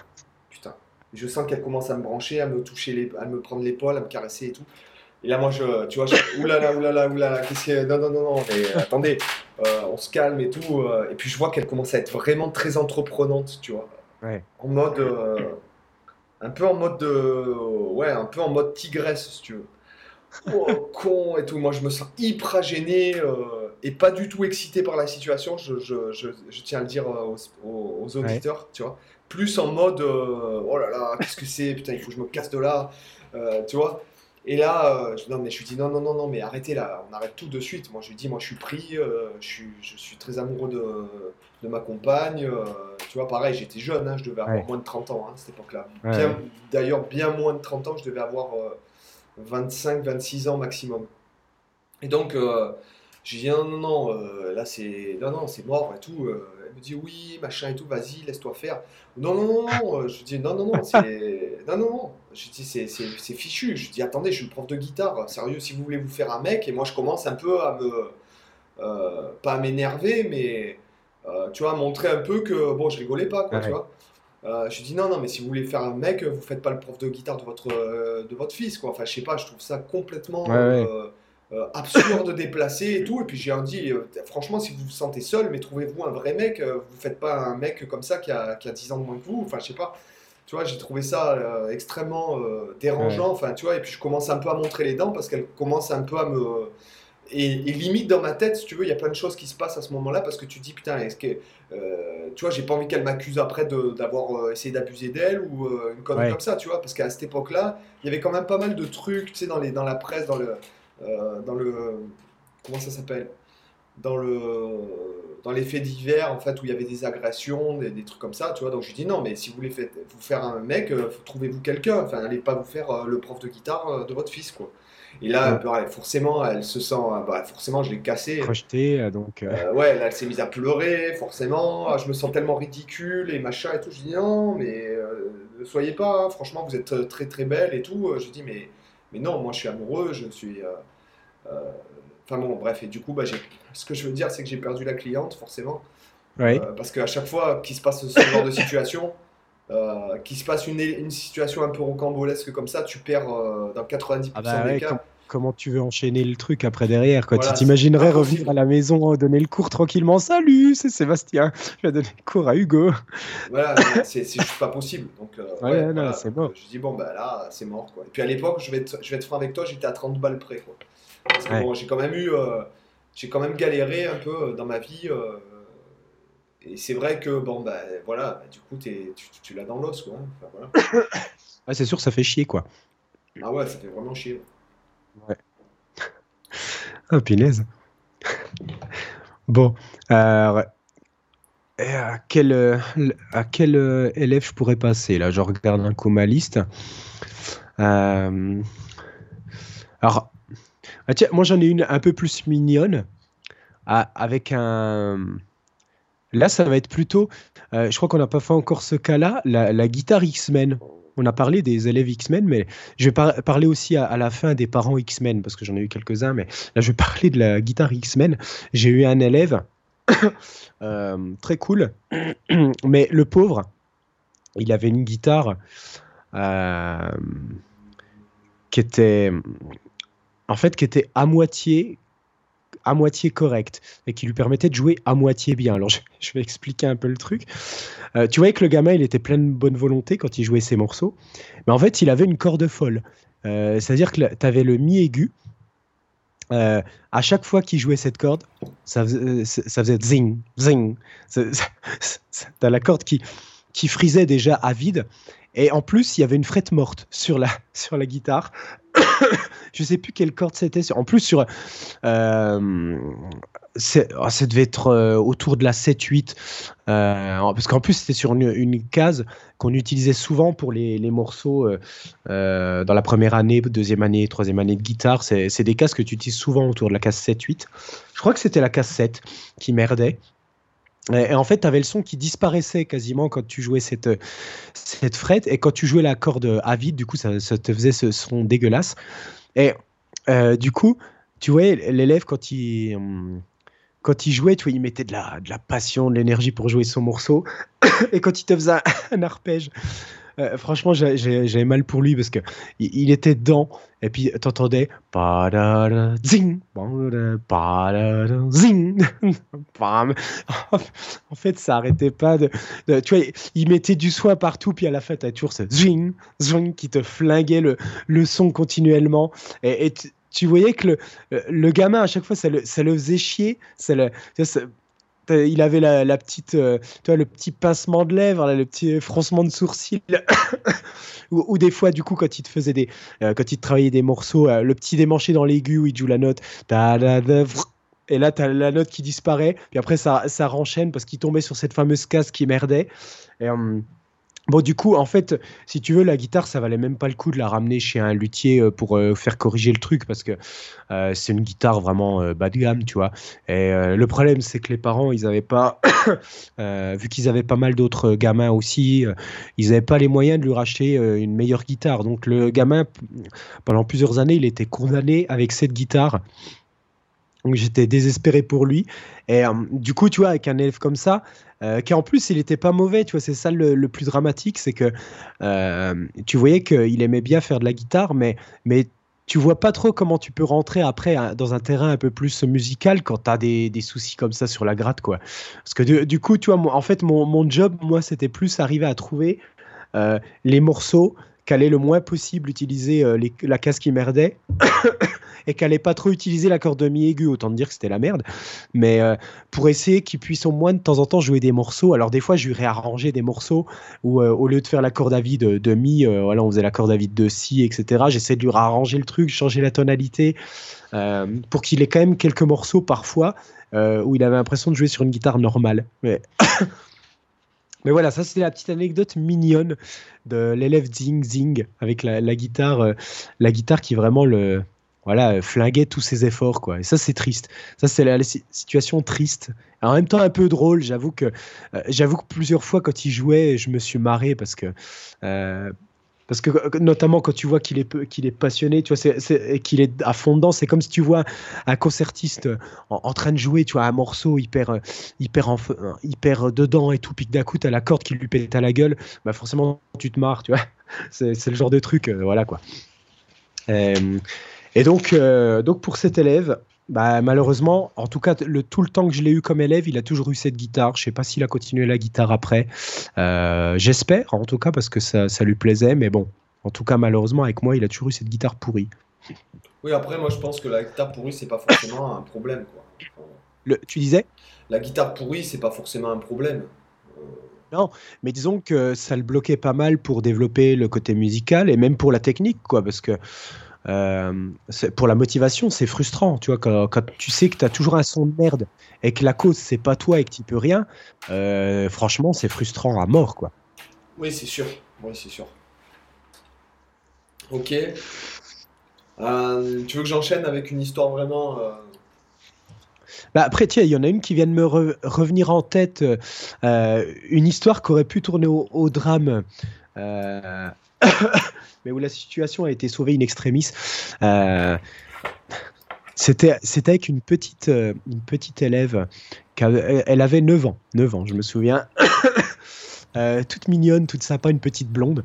Putain. Je sens qu'elle commence à me brancher, à me toucher, les, à me prendre l'épaule, à me caresser et tout. Et là, moi, je, tu vois, je, oulala, oulala, oulala, qu'est-ce que. Non, non, non, non, mais attendez, euh, on se calme et tout. euh, et puis, je vois qu'elle commence à être vraiment très entreprenante, tu vois. Ouais. En mode. euh, un peu en mode de. Ouais, un peu en mode tigresse, si tu veux. Oh, con et tout. Moi, je me sens hyper gêné euh, et pas du tout excité par la situation. Je, je- je- je tiens à le dire euh, aux, aux- aux auditeurs, tu vois. Plus en mode euh, oh là là, qu'est-ce que c'est Putain, il faut que je me casse de là, euh, tu vois. Et là, euh, je, non, mais je lui dis non, non, non, non, mais arrêtez là, on arrête tout de suite. Moi, je lui dis, moi, je suis pris, euh, je, suis, je suis très amoureux de, de ma compagne. euh, tu vois, pareil, j'étais jeune, hein, je devais avoir Ouais. moins de 30 ans hein, à cette époque-là. Ouais. D'ailleurs, bien moins de 30 ans, je devais avoir euh, 25, 26 ans maximum. Et donc, je dis non, non, non, euh, là c'est non, non, c'est mort et tout. euh, elle me dit oui, machin et tout, vas-y, laisse-toi faire. Non, non, non, non, euh, je dis non, non, non, c'est non, non, non. Je dis c'est c'est- c'est fichu. Je dis attendez, je suis prof de guitare. Sérieux, si vous voulez vous faire un mec, et moi je commence un peu à me euh, pas à m'énerver, mais euh, tu vois, à montrer un peu que bon, je rigolais pas, quoi, Ouais. tu vois. Euh, je dis non, non, mais si vous voulez faire un mec, vous faites pas le prof de guitare de votre, euh, de votre fils, quoi. Enfin, je sais pas, je trouve ça complètement Ouais, ouais. Euh, absurde, déplacé et tout. Et puis j'ai un dit, euh, franchement, si vous vous sentez seul, mais trouvez-vous un vrai mec, euh, vous faites pas un mec comme ça qui a, qui a 10 ans de moins que vous. Enfin, je sais pas. Tu vois, j'ai trouvé ça euh, extrêmement euh, dérangeant. Enfin, tu vois, et puis je commence un peu à montrer les dents parce qu'elle commence un peu à me. Et, et limite dans ma tête, si tu veux, il y a plein de choses qui se passent à ce moment-là parce que tu te dis, putain, est-ce que. euh, tu vois, j'ai pas envie qu'elle m'accuse après d'avoir euh, essayé d'abuser d'elle ou euh, une connerie Ouais. comme ça, tu vois, parce qu'à cette époque-là, il y avait quand même pas mal de trucs, tu sais, dans, les, dans la presse, dans le. Euh, dans le. Comment ça s'appelle? Dans le dans les faits divers en fait où il y avait des agressions des, des trucs comme ça tu vois? Donc je lui dis non mais si vous voulez vous faire un mec euh, trouvez-vous quelqu'un enfin allez pas vous faire euh, le prof de guitare de votre fils quoi et là Ouais. bah, forcément elle se sent bah, forcément je l'ai cassé Projeté, euh, donc. ouais, là, elle s'est mise à pleurer, forcément. Ah, je me sens tellement ridicule et machin et tout. Je dis non, mais ne soyez pas, hein. franchement, vous êtes très très belle et tout. Je dis mais, mais non, moi je suis amoureux, je suis. euh, euh, Enfin bon, bref, et du coup, bah, ce que je veux dire, c'est que j'ai perdu la cliente, forcément. ouais. Euh, parce qu'à chaque fois qu'il se passe ce genre de situation, euh, qu'il se passe une, une situation un peu rocambolesque comme ça, tu perds euh, dans 90% Ah bah des ouais, cas. Com- comment tu veux enchaîner le truc après derrière quoi Voilà, Tu t'imaginerais revenir à la maison, euh, donner le cours tranquillement. Salut, c'est Sébastien. Je vais donner le cours à Hugo. Voilà, c'est juste pas possible. Donc, euh, Ouais, ouais, non, voilà. c'est mort. Je dis, bon, bah là, c'est mort. Quoi. Et puis à l'époque, je vais être, je vais être franc avec toi, j'étais à 30 balles près. Quoi. Parce que Ouais. bon, j'ai quand même eu. euh, j'ai quand même galéré un peu euh, dans ma vie. euh, et c'est vrai que, bon, bah voilà, bah, du coup, tu, tu l'as dans l'os. Quoi. hein. Enfin, voilà. [coughs] Ah, c'est sûr, ça fait chier quoi. Ah ouais, ça fait vraiment chier. Ah, [laughs] punaise. [laughs] Bon, à quel, à quel euh, élève je pourrais passer là? Je regarde un coup ma liste. Euh, alors, ah, tiens, moi j'en ai une un peu plus mignonne, à- avec un, Là, ça va être plutôt, euh, je crois qu'on n'a pas fait encore ce cas-là, la, guitare X-Men. On a parlé des élèves X-Men, mais je vais parler aussi à, la fin des parents X-Men, parce que j'en ai eu quelques-uns, mais là, je vais [laughs] parler de la guitare X-Men. J'ai eu un élève [coughs] euh, très cool, [coughs] mais le pauvre, il avait une guitare euh, qui était, en fait, qui était à moitié à moitié correct et qui lui permettait de jouer à moitié bien. Alors [laughs] je, vais expliquer un peu le truc. Euh, tu voyais que le gamin, il était plein de bonne volonté quand il jouait ses morceaux, mais en fait, il avait une corde folle. Euh, c'est-à-dire que tu avais le mi aigu. Euh, à chaque fois qu'il jouait cette corde, ça faisait, zing, zing. T'as la corde qui, qui frisait déjà à vide. Et en plus, il y avait une frette morte sur la, sur la guitare. [coughs] je sais plus quelle corde c'était. En plus, sur. Euh, oh, ça devait être euh, autour de la 7-8. Euh, parce qu'en plus, c'était sur une, case qu'on utilisait souvent pour les, les morceaux dans la première année, deuxième année, troisième année de guitare. C'est des cases que tu utilises souvent autour de la case 7-8. Je crois que c'était la case 7 qui merdait. Et, en fait, tu avais le son qui disparaissait quasiment quand tu jouais cette, cette frette. Et quand tu jouais la corde à vide, du coup, ça, te faisait ce son dégueulasse. Et euh, du coup, tu vois, l'élève, quand il, quand il jouait, tu vois, il mettait de la, de la passion, de l'énergie pour jouer son morceau. [coughs] et quand il te faisait un arpège, euh, franchement, j'avais mal pour lui parce que il, était dedans et puis t'entendais zing, zing. [laughs] en fait, ça arrêtait pas de, tu vois, il mettait du soin partout puis à la fin t'as toujours ce zing, zing qui te flinguait le, le son continuellement et, tu voyais que le, le gamin à chaque fois ça le, ça le faisait chier, ça le, ça, il avait la, petite, euh, le petit pincement de lèvres, le petit froncement de sourcils, [coughs] ou, des fois, du coup, quand il te faisait des, euh, quand il te travaillait des morceaux, euh, le petit démanché dans l'aigu où il joue la note, et là, tu as la note qui disparaît, puis après, ça, ça renchaîne parce qu'il tombait sur cette fameuse case qui merdait. Et, hum, Bon, du coup, en fait, si tu veux, la guitare, ça valait même pas le coup de la ramener chez un luthier euh, pour euh, faire corriger le truc parce que euh, c'est une guitare vraiment bas de gamme, tu vois. Et le problème, c'est que les parents, ils avaient pas, [coughs] vu qu'ils avaient pas mal d'autres gamins aussi, ils avaient pas les moyens de lui racheter une meilleure guitare. Donc, le gamin, pendant plusieurs années, il était condamné avec cette guitare. Donc j'étais désespéré pour lui. Et du coup, tu vois, avec un élève comme ça, euh, qui en plus il était pas mauvais, tu vois, c'est ça le, plus dramatique, c'est que euh, tu voyais qu'il aimait bien faire de la guitare, mais, mais tu vois pas trop comment tu peux rentrer après dans un terrain un peu plus musical quand tu as des, des, soucis comme ça sur la gratte, quoi. Parce que du, coup, tu vois, en fait, mon, mon job, moi, c'était plus arriver à trouver euh, les morceaux qu'allait le moins possible utiliser la casse qui merdait [coughs] et qu'elle n'allait pas trop utiliser la corde mi aiguë, autant dire que c'était la merde. Mais euh, pour essayer qu'il puisse au moins de temps en temps jouer des morceaux. Alors des fois, je lui réarrangeais des morceaux où euh, au lieu de faire la corde à vide de, mi, euh, voilà, on faisait la corde à vide de si, etc. J'essaie de lui réarranger le truc, changer la tonalité pour qu'il ait quand même quelques morceaux parfois où il avait l'impression de jouer sur une guitare normale. Mais Mais voilà, ça c'est la petite anecdote mignonne de l'élève Zing Zing avec la, guitare, la guitare qui vraiment le, voilà, euh, flinguer tous ses efforts, quoi. Et ça, c'est triste. Ça, c'est la, situation triste. en même temps, un peu drôle. J'avoue que, euh, j'avoue que plusieurs fois, quand il jouait, je me suis marré parce que, euh, parce que notamment quand tu vois qu'il est, qu'il est passionné, tu vois, qu'il est à fond dedans, c'est comme si tu vois un concertiste en, train de jouer, tu vois, un morceau hyper, hyper, en, hyper dedans et tout, puis d'un coup, tu as la corde qui lui pète à la gueule, bah forcément, tu te marres, tu vois. [laughs] C'est, le genre de truc, voilà, quoi. Et donc, euh, donc pour cet élève, bah, malheureusement, en tout cas, le, tout le temps que je l'ai eu comme élève, il a toujours eu cette guitare. Je ne sais pas s'il a continué la guitare après. Euh, j'espère, en tout cas, parce que ça, ça, lui plaisait. Mais bon, en tout cas, malheureusement, avec moi, il a toujours eu cette guitare pourrie. Oui, après, moi, je pense que la guitare pourrie, c'est pas forcément un problème. Quoi. Le, tu disais? La guitare pourrie, c'est pas forcément un problème. Euh, non, mais disons que ça le bloquait pas mal pour développer le côté musical et même pour la technique, quoi, parce que euh, pour la motivation, c'est frustrant, tu vois, quand, tu sais que tu as toujours un son de merde et que la cause, c'est pas toi et que tu peux rien, euh, franchement, c'est frustrant à mort, quoi. Oui, c'est sûr. Oui, c'est sûr. Ok. Euh, tu veux que j'enchaîne avec une histoire vraiment Bah après, tiens, il y en a une qui vient de me revenir en tête, une histoire qui aurait pu tourner au, drame, [laughs] mais où la situation a été sauvée in extremis. C'était, c'était avec une petite, une petite élève, qui elle avait 9 ans, 9 ans, je me souviens. [coughs] toute mignonne, toute sympa, une petite blonde.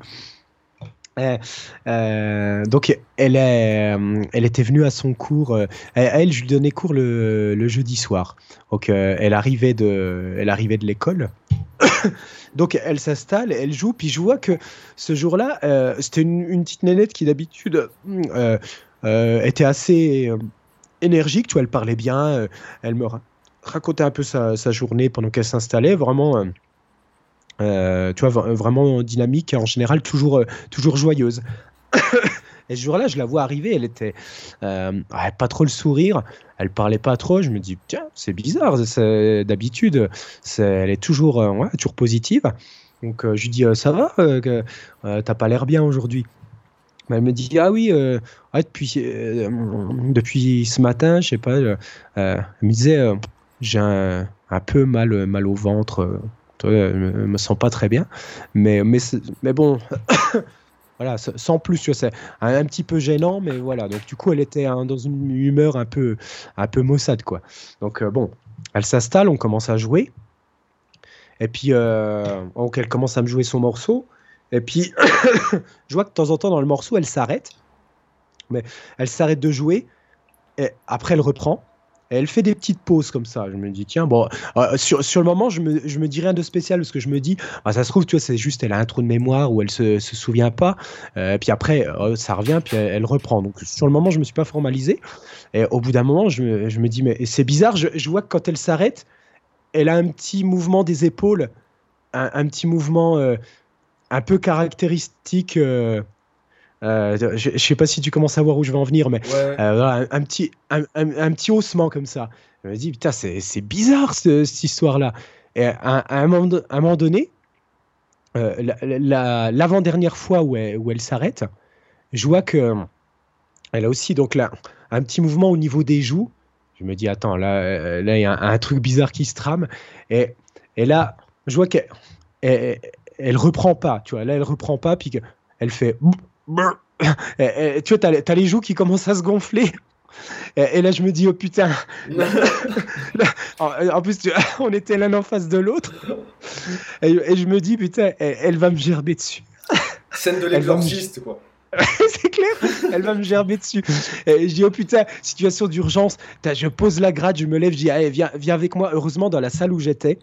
Euh, euh, donc elle, est, euh, elle était venue à son cours. elle, je lui donnais cours le, jeudi soir. Donc elle arrivait de, elle arrivait de l'école. [coughs] donc elle s'installe, elle joue. Puis je vois que ce jour-là, c'était une, petite nénette qui d'habitude était assez énergique. Tu vois, elle parlait bien. elle me racontait un peu sa, sa journée pendant qu'elle s'installait. Vraiment euh, tu vois, vraiment dynamique, en général toujours, euh, toujours joyeuse. [coughs] Et ce jour-là, je la vois arriver, elle était euh, pas trop le sourire, elle parlait pas trop. Je me dis, tiens, c'est bizarre, d'habitude, elle est toujours, toujours positive. Donc je lui dis, ça va, t'as pas l'air bien aujourd'hui. Elle me dit, ah oui, depuis, depuis ce matin, je sais pas, elle me disait, j'ai un, un, peu mal, mal au ventre je me, sens pas très bien. Mais, mais, mais bon, [coughs] voilà, sans plus, c'est un, petit peu gênant, mais voilà. Donc du coup, elle était dans une humeur un peu, un peu maussade, quoi. Donc euh, bon, elle s'installe, on commence à jouer. Et puis, euh, donc elle commence à me jouer son morceau. Et puis, [coughs] je vois que de temps en temps, dans le morceau, elle s'arrête. Mais elle s'arrête de jouer. Et après, elle reprend elle fait des petites pauses comme ça. Je me dis, tiens, bon, euh, sur, le moment, je me, je me dis rien de spécial parce que je me dis, ah, ça se trouve, tu vois, c'est juste, elle a un trou de mémoire où elle se, se souvient pas. Euh, puis après, euh, ça revient, puis elle, reprend. Donc, sur le moment, je me suis pas formalisé. Et au bout d'un moment, je me, je me dis, mais c'est bizarre, je, vois que quand elle s'arrête, elle a un petit mouvement des épaules, un, petit mouvement un peu caractéristique. Euh, je, ne sais pas si tu commences à voir où je vais en venir, mais euh, un, petit, un, petit haussement comme ça. Je me dis, putain, c'est bizarre cette histoire-là. Et à, un moment, donné, euh, l'avant-dernière fois où elle, où elle s'arrête, je vois que elle a aussi donc là un petit mouvement au niveau des joues. Je me dis, attends, là, là il y a un, truc bizarre qui se trame. Et, et là, je vois qu'elle elle, elle, reprend pas, tu vois. Là, elle reprend pas, puis elle fait et, tu vois, t'as, as les joues qui commencent à se gonfler. Et, là, je me dis, oh putain. [laughs] en plus, [laughs] on était l'un en face de l'autre. Et, je me dis, putain, elle, va me gerber dessus. Scène de l'exorciste, quoi. [laughs] c'est clair, elle va me gerber dessus. Et je dis, oh putain, situation d'urgence. Je pose la grade, je me lève, je dis, allez, viens, viens avec moi. Heureusement, dans la salle où j'étais,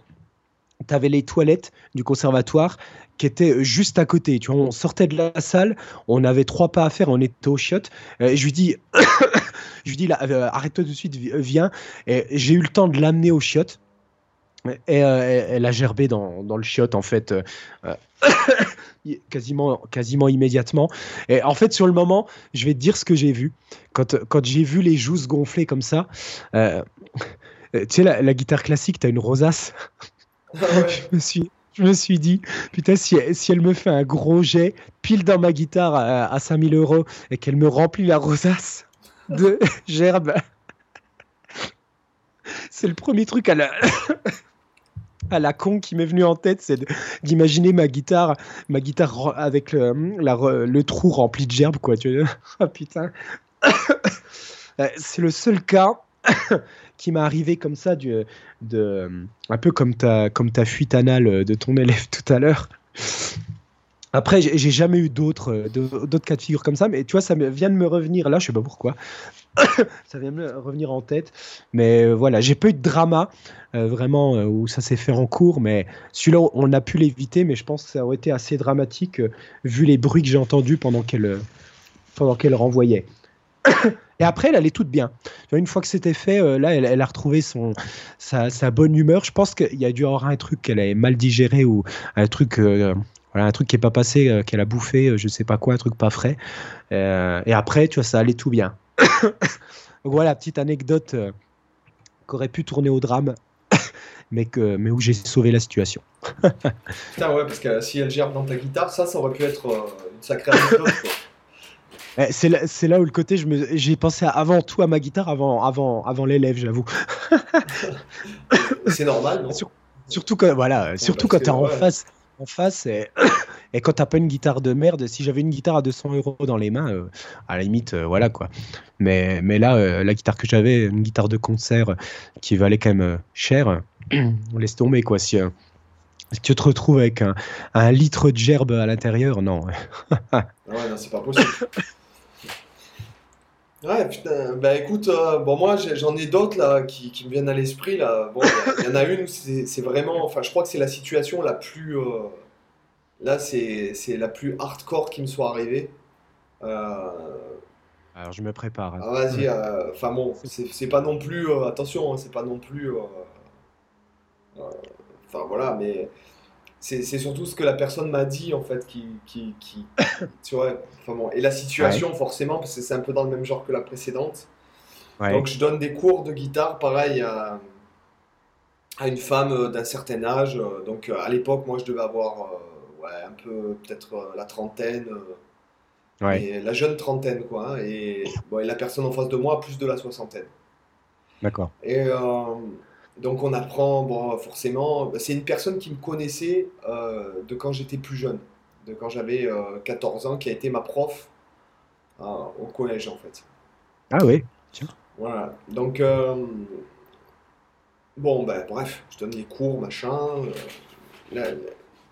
tu avais les toilettes du conservatoire qui était juste à côté. Tu vois, on sortait de la salle, on avait trois pas à faire, on était au chiottes. Euh, et je lui dis, [coughs] je lui dis, euh, arrête-toi tout de suite, viens. Et j'ai eu le temps de l'amener au chiottes. Et euh, elle a gerbé dans, dans, le chiotte, en fait, [coughs] [coughs] quasiment, quasiment immédiatement. Et en fait, sur le moment, je vais te dire ce que j'ai vu. Quand, quand j'ai vu les joues se gonfler comme ça, tu sais, la, la, guitare classique, tu as une rosace. Ah [laughs] je me suis je me suis dit, putain, si, elle me fait un gros jet pile dans ma guitare à, à 5000 euros et qu'elle me remplit la rosace de [laughs] gerbes, c'est le premier truc à la, [coughs] à la con qui m'est venu en tête, c'est d'imaginer ma guitare, ma guitare avec le, trou rempli de gerbes, quoi. Tu vois oh, [laughs] putain. [coughs] c'est le seul cas qui m'est arrivé comme ça, de, un peu comme ta, comme ta fuite anale de ton [laughs] élève tout à l'heure. Après, j'ai jamais eu d'autres d'autres cas de figure comme ça, mais tu vois, ça vient de me revenir là, je sais pas pourquoi. [coughs] ça vient de me revenir en tête. Mais euh, voilà, j'ai pas eu de drama euh, vraiment euh, où ça s'est fait en cours, mais celui-là, on a pu l'éviter, mais je pense que ça aurait été assez dramatique vu les bruits que j'ai entendus pendant qu'elle pendant qu'elle renvoyait. Et après, elle allait toute bien. Une fois que c'était fait, euh, là, elle, a retrouvé son, sa, bonne humeur. Je pense qu'il y a dû avoir un truc qu'elle avait mal digéré ou un truc, euh, voilà, un truc qui n'est pas passé, euh, qu'elle a bouffé, je sais pas quoi, un truc pas frais. et après, tu vois, ça allait tout bien. [coughs] Donc voilà, petite anecdote qui aurait pu tourner au drame. [coughs] mais, que, mais où j'ai sauvé la situation. Putain, ouais, parce que si elle gerbe dans ta guitare, ça, ça aurait pu être une sacrée anecdote. C'est là, c'est là où le côté, j'ai pensé à- avant tout à ma guitare, avant, avant, avant l'élève, j'avoue. C'est normal, non? Sur- Surtout quand, voilà, surtout parce quand t'es en ouais. face, en face, et, [coughs] et quand t'as pas une guitare de merde. Si j'avais une guitare à 200 euros dans les mains, euh, à la limite, euh, voilà quoi. Mais, mais là, euh, la guitare que j'avais, une guitare de concert qui valait quand même cher, [coughs] on laisse tomber quoi. Si, si tu te retrouves avec un, un litre de gerbe à l'intérieur, non. Ah Ouais, non, c'est pas possible. [laughs] Ouais, putain, bah écoute, euh, bon, moi j'en ai d'autres là qui, qui me viennent à l'esprit là. Bon, il y en a une où c'est vraiment, enfin, je crois que c'est la situation la plus, euh, là, c'est la plus hardcore qui me soit arrivée. Euh, Alors je me prépare. hein. ah, vas-y, enfin bon, c'est pas non plus, attention, hein, c'est pas non plus, enfin voilà, mais c'est surtout ce que la personne m'a dit en fait qui, qui, qui [coughs] tu vois, enfin bon, et la situation forcément, parce que c'est un peu dans le même genre que la précédente. Ouais. Donc je donne des cours de guitare, pareil, à, à une femme euh, d'un certain âge. euh, Donc euh, à l'époque, moi je devais avoir euh, ouais, un peu, peut-être euh, la trentaine. euh, ouais. et la jeune trentaine, quoi. hein, et, bon, et la personne en face de moi, plus de la soixantaine. D'accord. Et donc on apprend, bon, forcément, c'est une personne qui me connaissait euh, de quand j'étais plus jeune, de quand j'avais euh, 14 ans, qui a été ma prof euh, au collège, en fait. Ah oui. Voilà. Donc, euh, bon, ben, bref, je donne les cours, machin. euh, là, là,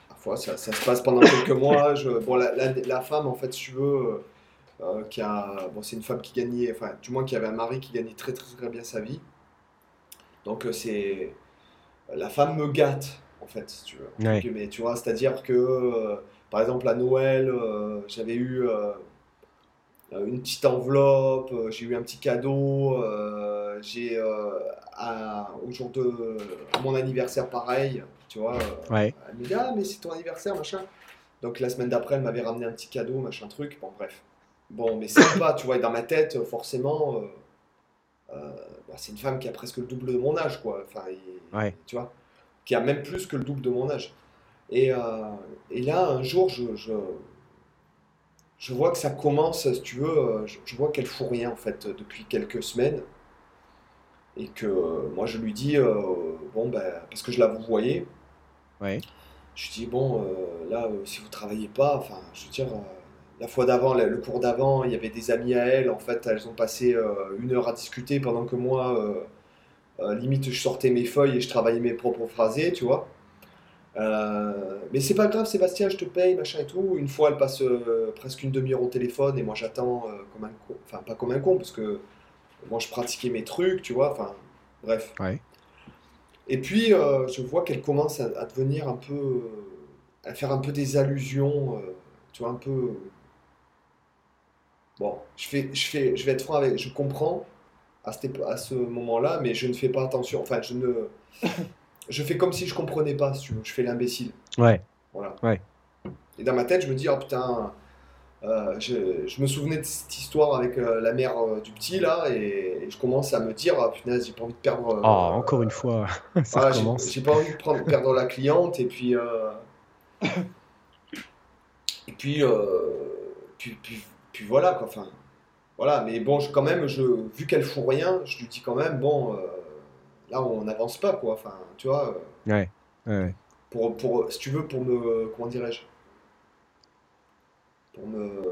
parfois, ça, ça se passe pendant quelques [laughs] mois. Je, bon, la, la- la femme, en fait, si tu veux, euh, qui a, bon, c'est une femme qui gagnait, enfin, du moins qui avait un mari qui gagnait très, très, très bien sa vie. Donc, euh, c'est. La femme me gâte, en fait, si tu veux. Ouais. Mais tu vois, c'est-à-dire que, euh, par exemple, à Noël, euh, j'avais eu. une petite enveloppe, j'ai eu un petit cadeau, j'ai au jour de à mon anniversaire pareil, tu vois, Ouais. elle me dit ah mais c'est ton anniversaire machin. Donc la semaine d'après elle m'avait ramené un petit cadeau machin truc, bon bref. Bon mais c'est [coughs] pas, tu vois, et dans ma tête forcément, bah, c'est une femme qui a presque le double de mon âge quoi, enfin et- Ouais. tu vois, qui a même plus que le double de mon âge. Et, euh, et là un jour je, je je vois que ça commence, si tu veux, euh, je, je vois qu'elle fout rien en fait depuis quelques semaines. Et que euh, moi je lui dis, euh, bon ben, parce que je la vous voyais, Ouais. je dis, bon, euh, là, euh, si vous travaillez pas, enfin, je veux dire, euh, la fois d'avant, le, cours d'avant, il y avait des amis à elle, en fait, elles ont passé euh, une heure à discuter pendant que moi, euh, euh, limite, je sortais mes feuilles et je travaillais mes propres phrasés, tu vois. Mais c'est pas grave, Sébastien, je te paye, machin et tout. Une fois, elle passe presque une demi-heure au téléphone et moi j'attends comme un con. Enfin, pas comme un con, parce que moi je pratiquais mes trucs, tu vois. Enfin, bref. Ouais. Et puis, euh, je vois qu'elle commence à, à devenir un peu. à faire un peu des allusions, euh, tu vois, un peu. Bon, je fais, je fais, je vais être franc avec. Je comprends à, cette épo- à ce moment-là, mais je ne fais pas attention. Enfin, je ne. [laughs] Je fais comme si je comprenais pas, si tu veux. Je fais l'imbécile. Ouais. Voilà. Ouais. Et dans ma tête, je me dis, oh putain, euh, je, je me souvenais de cette histoire avec euh, la mère euh, du petit là, et, et je commence à me dire, ah punaise, j'ai pas envie de perdre. Oh, encore une fois, [laughs] ça voilà, j'ai- pas envie de prendre- perdre la cliente, et puis. [coughs] et puis, puis, puis, puis voilà, quoi. Enfin, voilà, mais bon, je, quand même, je, vu qu'elle fout rien, je lui dis quand même, bon, euh, là, on n'avance pas, quoi. Enfin, tu vois. euh, Ouais. ouais, pour, pour, si tu veux, pour me, comment dirais-je, pour me,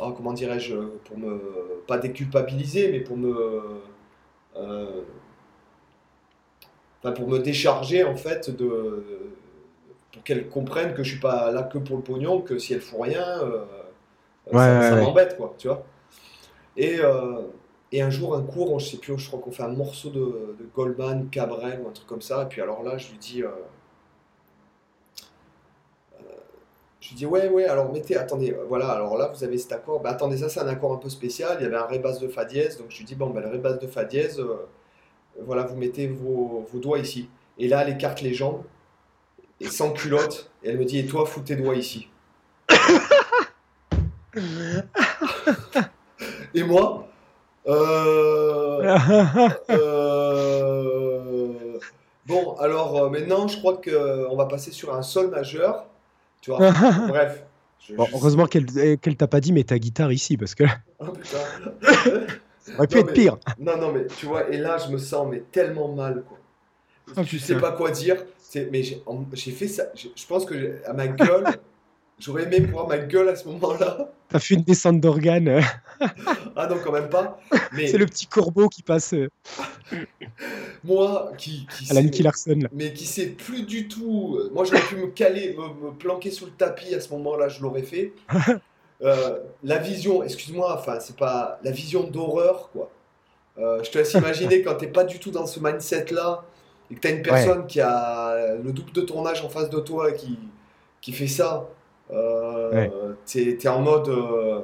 oh, comment dirais-je, pour me, pas déculpabiliser, mais pour me, euh, enfin, pour me décharger, en fait, de, pour qu'elle comprenne que je suis pas là que pour le pognon, que si elle fout rien, euh, Ouais, ça, ouais, ça ouais. m'embête, quoi, tu vois. Et, euh, et un jour, un cours, je sais plus, je crois qu'on fait un morceau de, de Goldman, Cabrel ou un truc comme ça. Et puis alors là, je lui dis, euh, je lui dis, ouais, ouais, alors mettez, attendez, voilà, alors là, vous avez cet accord. Bah attendez, ça, c'est un accord un peu spécial. Il y avait un ré basse de fa dièse. Donc je lui dis, bon, bah, le ré basse de fa dièse, voilà, vous mettez vos, vos doigts ici. Et là, elle écarte les jambes et sans culotte. Et elle me dit, et toi, fous tes doigts ici. Et moi, euh, euh, bon, alors euh, maintenant, je crois que euh, on va passer sur un sol majeur. Tu vois, [laughs] bref. Je- Bon, je- heureusement qu'elle euh, qu'elle t'a pas dit, mais ta guitare ici, parce que [laughs] Oh, putain. [laughs] ça aurait pu Non, être mais- pire. Non, non, mais tu vois, et là, je me sens mais tellement mal, quoi. Oh, tu sais pas quoi dire. Mais j'ai fait ça. Je, pense que à ma gueule, [laughs] j'aurais aimé voir ma gueule à ce moment-là. T'as fait une descente d'organes. [laughs] Ah non, quand même pas. Mais C'est le petit corbeau qui passe euh, moi, qui, qui à la sais- Nicky Larson. là. mais qui sait plus du tout. euh, Moi, j'aurais pu me caler, me, me planquer sous le tapis à ce moment-là, je l'aurais fait. [laughs] Euh, la vision, excuse-moi, enfin, c'est pas la vision d'horreur, quoi. Euh, je te laisse imaginer quand t'es pas du tout dans ce mindset-là et que t'as une personne qui a le double de ton âge en face de toi qui, qui fait ça. Euh, Ouais. t'es, t'es en mode. euh,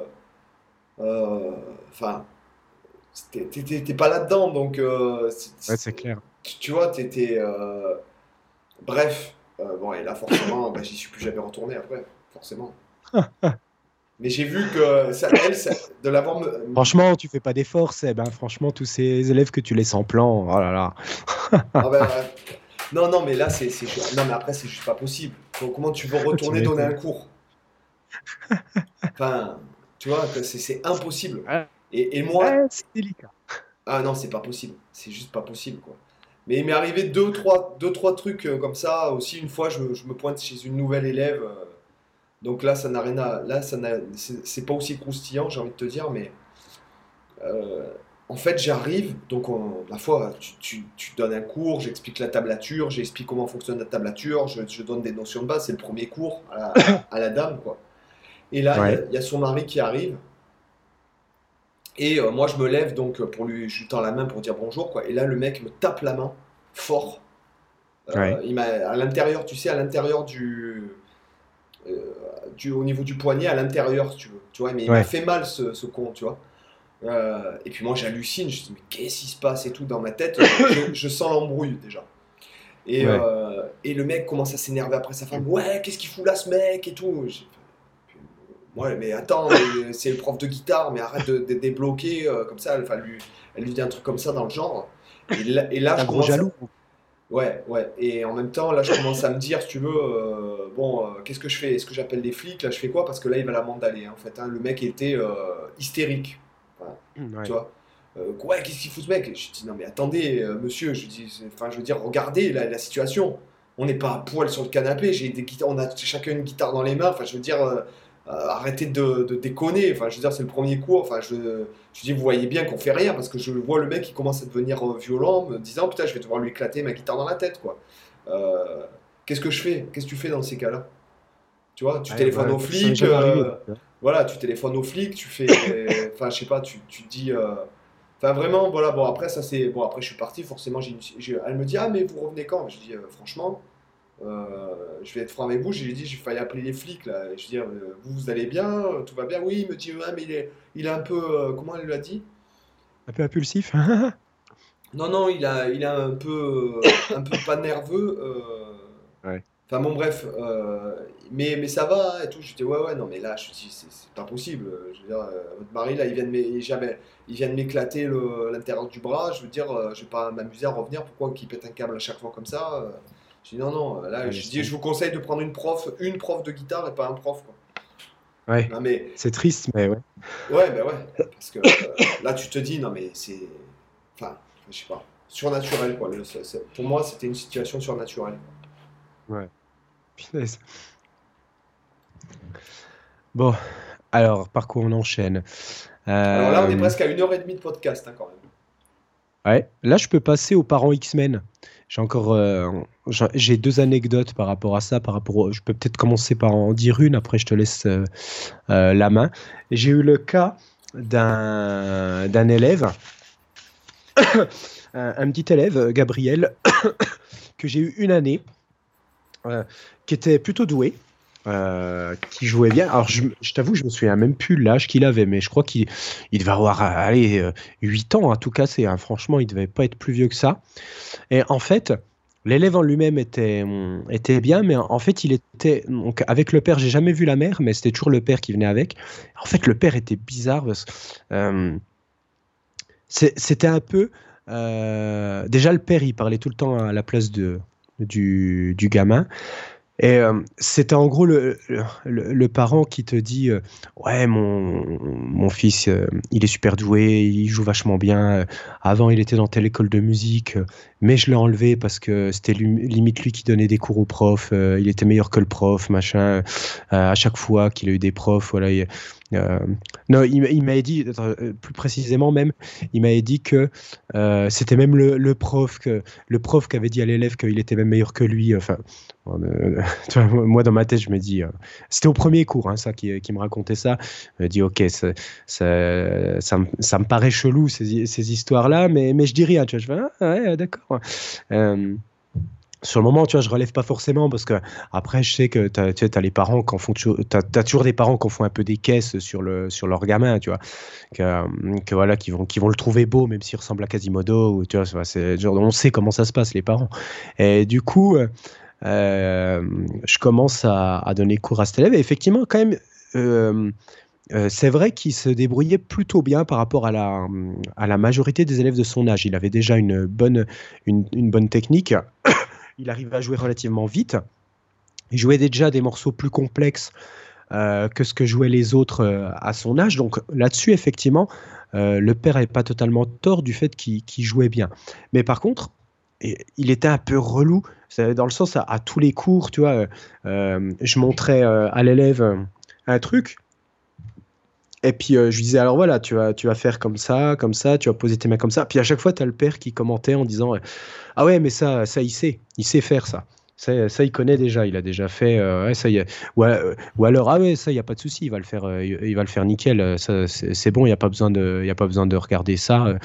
euh, Enfin. t'es, pas là-dedans, donc. euh, Ouais, c'est clair. tu, tu vois, t'étais. euh, Bref. Euh, bon, et là, forcément, bah, j'y suis plus jamais retourné après, forcément. [laughs] Mais j'ai vu que ça, elle, ça- de l'avoir. me- Franchement, tu fais pas d'efforts, Seb. hein. Franchement, tous ces élèves que tu laisses en plan, oh là là. Ah ben, euh, non, non, mais là, c'est. Non, mais après, c'est juste pas possible. Donc, comment tu veux [laughs] retourner Tu donner un cours? Enfin, tu vois, c'est impossible. Et, et moi, Ouais, c'est délicat. Ah non, c'est pas possible. C'est juste pas possible, quoi. Mais il m'est arrivé deux, trois, deux, trois trucs euh, comme ça. Aussi, une fois, je, je me pointe chez une nouvelle élève. euh, donc là, ça n'a rien à... Là, ça n'a... C'est pas aussi croustillant, j'ai envie de te dire, mais... euh, en fait, j'arrive, donc on- la fois, tu, tu, tu donnes un cours, j'explique la tablature, j'explique comment fonctionne la tablature, je, je donne des notions de base, c'est le premier cours à la, [coughs] à la dame, quoi. Et là, il y a- Ouais. il y, a son mari qui arrive, et euh, moi, je me lève donc pour lui, je lui tends la main pour dire bonjour, quoi. Et là, le mec me tape la main fort. Euh, Ouais. Il m'a à l'intérieur, tu sais, à l'intérieur du, euh, du, au niveau du poignet, à l'intérieur, si tu veux. Tu vois, mais il m'a fait mal ce, ce con, tu vois. Euh, et puis moi, j'hallucine. Je me dis mais qu'est-ce qui se passe et tout dans ma tête? [coughs] Je, je sens l'embrouille déjà. Et, Ouais. euh, et le mec commence à s'énerver après sa femme. Ouais, qu'est-ce qu'il fout là, ce mec et tout. Fait, Ouais, mais attends, [coughs] c'est le prof de guitare, mais arrête de, débloquer euh, comme ça. Enfin, lui, elle lui dit un truc comme ça dans le genre. Et là, et là, Un je gros commence à- jaloux. Ouais, ouais. Et en même temps, là, je commence à me dire, si tu veux, euh, bon, euh, qu'est-ce que je fais? Est-ce que j'appelle les flics? Là, je fais quoi? Parce que là, il va la mandaler, hein, en fait. hein. Le mec était euh, hystérique, Ouais. tu vois. Ouais, qu'est-ce qu'il fout ce mec? Je dis, non, mais attendez, monsieur, je dis, enfin, je veux dire, regardez la, la situation. On n'est pas à poil sur le canapé, j'ai des guitares, on a chacun une guitare dans les mains. Enfin, je veux dire, arrêtez de, de déconner. Enfin, je veux dire, c'est le premier cours. Enfin, je, je dis, vous voyez bien qu'on fait rien parce que je vois le mec qui commence à devenir euh, violent, me disant, putain, je vais devoir lui éclater ma guitare dans la tête, quoi. Euh, qu'est-ce que je fais? Qu'est-ce que tu fais dans ces cas-là? Tu vois, tu Ouais, téléphones ouais, aux flics, euh, voilà, tu téléphones aux flics, tu fais, [coughs] enfin, je sais pas, tu, tu dis, euh, enfin, vraiment, voilà, bon, après, ça c'est, bon, après, je suis parti, forcément, j'ai- elle me dit, ah, mais vous revenez quand? Je dis, euh, franchement, euh, je vais être franc avec vous, j'ai dit, j'ai failli appeler les flics, là, et je dis, euh, vous, vous allez bien, tout va bien? Oui, il me dit, ouais, mais il est, il est un peu, euh, comment elle l'a dit? Un peu impulsif. [laughs] Non, non, il a, il a un peu, un peu pas nerveux. euh, Ouais. Enfin bon, bref, mais, mais ça va et tout. Je dis ouais, ouais, non, mais là, je dis c'est c'est pas possible. Je veux dire, votre mari là, il vient de m'éclater l'intérieur du bras. Je veux dire, je vais pas m'amuser à revenir. Pourquoi qu'il pète un câble à chaque fois comme ça? Euh. Je dis non, non. Là, Ouais, je dis, vous conseille de prendre une prof, une prof de guitare et pas un prof. Quoi. Ouais. Non mais C'est triste, mais ouais. Ouais, ben ouais, parce que euh, là tu te dis, non mais c'est. Enfin, je sais pas, surnaturel quoi. Le- pour moi, c'était une situation surnaturelle. Punaise. Bon, alors, par quoi on enchaîne? Alors là, on est Euh, presque à une heure et demie de podcast hein, quand même. Ouais, là, je peux passer aux parents X-Men. J'ai encore, euh, j'ai deux anecdotes par rapport à ça. Par rapport, je peux peut-être commencer par en dire une. Après, je te laisse euh, euh, la main. J'ai eu le cas d'un élève, [coughs] un, un petit élève, Gabriel, [coughs] que j'ai eu une année, qui était plutôt doué. Euh, qui jouait bien. Alors, je, t'avoue, je me souviens même plus l'âge qu'il avait, mais je crois qu'il il devait avoir, euh, allez, euh, 8 ans à tout casser. hein. Franchement, il devait pas être plus vieux que ça. Et en fait, l'élève en lui-même était, hum, était bien, mais en fait, il était. Donc, avec le père, j'ai jamais vu la mère, mais c'était toujours le père qui venait avec. En fait, le père était bizarre parce euh, c'était un peu. euh, déjà, le père, il parlait tout le temps à la place du gamin. Et euh, c'était en gros le, le, parent qui te dit euh, Ouais, mon, mon fils, euh, il est super doué, il joue vachement bien. Avant, il était dans telle école de musique, mais je l'ai enlevé parce que c'était limite lui qui donnait des cours aux profs. il était meilleur que le prof, machin. à chaque fois qu'il a eu des profs, voilà, il, euh, non, il, m'avait dit, euh, plus précisément même, il m'avait dit que euh, c'était même le, prof que le prof qui avait dit à l'élève qu'il était même meilleur que lui. Enfin, [laughs] moi dans ma tête, je me dis, c'était au premier cours, hein, ça, qui, me racontait ça. Je me dis, ok, ça, me, paraît chelou ces, histoires-là, mais, mais je dis rien. Tu vois, je fais, ah, ouais, d'accord sur le moment, tu vois, je relève pas forcément parce que après, je sais que tu as, les parents qui font, tu as, toujours des parents qui font un peu des caisses sur le sur leur gamin, tu vois, que, voilà, qui vont qui vont le trouver beau même s'il ressemble à Quasimodo ou tu vois, c'est genre on sait comment ça se passe les parents. Et du coup, euh, je commence à, donner cours à cet élève et effectivement, quand même. Euh, euh, c'est vrai qu'il se débrouillait plutôt bien par rapport à la, majorité des élèves de son âge. Il avait déjà une bonne, une bonne technique il arrive à jouer relativement vite. Il jouait déjà des morceaux plus complexes euh, que ce que jouaient les autres euh, à son âge. Donc là-dessus, effectivement, euh, le père n'est pas totalement tort du fait qu'il jouait bien. Mais par contre, il était un peu relou, dans le sens à, tous les cours, tu vois, je montrais à l'élève un truc, et puis je lui disais alors voilà, tu vas, tu vas faire comme ça, comme ça, tu vas poser tes mains comme ça. Puis à chaque fois, tu as le père qui commentait en disant ah ouais, mais ça, ça il sait, il sait faire ça. Ça, il connaît déjà, il a déjà fait. Euh, ça, y ou, ou, alors, ah ouais, ça, il n'y a pas de souci, il va le faire, euh, il, va le faire nickel. c'est bon, il n'y a pas besoin de, il a pas besoin de regarder ça.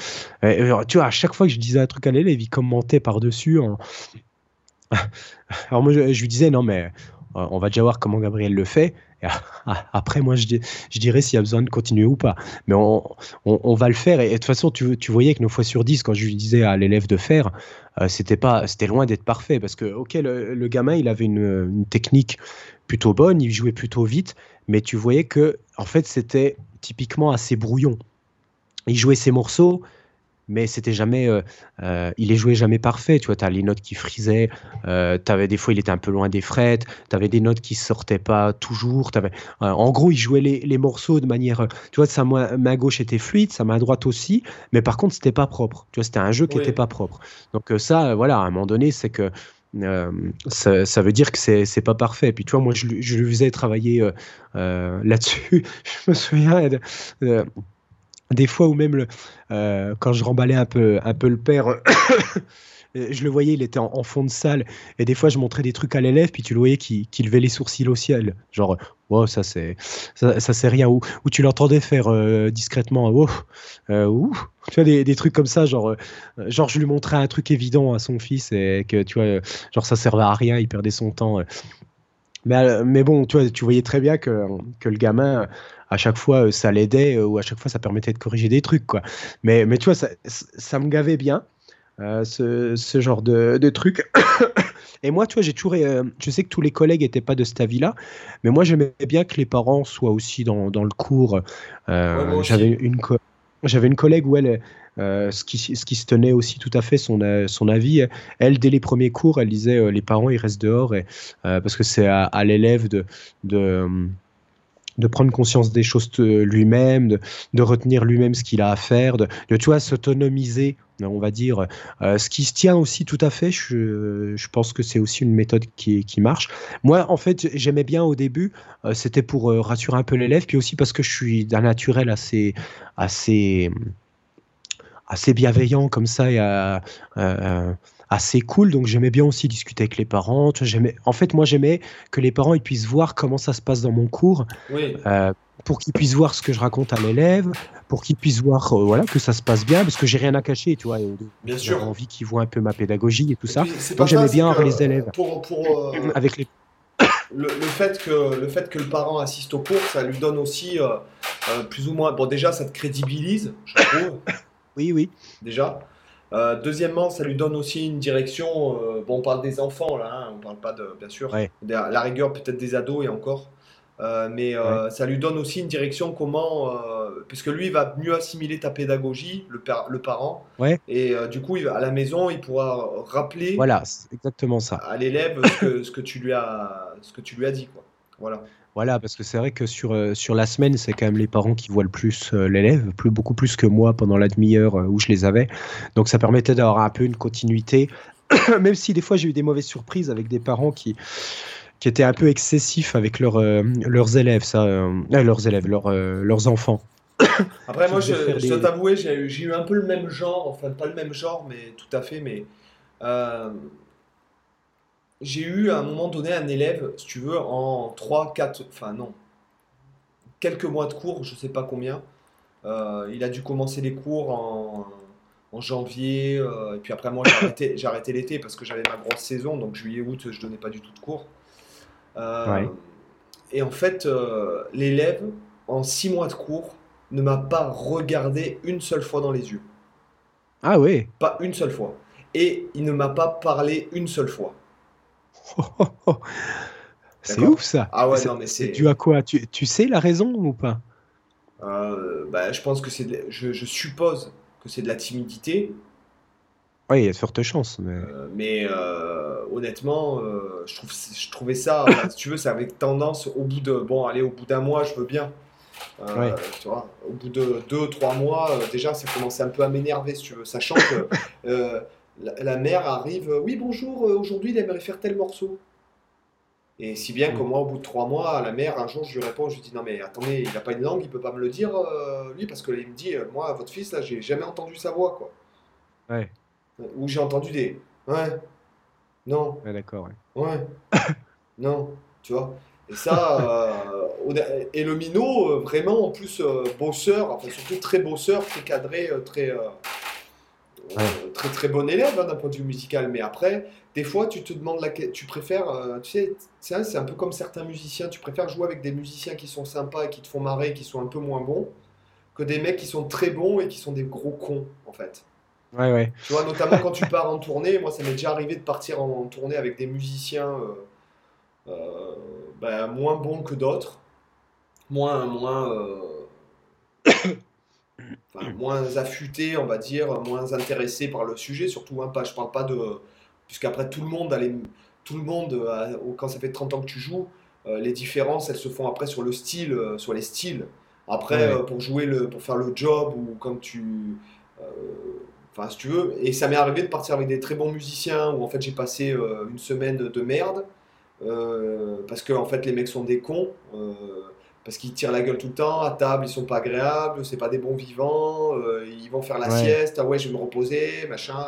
tu vois, à chaque fois que je disais un truc à l'élève, il commentait par dessus. [laughs] alors moi, je, lui disais non, mais euh, on va déjà voir comment Gabriel le fait. après, moi, je, dirais s'il y a besoin de continuer ou pas. Mais on, va le faire. Et, de toute façon, tu, tu, voyais que nos fois sur 10, quand je lui disais à l'élève de faire, euh, c'était pas, c'était loin d'être parfait. Parce que, ok, le, gamin, il avait une, une, technique plutôt bonne, il jouait plutôt vite, mais tu voyais que, en fait, c'était typiquement assez brouillon. Il jouait ses morceaux, mais c'était jamais, euh, euh, il est joué jamais parfait. Tu vois, tu as les notes qui frisaient, euh, avais, des fois il était un peu loin des frettes, tu avais des notes qui sortaient pas toujours. Avais, en gros, il jouait les, les, morceaux de manière, tu vois, sa main, gauche était fluide, sa main droite aussi, mais par contre c'était pas propre. Tu vois, c'était un jeu qui était pas propre. Donc ça, voilà, à un moment donné, c'est que ça, ça, veut dire que c'est, c'est pas parfait. Puis tu vois, moi, je, je lui faisais travailler là-dessus. [laughs] je me souviens des fois où même euh, quand je remballais un peu, un peu le père, [coughs] je le voyais, il était en, fond de salle. Et des fois, je montrais des trucs à l'élève, puis tu le voyais qui, levait les sourcils au ciel. Genre, wow, ça c'est ça, c'est rien. Ou, ou tu l'entendais faire euh, discrètement, wow, euh. Tu vois, des, des, trucs comme ça, genre, genre, je lui montrais un truc évident à son fils et que, tu vois, genre, ça servait à rien, il perdait son temps. Mais, mais bon, tu vois, tu voyais très bien que, que le gamin à chaque fois euh, ça l'aidait euh, ou à chaque fois ça permettait de corriger des trucs quoi. Mais, mais tu vois, ça, ça me gavait bien. Euh, ce, ce, genre de, de trucs. [coughs] et moi, tu vois, j'ai toujours. je sais que tous les collègues n'étaient pas de cet avis-là, mais moi, j'aimais bien que les parents soient aussi dans, dans le cours. J'avais une, j'avais une collègue où elle. ce, qui, ce qui se tenait aussi tout à fait son, son avis. Elle, dès les premiers cours, elle disait les parents ils restent dehors et, parce que c'est à, à l'élève de, de, de prendre conscience des choses lui-même, de, retenir lui-même ce qu'il a à faire, de, tu vois, s'autonomiser, on va dire. Euh, ce qui se tient aussi tout à fait, je, pense que c'est aussi une méthode qui, marche. Moi, en fait, j'aimais bien au début, euh, c'était pour euh, rassurer un peu l'élève, puis aussi parce que je suis d'un naturel assez, assez, assez bienveillant comme ça, et assez cool. Donc j'aimais bien aussi discuter avec les parents. En fait, moi j'aimais que les parents ils puissent voir comment ça se passe dans mon cours, euh, pour qu'ils puissent voir ce que je raconte à l'élève, pour qu'ils puissent voir euh, voilà que ça se passe bien, parce que j'ai rien à cacher, tu vois. Bien sûr. J'ai envie qu'ils voient un peu ma pédagogie et tout ça. Donc j'aimais bien les élèves. Pour, euh, avec les le, fait que, le fait que le parent assiste au cours, ça lui donne aussi plus ou moins. Bon, déjà, ça te crédibilise, je trouve. oui, oui. Déjà. Euh, deuxièmement, ça lui donne aussi une direction. Euh, bon, on parle des enfants là, hein, on parle pas de, bien sûr, de la rigueur peut-être des ados et encore. Euh, mais ça lui donne aussi une direction comment, puisque lui il va mieux assimiler ta pédagogie, le, le parent. Ouais. Et du coup, il, à la maison, il pourra rappeler voilà, exactement ça. à l'élève ce que, tu lui as, ce que tu lui as dit. Quoi. Voilà. Voilà, parce que c'est vrai que sur, sur la semaine, c'est quand même les parents qui voient le plus l'élève, plus, beaucoup plus que moi pendant la demi-heure où je les avais. Donc ça permettait d'avoir un peu une continuité, [clears throat] même si des fois j'ai eu des mauvaises surprises avec des parents qui, qui était un peu excessif avec leurs euh, leurs élèves, ça, euh, euh, leurs élèves, leurs, leurs enfants. [coughs] Après, moi, je, je dois t'avouer, j'ai eu, eu, un peu le même genre, enfin, pas le même genre, mais tout à fait, mais j'ai eu à un moment donné un élève, si tu veux, en 3, 4, enfin non, quelques mois de cours, je sais pas combien. il a dû commencer les cours en, en janvier, et puis après, moi, j'ai [coughs] arrêté, arrêté l'été parce que j'avais ma grosse saison, donc juillet, août, je donnais pas du tout de cours. Euh, et en fait, euh, l'élève, en six mois de cours, ne m'a pas regardé une seule fois dans les yeux. Ah oui Pas une seule fois. Et il ne m'a pas parlé une seule fois. [laughs] c'est ouf ça. Ah ouais, non, mais c'est. dû à quoi? Tu, tu, sais la raison ou pas? Euh, bah, Je pense que c'est. Je, je, suppose que c'est de la timidité. Oui, il y a de fortes chances. Mais, euh, honnêtement, euh, je, trouve, je trouvais ça, si tu veux, c'est avec tendance au bout de, bon, allez, au bout d'un mois, je veux bien. Euh, tu vois, au bout de deux, trois mois, déjà, ça commençait un peu à m'énerver, si tu veux, sachant que [laughs] la, mère arrive, oui, bonjour, aujourd'hui, il aimerait faire tel morceau. Et si bien que mm. moi, au bout de trois mois, la mère, un jour, je lui réponds, je lui dis, non, mais attendez, il n'a pas une langue, il peut pas me le dire, lui, parce qu'il me dit, moi, votre fils, là, j'ai jamais entendu sa voix, quoi. Ouais où j'ai entendu des ouais, non, Ouais, d'accord. ouais, [laughs] non, tu vois. Et ça, euh, et le minot, euh, vraiment, en plus, euh, bosseur, enfin surtout très bosseur, très cadré, très, très très bon élève hein, d'un point de vue musical. Mais après, des fois, tu te demandes, la, tu préfères, tu sais, c'est un peu comme certains musiciens, tu préfères jouer avec des musiciens qui sont sympas et qui te font marrer, qui sont un peu moins bons, que des mecs qui sont très bons et qui sont des gros cons, en fait. Ouais, ouais. Tu vois, notamment quand tu pars en tournée, moi ça m'est déjà arrivé de partir en, tournée avec des musiciens euh, euh, ben, moins bons que d'autres, moins, moins, euh, moins affûtés, on va dire, moins intéressés par le sujet, surtout, hein, pas, je parle pas de. Puisqu'après tout le monde, tout le monde quand ça fait 30 ans que tu joues, les différences elles se font après sur le style, sur les styles. Après, pour jouer le, pour faire le job ou comme tu Enfin, si tu veux. Et ça m'est arrivé de partir avec des très bons musiciens où en fait j'ai passé euh, une semaine de merde. Euh, parce que en fait les mecs sont des cons. Euh, parce qu'ils tirent la gueule tout le temps. À table, ils sont pas agréables. C'est pas des bons vivants. ils vont faire la sieste. Ah ouais, je vais me reposer. Machin.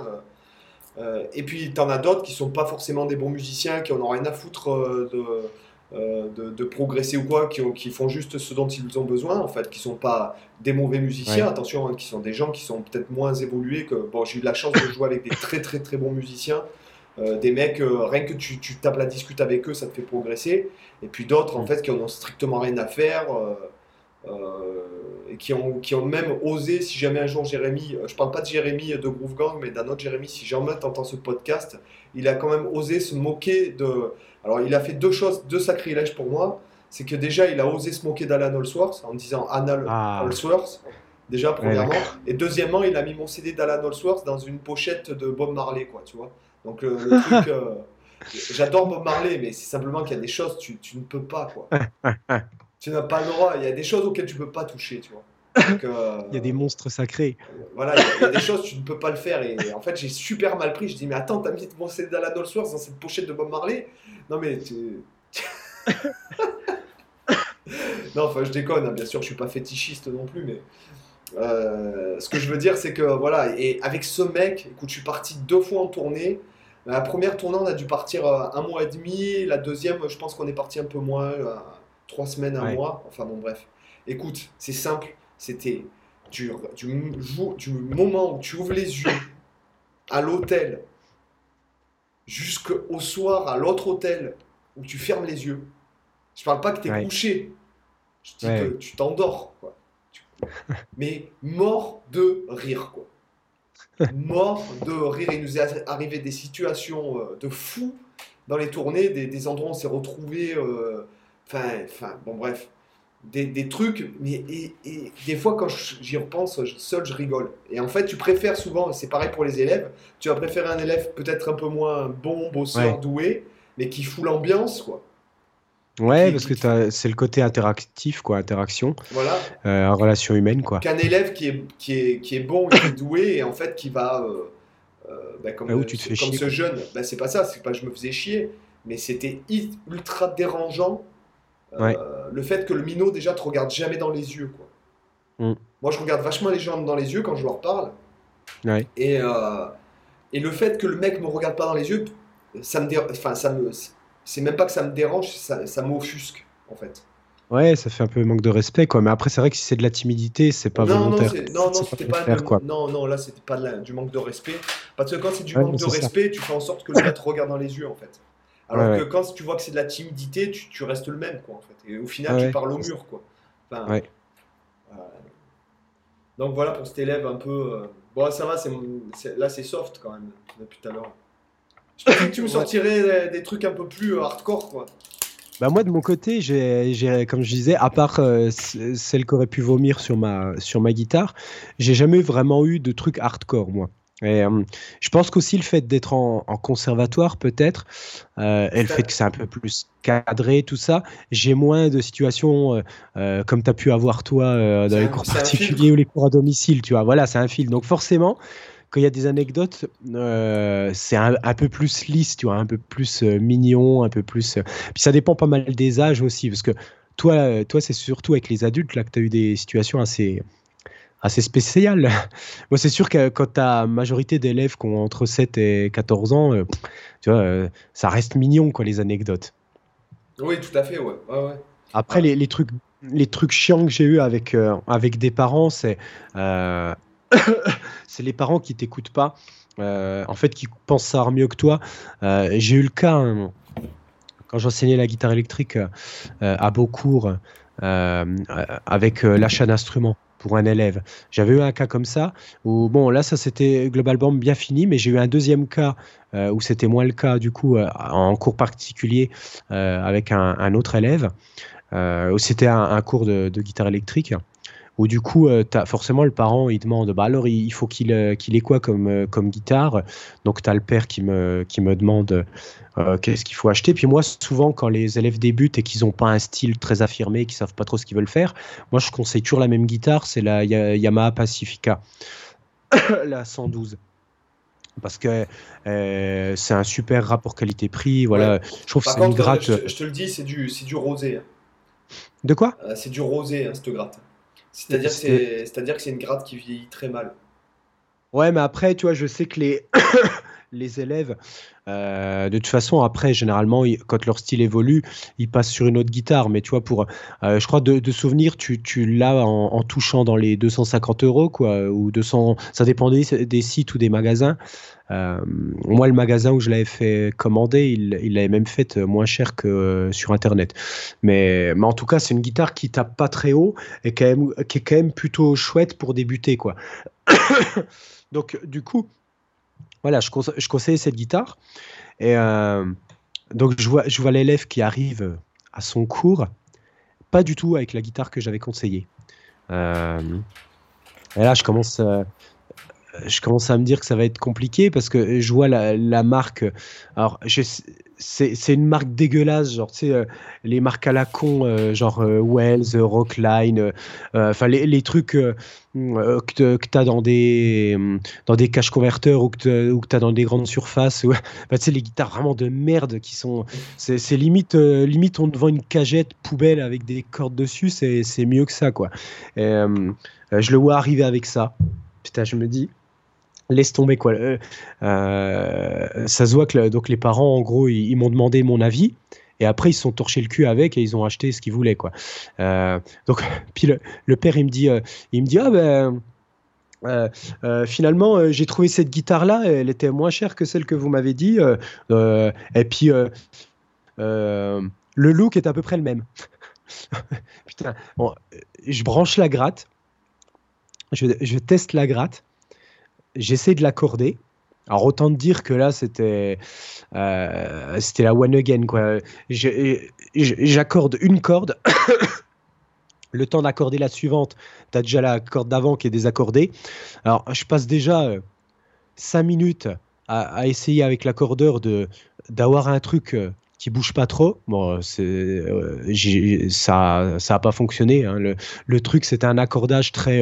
et puis t'en as d'autres qui sont pas forcément des bons musiciens, qui en ont rien à foutre de euh, de, progresser ou quoi, qui, qui, font juste ce dont ils ont besoin, en fait, qui sont pas des mauvais musiciens, attention, hein, qui sont des gens qui sont peut-être moins évolués que. Bon, j'ai eu la chance de jouer avec des très très très bons musiciens, euh, des mecs, euh, rien que tu, tu, tapes la discute avec eux, ça te fait progresser, et puis d'autres, en mm. fait, qui en ont strictement rien à faire. et qui ont, qui ont même osé, si jamais un jour Jérémy, je parle pas de Jérémy de Groove Gang, mais d'un autre Jérémy, si jamais entend ce podcast, il a quand même osé se moquer de, alors, il a fait deux choses, deux sacrilèges pour moi. C'est que déjà, il a osé se moquer d'Alan Holsworth en disant Alan ah. déjà, premièrement. et deuxièmement, il a mis mon CD d'Alan Holsworth dans une pochette de Bob Marley, quoi, tu vois. Donc, le, truc. Euh, j'adore Bob Marley, mais c'est simplement qu'il y a des choses, tu, tu ne peux pas, quoi. [laughs] tu n'as pas le droit. Il y a des choses auxquelles tu ne peux pas toucher, tu vois. Euh, il y a des monstres sacrés. Voilà, il y, a des choses, tu ne peux pas le faire. Et, en fait, j'ai super mal pris. Je dis, mais attends, t'as mis mon d'Alan Holsworth dans cette pochette de Bob Marley? Non, mais. [laughs] non, enfin, je déconne, hein, bien sûr, je suis pas fétichiste non plus, mais. Euh, ce que je veux dire, c'est que voilà, et avec ce mec, écoute, je suis parti deux fois en tournée. La première tournée, on a dû partir euh, un mois et demi. La deuxième, je pense qu'on est parti un peu moins, euh, trois semaines, un mois. Enfin bon, bref. Écoute, c'est simple. C'était du, du, du moment où tu ouvres les yeux à l'hôtel jusqu'au soir à l'autre hôtel où tu fermes les yeux. Je parle pas que tu es couché. Je dis que tu t'endors. [laughs] Mais mort de rire. Quoi. Mort de rire. Il nous est arrivé des situations euh, de fou dans les tournées, des, endroits où on s'est retrouvés. Euh, Enfin, bon, bref. Des, des trucs, mais et, et des fois, quand j'y repense, seul, je rigole. Et en fait, tu préfères souvent, c'est pareil pour les élèves, tu vas préférer un élève peut-être un peu moins bon, bosseur, Ouais. doué, mais qui fout l'ambiance, quoi. Ouais, parce que c'est le côté interactif, quoi, interaction, Voilà. euh, relation humaine, quoi. Qu'un élève qui est, qui, est, qui est bon, qui est doué, et en fait, qui va. euh, euh, bah, comme Ah oui, euh, tu te fais comme chier, ce jeune, bah, c'est pas ça, c'est pas je me faisais chier, mais c'était i- ultra dérangeant euh, Ouais. le fait que le minot déjà te regarde jamais dans les yeux. Quoi. Mm. Moi, je regarde vachement les gens dans les yeux quand je leur parle, Ouais. et, et le fait que le mec me regarde pas dans les yeux, ça me, enfin, ça me, c'est même pas que ça me dérange, ça, ça m'offusque en fait. Ouais, ça fait un peu manque de respect, quoi. Mais après, c'est vrai que si c'est de la timidité, c'est pas non, volontaire. non, non, c'était pas, de- quoi. non, non, là c'était pas de la- du manque de respect. Parce que quand c'est du Ouais, manque de ça. respect, tu fais en sorte que le gars te regarde dans les yeux en fait. Alors Ouais, que ouais. quand tu vois que c'est de la timidité, tu, tu restes le même quoi en fait. Et au final, tu parles au mur quoi. Enfin, Ouais. euh, donc voilà pour cet élève un peu. euh, Bon, ça va, c'est- là c'est soft quand même depuis tout à l'heure. Je pensais que tu me sortirais des, trucs un peu plus euh, hardcore quoi. Bah moi de mon côté, j'ai, comme je disais, à part euh, celle qui aurait pu vomir sur ma, sur ma guitare, j'ai jamais vraiment eu de trucs hardcore moi. Et, euh, je pense qu'aussi le fait d'être en, en conservatoire peut-être, euh, et le fait que c'est un peu plus cadré, tout ça, j'ai moins de situations comme tu as pu avoir toi dans les cours particuliers ou les cours à domicile, tu vois. Voilà, c'est un fil. Donc forcément, quand il y a des anecdotes, euh, c'est un, un peu plus lisse, tu vois, un peu plus euh, mignon, un peu plus... euh, Puis ça dépend pas mal des âges aussi, parce que toi, toi c'est surtout avec les adultes là que tu as eu des situations assez, assez spéciales. [laughs] Moi, c'est sûr que quand tu as majorité d'élèves qui ont entre 7 et 14 ans, tu vois, ça reste mignon, quoi, les anecdotes. Oui, tout à fait, ouais. ouais, ouais. Après, les, les trucs, les trucs chiants que j'ai eu avec, euh, avec des parents, c'est euh, [coughs] c'est les parents qui t'écoutent pas, euh, en fait, qui pensent savoir mieux que toi. Euh, j'ai eu le cas hein, quand j'enseignais la guitare électrique euh, à Beaucourt avec l'achat d'instruments pour un élève. J'avais eu un cas comme ça où, bon, là, ça s'était globalement bien fini, mais j'ai eu un deuxième cas où c'était moins le cas, du coup, en cours particulier avec un, autre élève. Où c'était un, cours de guitare électrique où du coup, euh, t'as- forcément, le parent, il demande, bah alors, il, faut qu'il euh, qu'il ait quoi comme, euh, comme guitare? Donc, tu as le père qui me, qui me demande euh, qu'est-ce qu'il faut acheter? Puis moi, souvent, quand les élèves débutent et qu'ils n'ont pas un style très affirmé, qu'ils savent pas trop ce qu'ils veulent faire, moi, je conseille toujours la même guitare, c'est la Ya- Yamaha Pacifica, [coughs] la 112. Parce que euh, c'est un super rapport qualité-prix. Voilà, je trouve que Par c'est une contre, euh, gratte. je, te- je te le dis, c'est du, c'est du rosé. hein. De quoi? Euh, c'est du rosé, hein, cette gratte. C'est-à-dire que C'est- une gratte qui vieillit très mal. Ouais, mais après, tu vois, je sais que les, [clears throat] les élèves, euh, de toute façon, après, généralement, quand leur style évolue, ils passent sur une autre guitare. Mais tu vois, pour, euh, je crois, de, de souvenir, tu, l'as en, touchant dans les 250 euros, quoi, ou 200, ça dépend des, sites ou des magasins. Euh, moi, le magasin où je l'avais fait commander, il l'avait même fait moins cher que sur Internet. Mais, mais en tout cas, c'est une guitare qui tape pas très haut et qui est quand même plutôt chouette pour débuter, quoi. [coughs] Donc, du coup, voilà, je, conse- je conseille cette guitare. Et euh, donc, je vois, l'élève qui arrive à son cours, pas du tout avec la guitare que j'avais conseillée. Euh, et là, je commence, euh, je commence à me dire que ça va être compliqué parce que je vois la, la marque. Alors, je- c'est une marque dégueulasse, genre, tu sais, euh, les marques à la con, euh, genre euh, Wells, Rockline, enfin, les, les trucs euh, que tu as dans des, euh, dans des caches converteurs ou que tu as dans des grandes surfaces. [laughs] ou- tu sais, les guitares vraiment de merde qui sont. C'est limite, limite, on te une cagette poubelle avec des cordes dessus, c'est mieux que ça, quoi. Je le vois arriver avec ça. Putain, je me dis, laisse tomber, quoi. Euh, euh, ça se voit que donc les parents, en gros, ils, m'ont demandé mon avis. Et après, ils se sont torchés le cul avec et ils ont acheté ce qu'ils voulaient, quoi. Euh, donc, [laughs] puis le, père, il me dit, il me dit, ah ben, finalement, j'ai trouvé cette guitare-là, elle était moins chère que celle que vous m'avez dit. et puis, le look est à peu près le même. [laughs] Je branche la gratte, je teste la gratte, j'essaie de l'accorder. Alors autant te dire que là c'était euh, c'était la one again quoi. J'accorde une corde, [coughs] le temps d'accorder la suivante, tu as déjà la corde d'avant qui est désaccordée. Alors je passe déjà 5 euh, minutes à, essayer avec l'accordeur de d'avoir un truc euh, qui bouge pas trop. Bon, c'est ça ça a pas fonctionné. Hein. Le, le, truc c'était un accordage très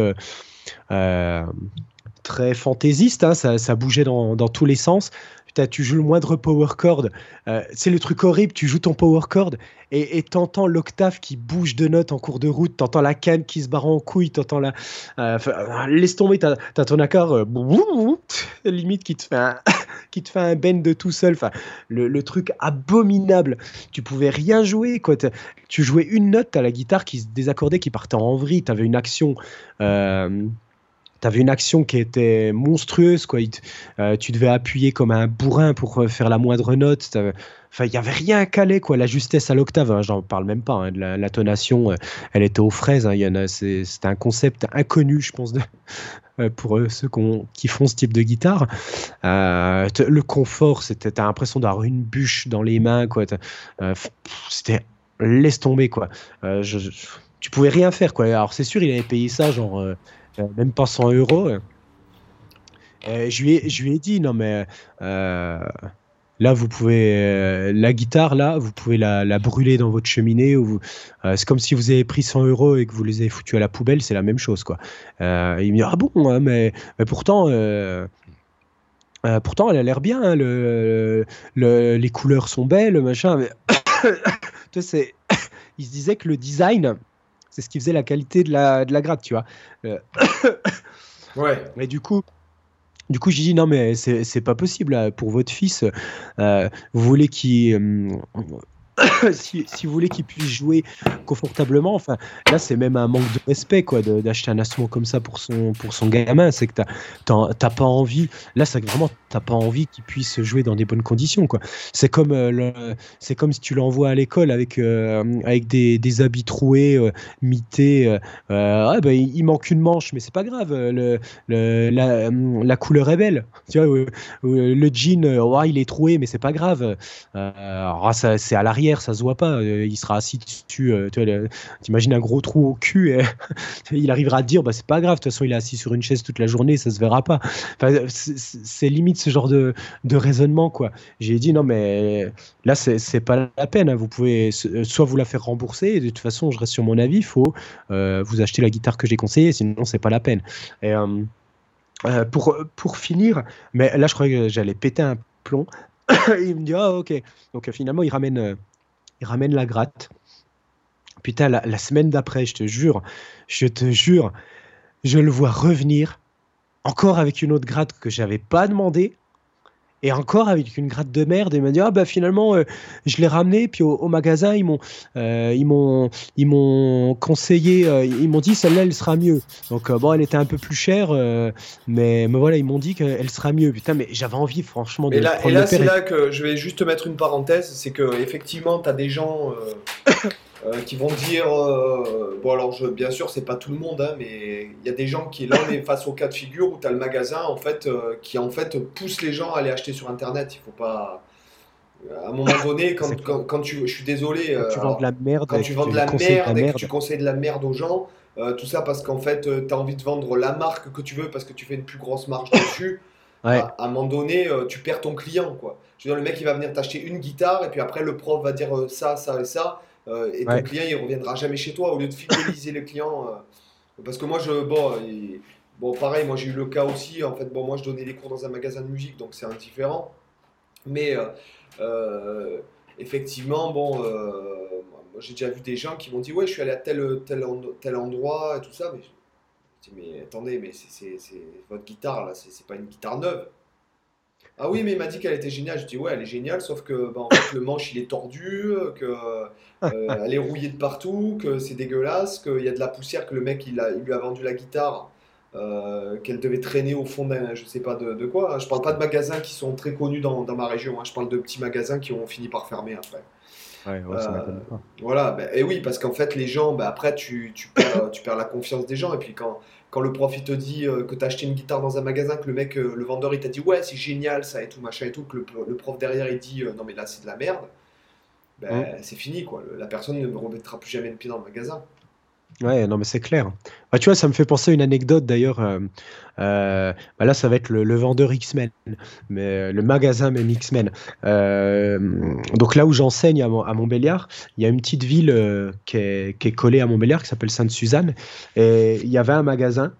très fantaisiste, hein, ça, bougeait dans, tous les sens. Putain, tu joues le moindre power chord, euh, c'est le truc horrible, tu joues ton power chord et t'entends l'octave qui bouge de notes en cours de route, t'entends la canne qui se barre en couille, t'entends la... Euh, laisse tomber, t'as as ton accord euh, [laughs] limite qui te fait un, [laughs] qui te fait un bend de tout seul, enfin, le, truc abominable, tu pouvais rien jouer, quoi. tu jouais une note à la guitare qui se désaccordait, qui partait en vrille, t'avais une action tu avais une action qui était monstrueuse, quoi. Euh, tu devais appuyer comme un bourrin pour euh, faire la moindre note. Enfin, il n'y avait rien à caler, quoi. La justesse à l'octave, hein, j'en parle même pas. Hein, de l'intonation, euh, elle était aux fraises. Hein. C'était un concept inconnu, je pense, pour ceux qui font ce type de guitare. le confort, c'était, t'as l'impression d'avoir une bûche dans les mains, quoi. c'était laisse tomber, quoi. Je, tu pouvais rien faire, quoi. Alors, c'est sûr, il avait payé ça, genre même pas 100 euros. Euh, je, lui ai, dit, non mais euh, là vous pouvez la guitare là vous pouvez la, brûler dans votre cheminée c'est comme si vous avez pris 100 euros et que vous les avez foutus à la poubelle c'est la même chose quoi il me dit ah bon hein, mais, pourtant pourtant elle a l'air bien hein, le, les couleurs sont belles machin mais [coughs] [coughs] il se disait que le design c'est ce qui faisait la qualité de la, de la gratte, tu vois. Euh, ouais. Mais du coup, du coup, j'ai dit non, mais c'est pas possible pour votre fils. Euh, vous voulez qu'il [coughs] si, vous voulez qu'il puisse jouer confortablement, enfin, là, c'est même un manque de respect, quoi, d'acheter un instrument comme ça pour son, pour son gamin. C'est que t'as pas envie, là, c'est vraiment, t'as pas envie qu'il puisse jouer dans des bonnes conditions, quoi. C'est comme, euh, comme si tu l'envoies à l'école avec, euh, avec des, des, habits troués, euh, mités. bah, il manque une manche, mais c'est pas grave. La, la, couleur est belle. Tu vois, le jean, il est troué, mais c'est pas grave. c'est à l'arrière ça se voit pas. Euh, il sera assis dessus. Euh, tu imagines un gros trou au cul et [laughs] il arrivera à dire bah, c'est pas grave, de toute façon, il est assis sur une chaise toute la journée, ça se verra pas. c'est limite ce genre de, raisonnement, quoi. J'ai dit non, mais là, c'est pas la peine. Hein. Vous pouvez euh, soit vous la faire rembourser, de toute façon, je reste sur mon avis, il faut vous acheter la guitare que j'ai conseillée, sinon, c'est pas la peine. Pour, pour finir, mais là je croyais que j'allais péter un plomb. [coughs] il me dit ah ok. Donc finalement il ramène il ramène la gratte. Putain, la, semaine d'après, je te jure, je te jure, je le vois revenir, encore avec une autre gratte que j'avais pas demandé, et encore avec une gratte de merde, et il m'a dit ah bah finalement euh, je l'ai ramené, puis au, magasin ils m'ont euh, ils m'ont ils m'ont conseillé, euh, ils m'ont dit celle-là elle sera mieux. Donc bon elle était un peu plus chère, mais, mais voilà ils m'ont dit qu'elle sera mieux. Putain mais j'avais envie franchement de. Et là, et là c'est là que je vais juste mettre une parenthèse, c'est que effectivement tu as des gens [laughs] Euh, qui vont dire euh, bon alors je, bien sûr c'est pas tout le monde hein, mais il y a des gens qui là on est face au cas de figure où tu as le magasin en fait euh, qui en fait pousse les gens à aller acheter sur internet. Il faut pas à un moment donné quand, quand, tu je suis désolé quand tu vends de la merde quand tu vends de la merde, et que tu conseilles de la merde aux gens tout ça parce qu'en fait tu as envie de vendre la marque que tu veux parce que tu fais une plus grosse marge dessus [laughs] à, un moment donné tu perds ton client quoi. Je veux dire le mec il va venir t'acheter une guitare et puis après le prof va dire ça ça et ça euh, et ton client, il reviendra jamais chez toi au lieu de fidéliser le client. Euh, parce que moi, je, bon, bon, pareil, moi j'ai eu le cas aussi. En fait, bon, moi je donnais des cours dans un magasin de musique, donc c'est indifférent. Mais euh, effectivement, bon, j'ai déjà vu des gens qui m'ont dit Ouais, je suis allé à tel, tel, tel endroit et tout ça. Mais, mais attendez, mais c'est votre guitare là, c'est pas une guitare neuve. Ah oui, mais il m'a dit qu'elle était géniale. Je dis ouais, elle est géniale, sauf que bah, le manche il est tordu, que euh, elle est rouillée de partout, que c'est dégueulasse, qu'il y a de la poussière, que le mec il, a, il lui a vendu la guitare, euh, qu'elle devait traîner au fond d'un, je sais pas de, quoi. Je parle pas de magasins qui sont très connus dans, ma région. Hein. Je parle de petits magasins qui ont fini par fermer après. Ouais, ouais, ça Euh, pas. Voilà, ben, et oui, parce qu'en fait, les gens, ben, après, tu, tu perds, tu perds la confiance des gens. Et puis, quand, quand le prof il te dit euh, que tu as acheté une guitare dans un magasin, que le mec, euh, le vendeur, il t'a dit ouais, c'est génial ça et tout, machin et tout, que le, le prof derrière il dit euh, non, mais là, c'est de la merde, ben, c'est fini quoi. La personne ne remettra plus jamais le pied dans le magasin. Ouais, non, mais c'est clair. Bah, tu vois, ça me fait penser à une anecdote d'ailleurs. euh, euh, bah là, ça va être le, vendeur X-Men, mais euh, le magasin même X-Men. Donc là où j'enseigne à, Mon- à Montbéliard, il y a une petite ville qui, est, collée à Montbéliard qui s'appelle Sainte-Suzanne. Et il y avait un magasin,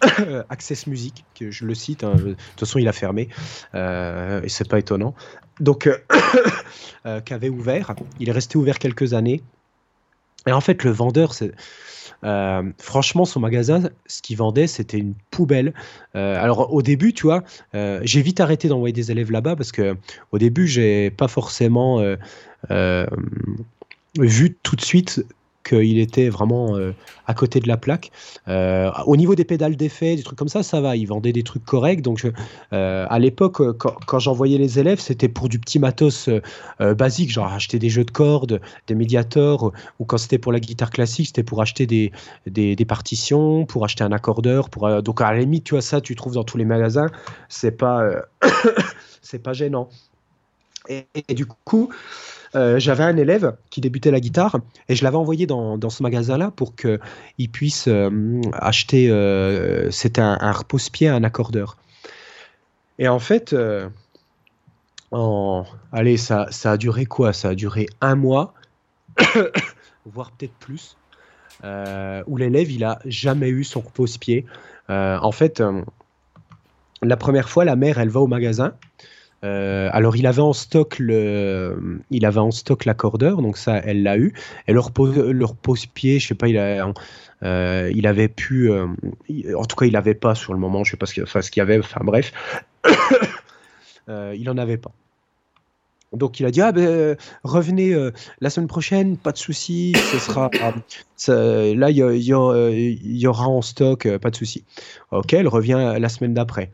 [coughs] Access Music, que je le cite. hein, de toute façon, il a fermé. et c'est pas étonnant. Donc, euh, [coughs] euh, qui avait ouvert. Il est resté ouvert quelques années. Et en fait, le vendeur, c'est. Euh, franchement, son magasin, ce qu'il vendait, c'était une poubelle. Euh, alors, au début, tu vois, euh, j'ai vite arrêté d'envoyer des élèves là-bas parce que au début, j'ai pas forcément vu tout de suite qu'il était vraiment euh, à côté de la plaque. Euh, au niveau des pédales d'effet, des trucs comme ça, ça va. Il vendait des trucs corrects. Donc, euh, à l'époque, quand, j'envoyais les élèves, c'était pour du petit matos basique, genre acheter des jeux de cordes, des médiators, ou quand c'était pour la guitare classique, c'était pour acheter des, partitions, pour acheter un accordeur. Pour, donc, à la limite, tu vois, ça, tu trouves dans tous les magasins. C'est pas, [coughs] c'est pas gênant. Et du coup, euh, j'avais un élève qui débutait la guitare et je l'avais envoyé dans, dans ce magasin-là pour qu'il puisse euh, acheter. euh, C'était un, un repose-pied, un accordeur. Et en fait, euh, allez, ça, ça a duré quoi? Ça a duré un mois, [coughs] voire peut-être plus, où l'élève, il a jamais eu son repose-pied. En fait, la première fois, la mère, elle va au magasin. Euh, alors, il avait en stock le, il avait en stock l'accordeur, donc ça, elle l'a eu. Et le repose, le repose-pied, je sais pas, il a, euh, il avait pu, euh, en tout cas, il avait pas sur le moment, je sais pas ce qu'il y avait, enfin bref, [coughs] il en avait pas. Donc il a dit ah ben revenez la semaine prochaine, pas de souci, ce sera [coughs] là il y, y aura en stock, pas de souci. Ok, elle revient la semaine d'après,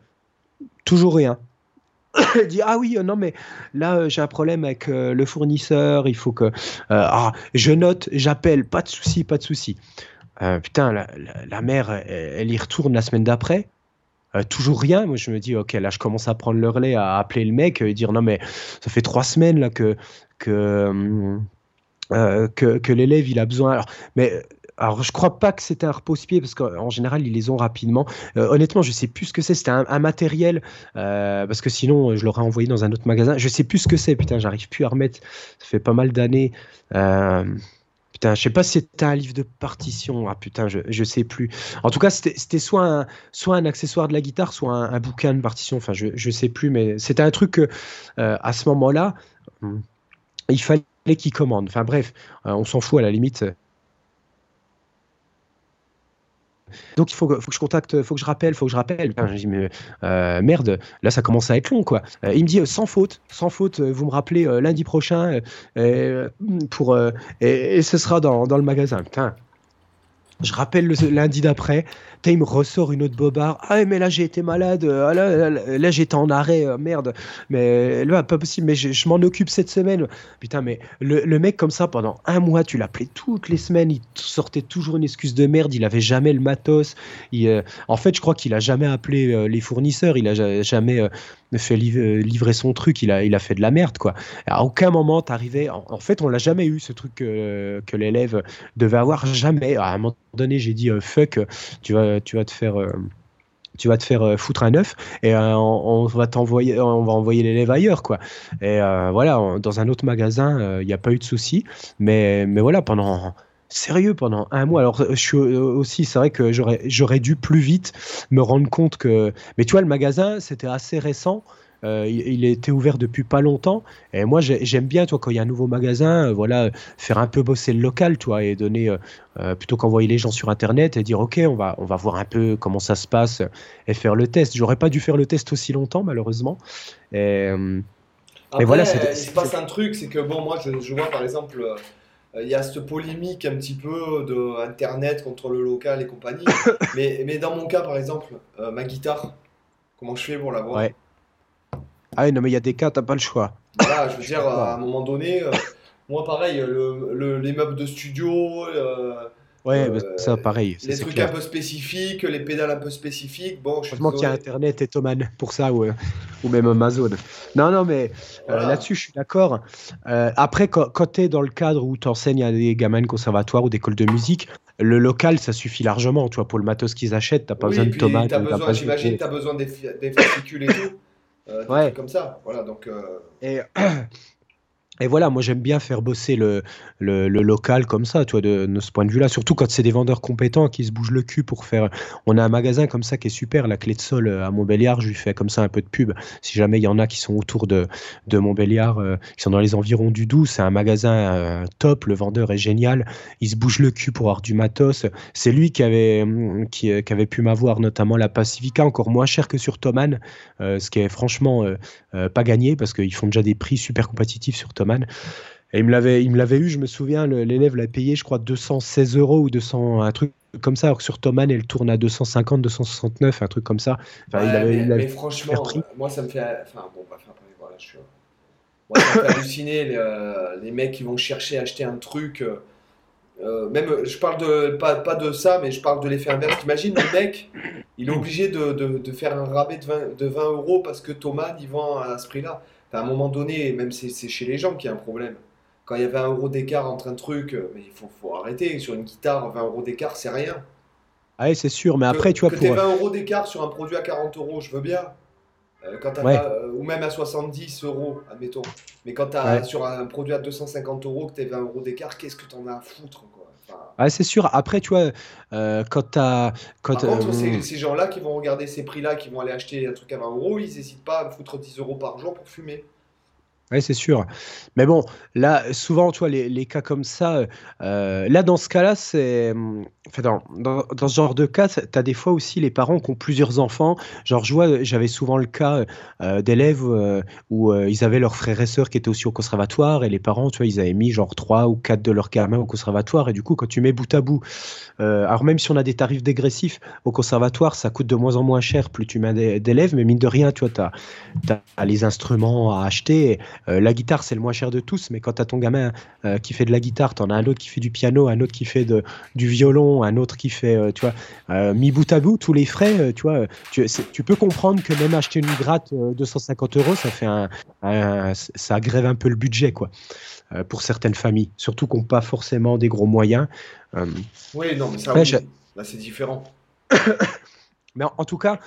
toujours rien. [coughs] Dit ah oui euh, non mais là euh, j'ai un problème avec euh, le fournisseur, il faut que ah je note, j'appelle, pas de souci, pas de souci. Putain la, mère elle, y retourne la semaine d'après. Toujours rien. Moi, je me dis, ok, là, je commence à prendre le relais, à appeler le mec et dire, non, mais ça fait trois semaines là que que que, l'élève il a besoin. Mais alors, je crois pas que c'était un repose-pied parce qu'en général ils les ont rapidement. Euh, honnêtement, je sais plus ce que c'est. C'était un, matériel euh, parce que sinon je l'aurais envoyé dans un autre magasin. Je sais plus ce que c'est. Putain, j'arrive plus à remettre. Ça fait pas mal d'années. Euh, Putain, je sais pas si c'était un livre de partition. Ah putain, je, je sais plus. En tout cas, c'était soit un, soit un accessoire de la guitare, soit un, bouquin de partition. Enfin, je, je sais plus, mais c'était un truc que, à ce moment-là, il fallait qu'il commande. Enfin bref, on s'en fout à la limite. Donc il faut que, je contacte, faut que je rappelle, faut que je rappelle. Putain, je dis mais euh, merde, là ça commence à être long quoi. Euh, il me dit euh, sans faute, sans faute, vous me rappelez lundi prochain pour et, et ce sera dans, dans le magasin. Putain. Je rappelle le lundi d'après, il me ressort une autre bobard. Ah mais là j'ai été malade, ah, là, j'étais en arrêt, euh, merde. Mais là pas possible, mais je, m'en occupe cette semaine. Putain mais le, mec comme ça pendant un mois, tu l'appelais toutes les semaines, il sortait toujours une excuse de merde, il avait jamais le matos. Euh, en fait je crois qu'il a jamais appelé euh, les fournisseurs, il a ja- jamais euh, fait liv- livrer son truc, il a, fait de la merde quoi. À aucun moment t'arrivais, en, en fait on l'a jamais eu ce truc que, que l'élève devait avoir jamais. À un moment donné j'ai dit euh, fuck, tu vas, tu vas te faire... euh, tu vas te faire euh, foutre un œuf et on, va t'envoyer on va envoyer l'élève ailleurs quoi. Et voilà dans un autre magasin il n'y a pas eu de souci. Mais mais voilà pendant sérieux pendant un mois. Alors je suis aussi c'est vrai que j'aurais j'aurais dû plus vite me rendre compte que mais tu vois le magasin c'était assez récent euh, il, il était ouvert depuis pas longtemps et moi j'ai- j'aime bien toi quand il y a un nouveau magasin euh, voilà faire un peu bosser le local toi et donner euh, plutôt qu'envoyer les gens sur internet et dire ok on va on va voir un peu comment ça se passe et faire le test j'aurais pas dû faire le test aussi longtemps malheureusement et, Après, voilà, euh, c'est- il se passe un truc, c'est que bon, moi, je, je vois par exemple, il y a cette polémique un petit peu de Internet contre le local et compagnie. [laughs] mais, mais dans mon cas, par exemple, ma guitare, comment je fais pour l'avoir? Ouais. Ah oui, non mais il y a des cas t'as pas le choix Voilà, je veux [coughs] dire, à un moment donné, euh, moi, pareil, le, le- les meubles de studio, euh, Ouais, euh, ça, pareil. ça, les trucs clair. un peu spécifiques, les pédales un peu spécifiques. Bon, je Heureusement qu'il y a. Internet et Thomann pour ça, ou, euh, ou même Amazon. Non, non, mais Voilà. là-dessus, je suis d'accord. Après, quand, quand tu es dans le cadre où tu enseignes à des gamins de conservatoire ou d'école de musique, le local, ça suffit largement. Tu vois, pour le matos qu'ils achètent, t'as pas Oui, besoin de tomates. t'as t'as besoin, j'imagine, de- tu as besoin des, des fascicules et tout. Euh, Ouais. comme ça. Voilà, donc. euh, Et, [clears throat] et voilà, moi j'aime bien faire bosser le, le, local comme ça, tu vois, de, ce point de vue-là. Surtout quand c'est des vendeurs compétents qui se bougent le cul pour faire. On a un magasin comme ça qui est super, la clé de sol euh, à Montbéliard. Je lui fais comme ça un peu de pub. Si jamais il y en a qui sont autour de, de Montbéliard, euh, qui sont dans les environs du Doubs, c'est un magasin euh, top. Le vendeur est génial. Il se bouge le cul pour avoir du matos. C'est lui qui avait, hum, qui, avait pu m'avoir notamment la Pacifica encore moins cher que sur Thomann, ce qui est franchement pas gagné parce qu'ils font déjà des prix super compétitifs sur Thomann. Et il me l'avait, il me l'avait eu, je me souviens, l'élève l'a payé, je crois, 216 euros ou 200, un truc comme ça, alors que sur Thomann, elle tourne à 250, 269, un truc comme ça. Enfin, il ouais, avait- mais, il avait- mais franchement, moi ça me fait. Enfin, bon, après, voilà, je suis. Moi, ça me fait halluciner les, euh, les mecs qui vont chercher à acheter un truc. euh, euh, même, je parle de. Pas, pas de ça, mais je parle de l'effet inverse. T'imagines, le mec, il est obligé de, de, de faire un rabais de 20, de 20 euros parce que Thomas, il vend à ce prix-là. Enfin, à un moment donné, même c'est c'est chez les gens qu'il y a un problème. Quand il y avait un euro d'écart entre un truc, euh, mais il faut, faut arrêter. Sur une guitare, 20 euros d'écart, c'est rien. Ah ouais, c'est sûr, mais Que- après, tu vois, que pour. t'aies 20 euros d'écart sur un produit à 40 euros, je veux bien. Euh, quand t'as Ouais. pas- euh, ou même à 70 euros, admettons. Mais quand tu as Ouais. sur un produit à 250 euros que tu 20 euros d'écart, qu'est-ce que t'en as à foutre quoi? Ah, c'est sûr, après, tu vois, euh, quand t'as. Quand, Par contre, euh, ces, ces gens-là qui vont regarder ces prix-là, qui vont aller acheter un truc à 20 euros, ils n'hésitent pas à me foutre 10 euros par jour pour fumer. Ouais, c'est sûr. Mais bon, là, souvent, tu vois, les, les cas comme ça, euh, là, dans ce cas-là, c'est. hum, Enfin, dans, dans, dans ce genre de cas, tu as des fois aussi les parents qui ont plusieurs enfants. Genre, je vois, j'avais souvent le cas euh, d'élèves euh, où ils avaient leurs frères et sœurs qui étaient aussi au conservatoire et les parents, tu vois, ils avaient mis genre trois ou quatre de leurs gamins au conservatoire. Et du coup, quand tu mets bout à bout, alors même si on a des tarifs dégressifs au conservatoire, ça coûte de moins en moins cher plus tu mets d'élèves, mais mine de rien, tu vois, tu as, les instruments à acheter. Euh, la guitare, c'est le moins cher de tous, mais quand tu as ton gamin euh, qui fait de la guitare, tu en as un autre qui fait du piano, un autre qui fait de, du violon, un autre qui fait, euh, tu vois, mis bout à bout, tous les frais, tu vois, tu, peux comprendre que même acheter une gratte euh, 250 euros, ça fait un, un- ça grève un peu le budget, quoi, pour certaines familles, surtout qui n'ont pas forcément des gros moyens. Oui, non, mais ça, oui. Là, c'est différent. [coughs] Mais en, en tout cas,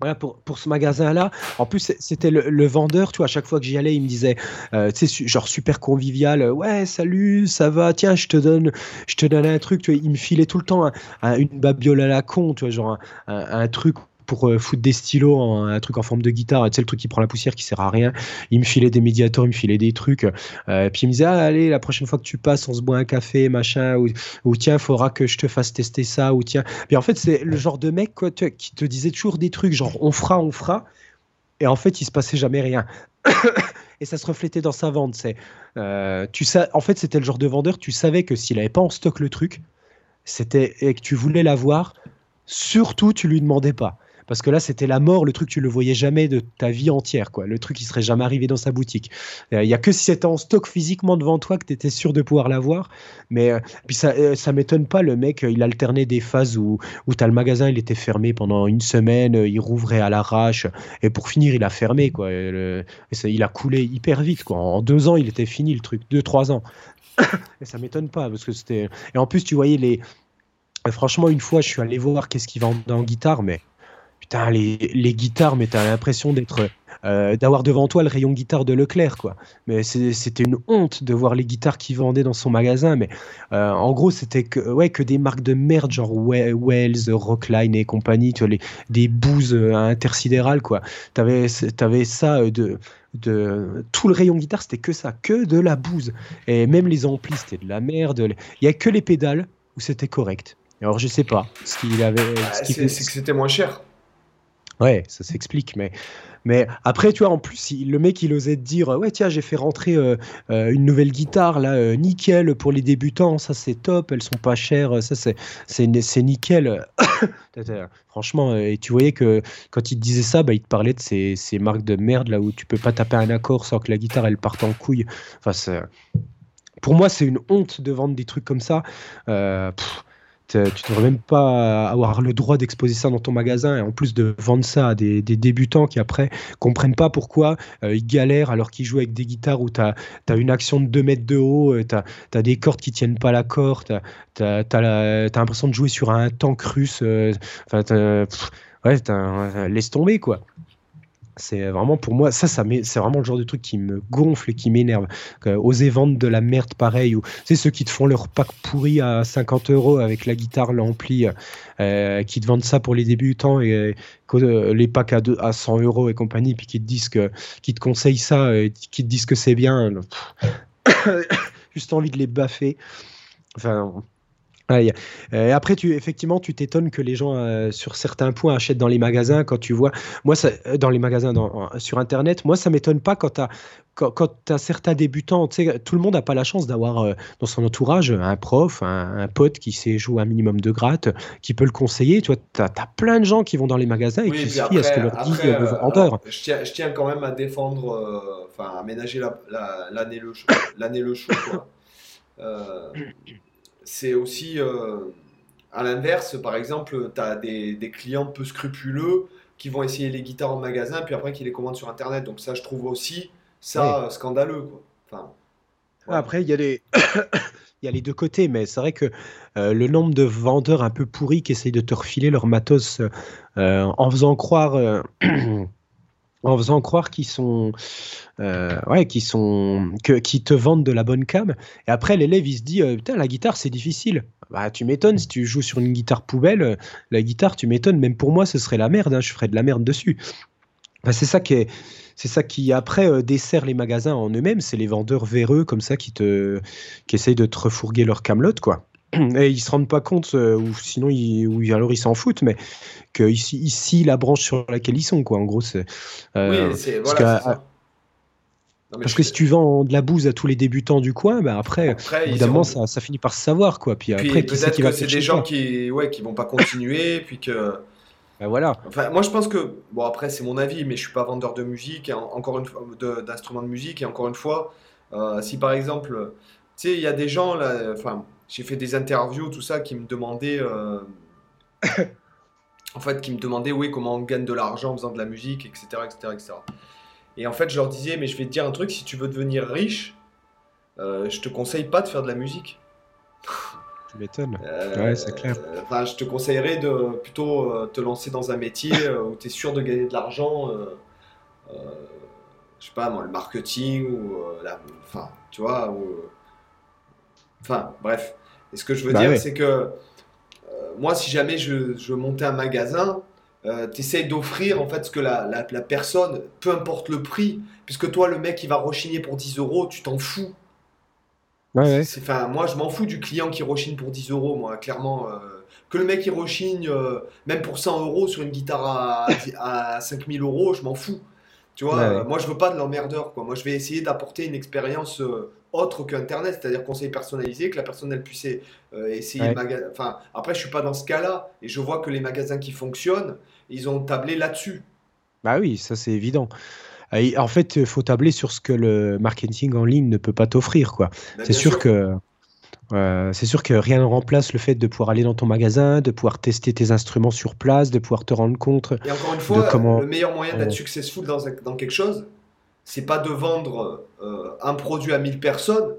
voilà, pour, pour ce magasin-là, en plus, c'était le, vendeur, tu vois, à chaque fois que j'y allais, il me disait, euh, tu sais, genre super convivial, euh, ouais, salut, ça va, tiens, je te donne, je te donne un truc, tu vois, il me filait tout le temps un- un- une babiole à la con, tu vois, genre un- un truc pour euh, foutre des stylos, en- un truc en forme de guitare, tu sais, le truc qui prend la poussière, qui sert à rien. Il me filait des médiators, il me filait des trucs. euh, puis il me disait, ah, allez, la prochaine fois que tu passes, on se boit un café, machin, ou, ou tiens, faudra que je te fasse tester ça, ou tiens. Puis en fait, c'est le genre de mec quoi, tu qui te disait toujours des trucs, genre on fera, on fera. Et en fait, il se passait jamais rien. [coughs] et ça se reflétait dans sa vente. C'est, euh, tu sais, en fait, c'était le genre de vendeur, tu savais que s'il avait pas en stock le truc, c'était et que tu voulais l'avoir, surtout tu lui demandais pas. Parce que là, c'était la mort, le truc, tu le voyais jamais de ta vie entière, quoi. Le truc, qui serait jamais arrivé dans sa boutique. Il y a que si c'était en stock physiquement devant toi que tu étais sûr de pouvoir l'avoir. Mais euh, puis ça, euh, ça m'étonne pas, le mec, euh, il alternait des phases où, où as le magasin, il était fermé pendant une semaine, euh, il rouvrait à l'arrache, et pour finir, il a fermé, quoi. Il a coulé hyper vite, quoi. En deux ans, il était fini, le truc. Deux, trois ans. et ça m'étonne pas, parce que c'était. Et en plus, tu voyais les. euh, Franchement, une fois, je suis allé voir qu'est-ce qu'il vendait en guitare, mais putain, les, les guitares, mais t'as l'impression d'être. euh, d'avoir devant toi le rayon guitare de Leclerc, quoi. Mais c'était une honte de voir les guitares qu'il vendait dans son magasin. Mais euh, en gros, c'était que, ouais, que des marques de merde, genre We- Wells, Rockline et compagnie, tu vois, les, des bouses euh, intersidérales, quoi. T'avais, ça euh, de, de. Tout le rayon guitare, c'était que ça, que de la bouse. Et même les amplis, c'était de la merde. Il y a que les pédales où c'était correct. Alors, je sais pas ce qu'il avait. Ah, c'est c'est que c'était moins cher. Ouais, ça s'explique, mais, mais après, tu vois, en plus, le mec, il osait te dire, ouais, tiens, j'ai fait rentrer euh, euh, une nouvelle guitare, là, euh, nickel, pour les débutants, ça c'est top, elles sont pas chères, ça c'est, c'est, nickel. [coughs] Franchement, et tu voyais que quand il te disait ça, bah, il te parlait de ces, ces marques de merde, là, où tu peux pas taper un accord sans que la guitare, elle parte en couille. Enfin, pour moi, c'est une honte de vendre des trucs comme ça. Tu ne devrais même pas avoir le droit d'exposer ça dans ton magasin et en plus de vendre ça à des, débutants qui après comprennent pas pourquoi euh, ils galèrent alors qu'ils jouent avec des guitares où tu as, une action de 2 mètres de haut, tu as, des cordes qui tiennent pas la corde, tu as, l'impression de jouer sur un tank russe. Enfin, ouais, laisse tomber quoi. C'est vraiment pour moi, ça, ça c'est vraiment le genre de truc qui me gonfle et qui m'énerve. oser vendre de la merde pareil, ou c'est ceux qui te font leur pack pourri à 50 euros avec la guitare, l'ampli, euh, qui te vendent ça pour les débutants et euh, les packs à, à 100 euros et compagnie, puis qui te disent que, qui te conseillent ça, et qui te disent que c'est bien. [coughs] Juste envie de les baffer. Enfin, euh, après, tu, effectivement, tu t'étonnes que les gens, euh, sur certains points, achètent dans les magasins. Quand tu vois, moi, ça, euh, dans les magasins sur Internet, moi, ça m'étonne pas quand tu as, quand, as certains débutants. Tout le monde n'a pas la chance d'avoir dans son entourage un prof, un, pote qui sait jouer un minimum de gratte, qui peut le conseiller. Tu vois, as, as, plein de gens qui vont dans les magasins et qui se fient à ce que leur dit le vendeur. Je tiens, je tiens quand même à défendre, enfin, à ménager l'année le, l'année le. Quoi c'est aussi euh, à l'inverse, par exemple, tu as des, clients peu scrupuleux qui vont essayer les guitares en magasin, puis après qui les commandent sur Internet. Donc ça, je trouve aussi ça euh, scandaleux. Enfin, Après, il y, a les... [coughs] il y a les deux côtés, mais c'est vrai que euh, le nombre de vendeurs un peu pourris qui essayent de te refiler leur matos en faisant croire... en faisant croire qu'ils sont, euh, ouais, qu'ils sont, que, qui te vendent de la bonne cam. Et après, l'élève, il se dit, euh, putain, la guitare, c'est difficile. Bah, tu m'étonnes, si tu joues sur une guitare poubelle, euh, la guitare, tu m'étonnes. Même pour moi, ce serait la merde. Hein, je ferais de la merde dessus. c'est ça qui est, c'est ça qui après dessert les magasins en eux-mêmes. C'est les vendeurs véreux comme ça qui te, qui essayent de te refourguer leur camelote, quoi. [clears throat] et ils se rendent pas compte, euh, ou sinon ils, ou alors ils s'en foutent, mais que ici, ici, la branche sur laquelle ils sont, quoi. En gros, c'est. Euh, oui, c'est voilà, ça. parce que si tu vends de la bouse à tous les débutants du coin, bah après, évidemment, ça, ça, finit par se savoir, quoi. Puis, après, peut-être que c'est des gens qui, ouais, qui vont pas continuer, puis que. Ben voilà. Enfin, moi, je pense que, bon, après, c'est mon avis, mais je suis pas vendeur de musique, et encore une fois, d'instruments de, musique, et encore une fois, euh, si par exemple, tu sais, il y a des gens là, enfin j'ai fait des interviews, tout ça, qui me demandaient, euh, [coughs] en fait, qui me demandaient, oui, comment on gagne de l'argent en faisant de la musique, etc., etc., etc. Et en fait, je leur disais, mais je vais te dire un truc, si tu veux devenir riche, euh, je te conseille pas de faire de la musique. Tu m'étonnes. Euh, ouais, c'est clair. Enfin, je te conseillerais de plutôt te lancer dans un métier où tu es sûr de gagner de l'argent. je sais pas, moi, le marketing ou la, enfin, tu vois, ou, enfin, bref. Et ce que je veux bah dire, c'est que euh, moi, si jamais je, je montais un magasin, euh, tu essayes d'offrir en fait ce que la, la, personne, peu importe le prix, puisque toi, le mec, il va rechigner pour 10 euros, tu t'en fous. Ouais, moi, je m'en fous du client qui rechigne pour 10 euros, moi, clairement. Euh, que le mec, il rechigne même pour 100 euros sur une guitare à, à 5000 euros, je m'en fous. Tu vois, moi, je veux pas de l'emmerdeur, quoi. Moi, je vais essayer d'apporter une expérience autre qu'Internet, c'est-à-dire conseil personnalisé, que la personne elle puisse euh, essayer. Enfin, après, je suis pas dans ce cas-là et je vois que les magasins qui fonctionnent, ils ont tablé là-dessus. Bah oui, ça c'est évident. En fait, il faut tabler sur ce que le marketing en ligne ne peut pas t'offrir, quoi. Bah, c'est sûr, que euh, c'est sûr que rien ne remplace le fait de pouvoir aller dans ton magasin, de pouvoir tester tes instruments sur place, de pouvoir te rendre compte. Et encore une fois, comment... le meilleur moyen d'être successful dans, dans quelque chose, c'est pas de vendre euh, un produit à 1000 personnes,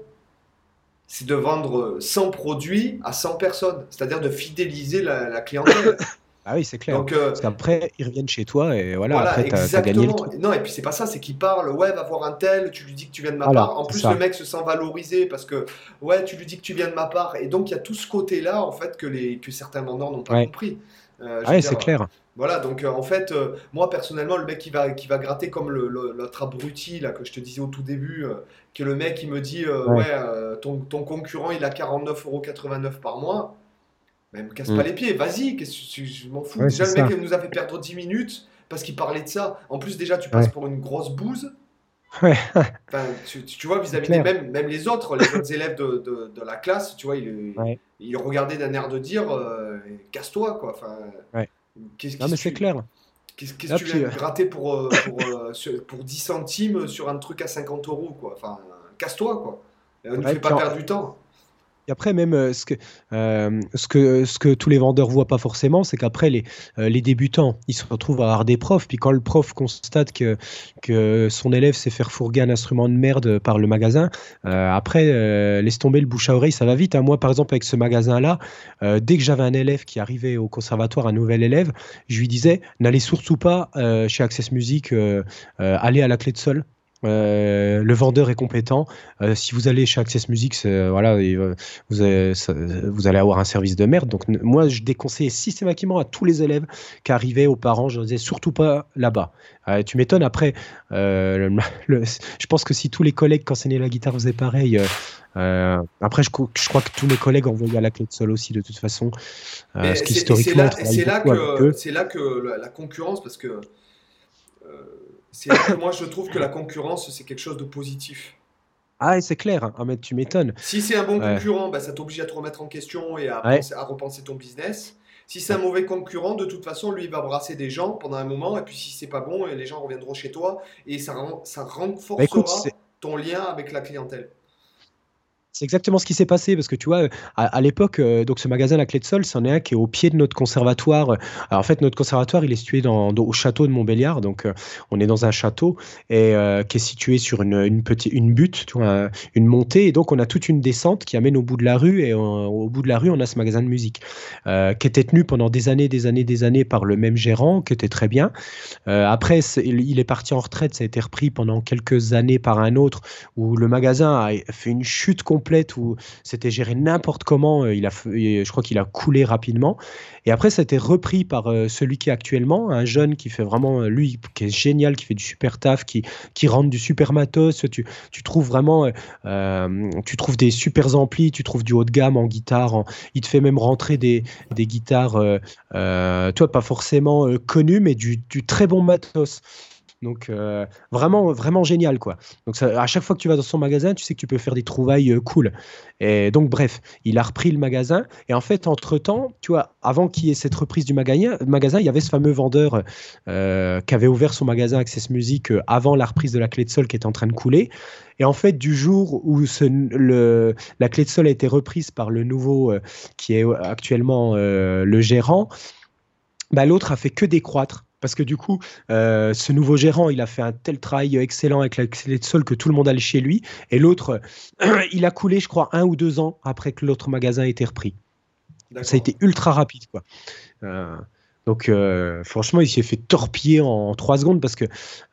c'est de vendre 100 produits à 100 personnes, c'est-à-dire de fidéliser la, clientèle. [coughs] Ah oui, c'est clair. Donc, euh, Parce qu'après, ils reviennent chez toi et voilà, après, tu as, gagné le truc. Non, et puis c'est pas ça, c'est qu'ils parlent, ouais, va voir un tel, tu lui dis que tu viens de ma part. En plus, le mec se sent valorisé parce que, ouais, tu lui dis que tu viens de ma part. Et donc, il y a tout ce côté-là, en fait, que, les, que certains vendeurs n'ont pas compris. Euh, ah oui, c'est clair. Voilà, donc euh, en fait, euh, moi personnellement, le mec qui va, qui va gratter comme l'autre abruti là, que je te disais au tout début, euh, que le mec qui me dit Ouais, ton, ton, concurrent il a 49,89€ par mois, mais me casse pas mm. les pieds, vas-y, je m'en fous. déjà, le mec nous a fait perdre 10 minutes parce qu'il parlait de ça. En plus, déjà, tu passes pour une grosse bouse. Ouais. [laughs] enfin, tu, vois, vis-à-vis des même, même les autres, les autres élèves de, de, de, la classe, tu vois, ils il regardaient d'un air de dire casse-toi, quoi. Enfin, non, mais c'est clair. Qu'est-ce que tu viens de gratter pour, euh, pour, euh, [laughs] pour 10 centimes sur un truc à 50 euros, quoi Enfin, casse-toi, quoi. ne Ouais, fait pas perdre du temps. Et après, même euh, ce que, euh, ce que, tous les vendeurs voient pas forcément, c'est qu'après, les, euh, les débutants, ils se retrouvent à avoir des profs. Puis quand le prof constate que, que son élève sait faire fourguer un instrument de merde par le magasin, après, laisse tomber le bouche à oreille, ça va vite. hein. Moi, par exemple, avec ce magasin-là, dès que j'avais un élève qui arrivait au conservatoire, un nouvel élève, je lui disais, n'allez surtout pas chez Access Music, allez à la clé de sol. Euh, le vendeur est compétent. Euh, si vous allez chez Access Music, c'est- voilà, vous, avez- ça- vous allez avoir un service de merde. Donc, moi, je déconseillais systématiquement à tous les élèves qui arrivaient aux parents, je leur disais surtout pas là-bas. Euh, tu m'étonnes, après, euh, le- [laughs] le- je pense que si tous les collègues qui enseignaient la guitare faisaient pareil, euh, euh, après, je, crois que tous mes collègues envoyaient à la clé de sol aussi, de toute façon. Euh, parce c'est- là, que, la, concurrence, parce euh, que moi je trouve que la concurrence c'est quelque chose de positif. Ah, et c'est clair, hein. Ah, mais tu m'étonnes. Si c'est un bon Ouais. concurrent, bah, ça t'oblige à te remettre en question et à, Ouais. penser- à repenser ton business. Si c'est un mauvais concurrent, de toute façon, lui, il va brasser des gens pendant un moment, et puis si c'est pas bon, et les gens reviendront chez toi, et ça, renforcera Bah, écoute, c'est- ton lien avec la clientèle. C'est exactement ce qui s'est passé parce que tu vois, à, à l'époque, euh, donc ce magasin La Clé de Sol, c'en est un qui est au pied de notre conservatoire. Alors, en fait, notre conservatoire, il est situé dans, au château de Montbéliard, donc euh, on est dans un château et euh, qui est situé sur une, petite une butte, tu vois, un- une montée, et donc on a toute une descente qui amène au bout de la rue et euh, au bout de la rue, on a ce magasin de musique euh, qui était tenu pendant des années, des années, des années par le même gérant, qui était très bien. Euh, après, il est parti en retraite, ça a été repris pendant quelques années par un autre où le magasin a fait une chute complète, où c'était géré n'importe comment. euh, Il a, je crois qu'il a coulé rapidement. Et après, ça a été repris par euh, celui qui est actuellement, un jeune qui fait vraiment, euh, lui, qui est génial, qui fait du super taf, qui, qui rentre du super matos. Tu, tu trouves vraiment, tu trouves des super amplis, tu trouves du haut de gamme en guitare. il te fait même rentrer des, des guitares, toi, pas forcément connues, mais du très bon matos. Donc euh, vraiment, vraiment génial quoi. Donc à chaque fois que tu vas dans son magasin, tu sais que tu peux faire des trouvailles euh, cool. Et donc bref, il a repris le magasin. Et en fait, entre temps, tu vois, avant qu'il y ait cette reprise du magasin, il y avait ce fameux vendeur euh, qui avait ouvert son magasin Access Music avant la reprise de la clé de sol qui était en train de couler. Et en fait, du jour où ce, la clé de sol a été reprise par le nouveau qui est actuellement le gérant, bah, l'autre a fait que décroître. Parce que du coup, euh, ce nouveau gérant, il a fait un tel travail excellent avec la de sol que tout le monde allait chez lui. Et l'autre, [clears throat] il a coulé, je crois, un ou deux ans après que l'autre magasin ait été repris. Ça a été ultra rapide, quoi. Euh, donc, euh, franchement, il s'est fait torpiller en trois secondes parce que,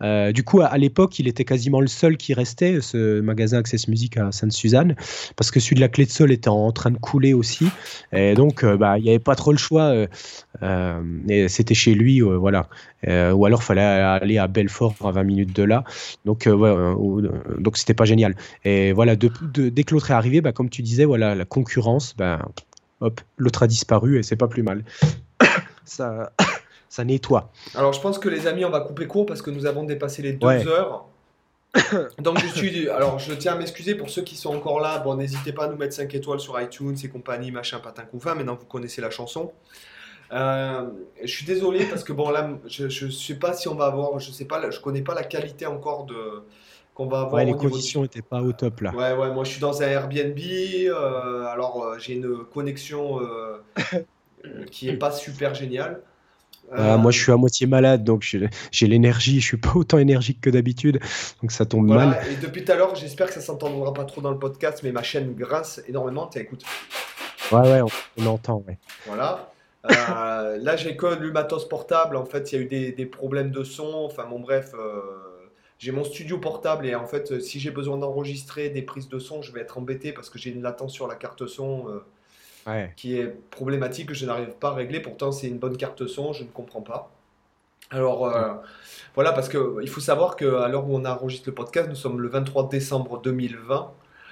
euh, du coup, à, l'époque, il était quasiment le seul qui restait, ce magasin Access Music à Sainte-Suzanne, parce que celui de la clé de sol était en, train de couler aussi. Et donc, euh, bah, il n'y avait pas trop le choix. et c'était chez lui, voilà. Ou alors, il fallait aller à Belfort, à 20 minutes de là. Donc, ouais, c'était pas génial. Et voilà, dès que l'autre est arrivé, bah, comme tu disais, voilà, la concurrence, bah, hop, l'autre a disparu et c'est pas plus mal. Ça, [coughs] ça nettoie. Alors, je pense que les amis, on va couper court parce que nous avons dépassé les deux Ouais. heures. [coughs] Donc, je suis. Alors, je tiens à m'excuser pour ceux qui sont encore là. Bon, n'hésitez pas à nous mettre 5 étoiles sur iTunes et compagnie, machin, patin, couffin. Maintenant, vous connaissez la chanson. Euh, je suis désolé parce que, bon, là, je ne sais pas si on va avoir. Je sais pas, je connais pas la qualité encore de qu'on va avoir Ouais, les conditions étaient pas au top là. Ouais, ouais, moi je suis dans un Airbnb, euh, alors euh, j'ai une connexion euh, [laughs] qui est pas super géniale. Voilà, Euh, moi, je suis à moitié malade, donc j'ai l'énergie. Je suis pas autant énergique que d'habitude, donc ça tombe voilà, mal. et depuis tout à l'heure, j'espère que ça s'entendra pas trop dans le podcast, mais ma chaîne grince énormément. Tiens, écoute, Ouais, ouais, on, on entend. Ouais. voilà. Euh, [laughs] là, j'ai que le matos portable. En fait, il y a eu des, des problèmes de son. Enfin, bon, bref, euh, j'ai mon studio portable et en fait, euh, si j'ai besoin d'enregistrer des prises de son, je vais être embêté parce que j'ai une latence sur la carte son. Ouais. qui est problématique que je n'arrive pas à régler. Pourtant, c'est une bonne carte son, je ne comprends pas. Alors, euh, voilà, parce que il faut savoir qu'à l'heure où on enregistre le podcast, nous sommes le 23 décembre 2020.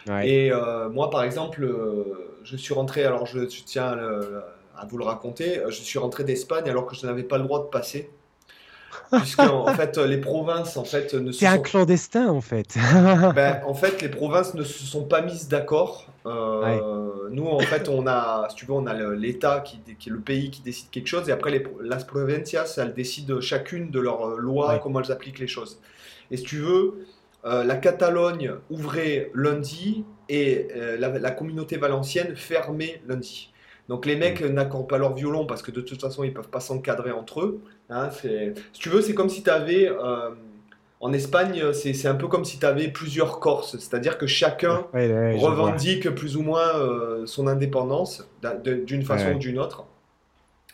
Ouais. Et euh, moi, par exemple, euh, je suis rentré, alors je, je tiens à, le- à vous le raconter, je suis rentré d'Espagne alors que je n'avais pas le droit de passer. Puisque, [laughs] en fait, les provinces, en fait, ne se un clandestin en fait. ben, en fait, les provinces ne se sont pas mises d'accord. Euh, Nous, en fait, on a, si tu veux, on a l'État qui, qui est le pays qui décide quelque chose, et après, les, las provincias, elles décident chacune de leurs euh, lois, Ouais. comment elles appliquent les choses. Et si tu veux, euh, la Catalogne ouvrait lundi et euh, la, la communauté valencienne fermait lundi. Donc les mecs n'accordent pas leur violon parce que de toute façon ils peuvent pas s'encadrer entre eux. hein. Si tu veux, c'est comme si tu avais en Espagne, c'est c'est un peu comme si tu avais plusieurs Corses, c'est-à-dire que chacun Ouais, ouais, revendique plus ou moins euh, son indépendance d'une façon ou d'une autre.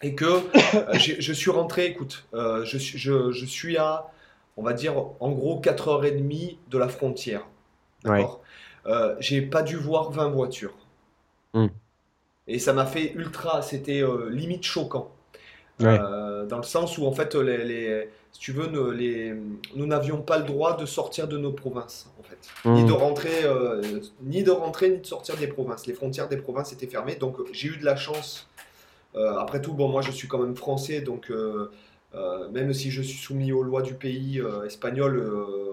Et que euh, je suis rentré, écoute, euh, je, suis- je, je suis à, on va dire, en gros 4h30 de la frontière. D'accord Euh, J'ai pas dû voir 20 voitures. Hmm. Et ça m'a fait ultra, c'était euh, limite choquant. Ouais. Euh, dans le sens où, en fait, les, les- si tu veux, nous, les- nous n'avions pas le droit de sortir de nos provinces, en fait. Ni Hmm. de rentrer, euh, ni de rentrer, ni de sortir des provinces. Les frontières des provinces étaient fermées, donc j'ai eu de la chance. Euh, après tout, bon, moi, je suis quand même français, donc même si je suis soumis aux lois du pays espagnol,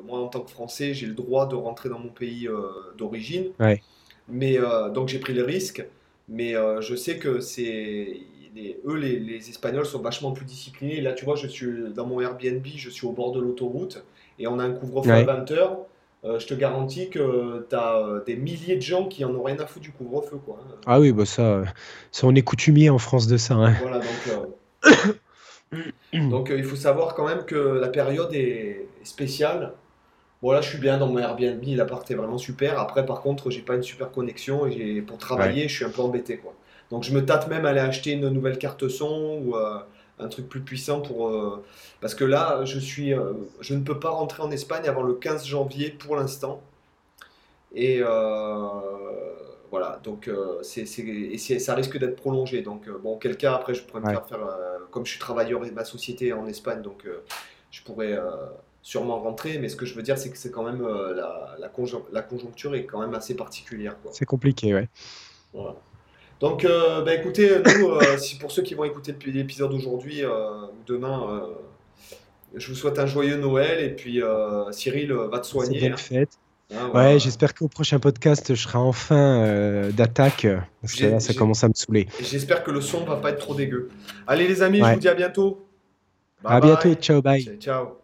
moi, en tant que Français, j'ai le droit de rentrer dans mon pays d'origine. Ouais. Mais donc j'ai pris le risque, mais je sais que c'est les- eux les, les Espagnols sont vachement plus disciplinés. Là, tu vois, je suis dans mon Airbnb, je suis au bord de l'autoroute et on a un couvre-feu à Ouais. 20h. je te garantis que tu as des milliers de gens qui en ont rien à foutre du couvre-feu, quoi. hein. Ah oui, bah ça, euh, ça, on est coutumier en France de ça. hein. Voilà, donc, euh, [coughs] donc euh, il faut savoir quand même que la période est spéciale. Bon, là, je suis bien dans mon Airbnb, l'appart est vraiment super. Après, par contre, j'ai pas une super connexion et j'ai- pour travailler, je suis un peu embêté, quoi. Donc, je me tâte même à aller acheter une nouvelle carte son ou euh, un truc plus puissant pour. euh, Parce que là, je suis, euh, je ne peux pas rentrer en Espagne avant le 15 janvier pour l'instant. Et voilà, donc c'est, c'est- et c'est- ça risque d'être prolongé. Donc, bon, quel cas, après, je pourrais me Ouais. faire faire, comme je suis travailleur et ma société est en Espagne, donc je pourrais sûrement rentrer. Mais ce que je veux dire, c'est que c'est quand même euh, la, la, conjon- la conjoncture est quand même assez particulière, quoi. C'est compliqué, ouais. Voilà. Donc, euh, bah, écoutez, nous, euh, [laughs] si pour ceux qui vont écouter l'épisode aujourd'hui euh, ou demain, je vous souhaite un joyeux Noël et puis Cyril va te soigner. belle hein. fête. Hein, voilà. Ouais, j'espère qu'au prochain podcast, je serai enfin euh, d'attaque. Parce que là, ça commence à me saouler. J'espère que le son va pas être trop dégueu. Allez les amis, je vous dis à bientôt. À Bye bientôt, ciao, bye. Ciao.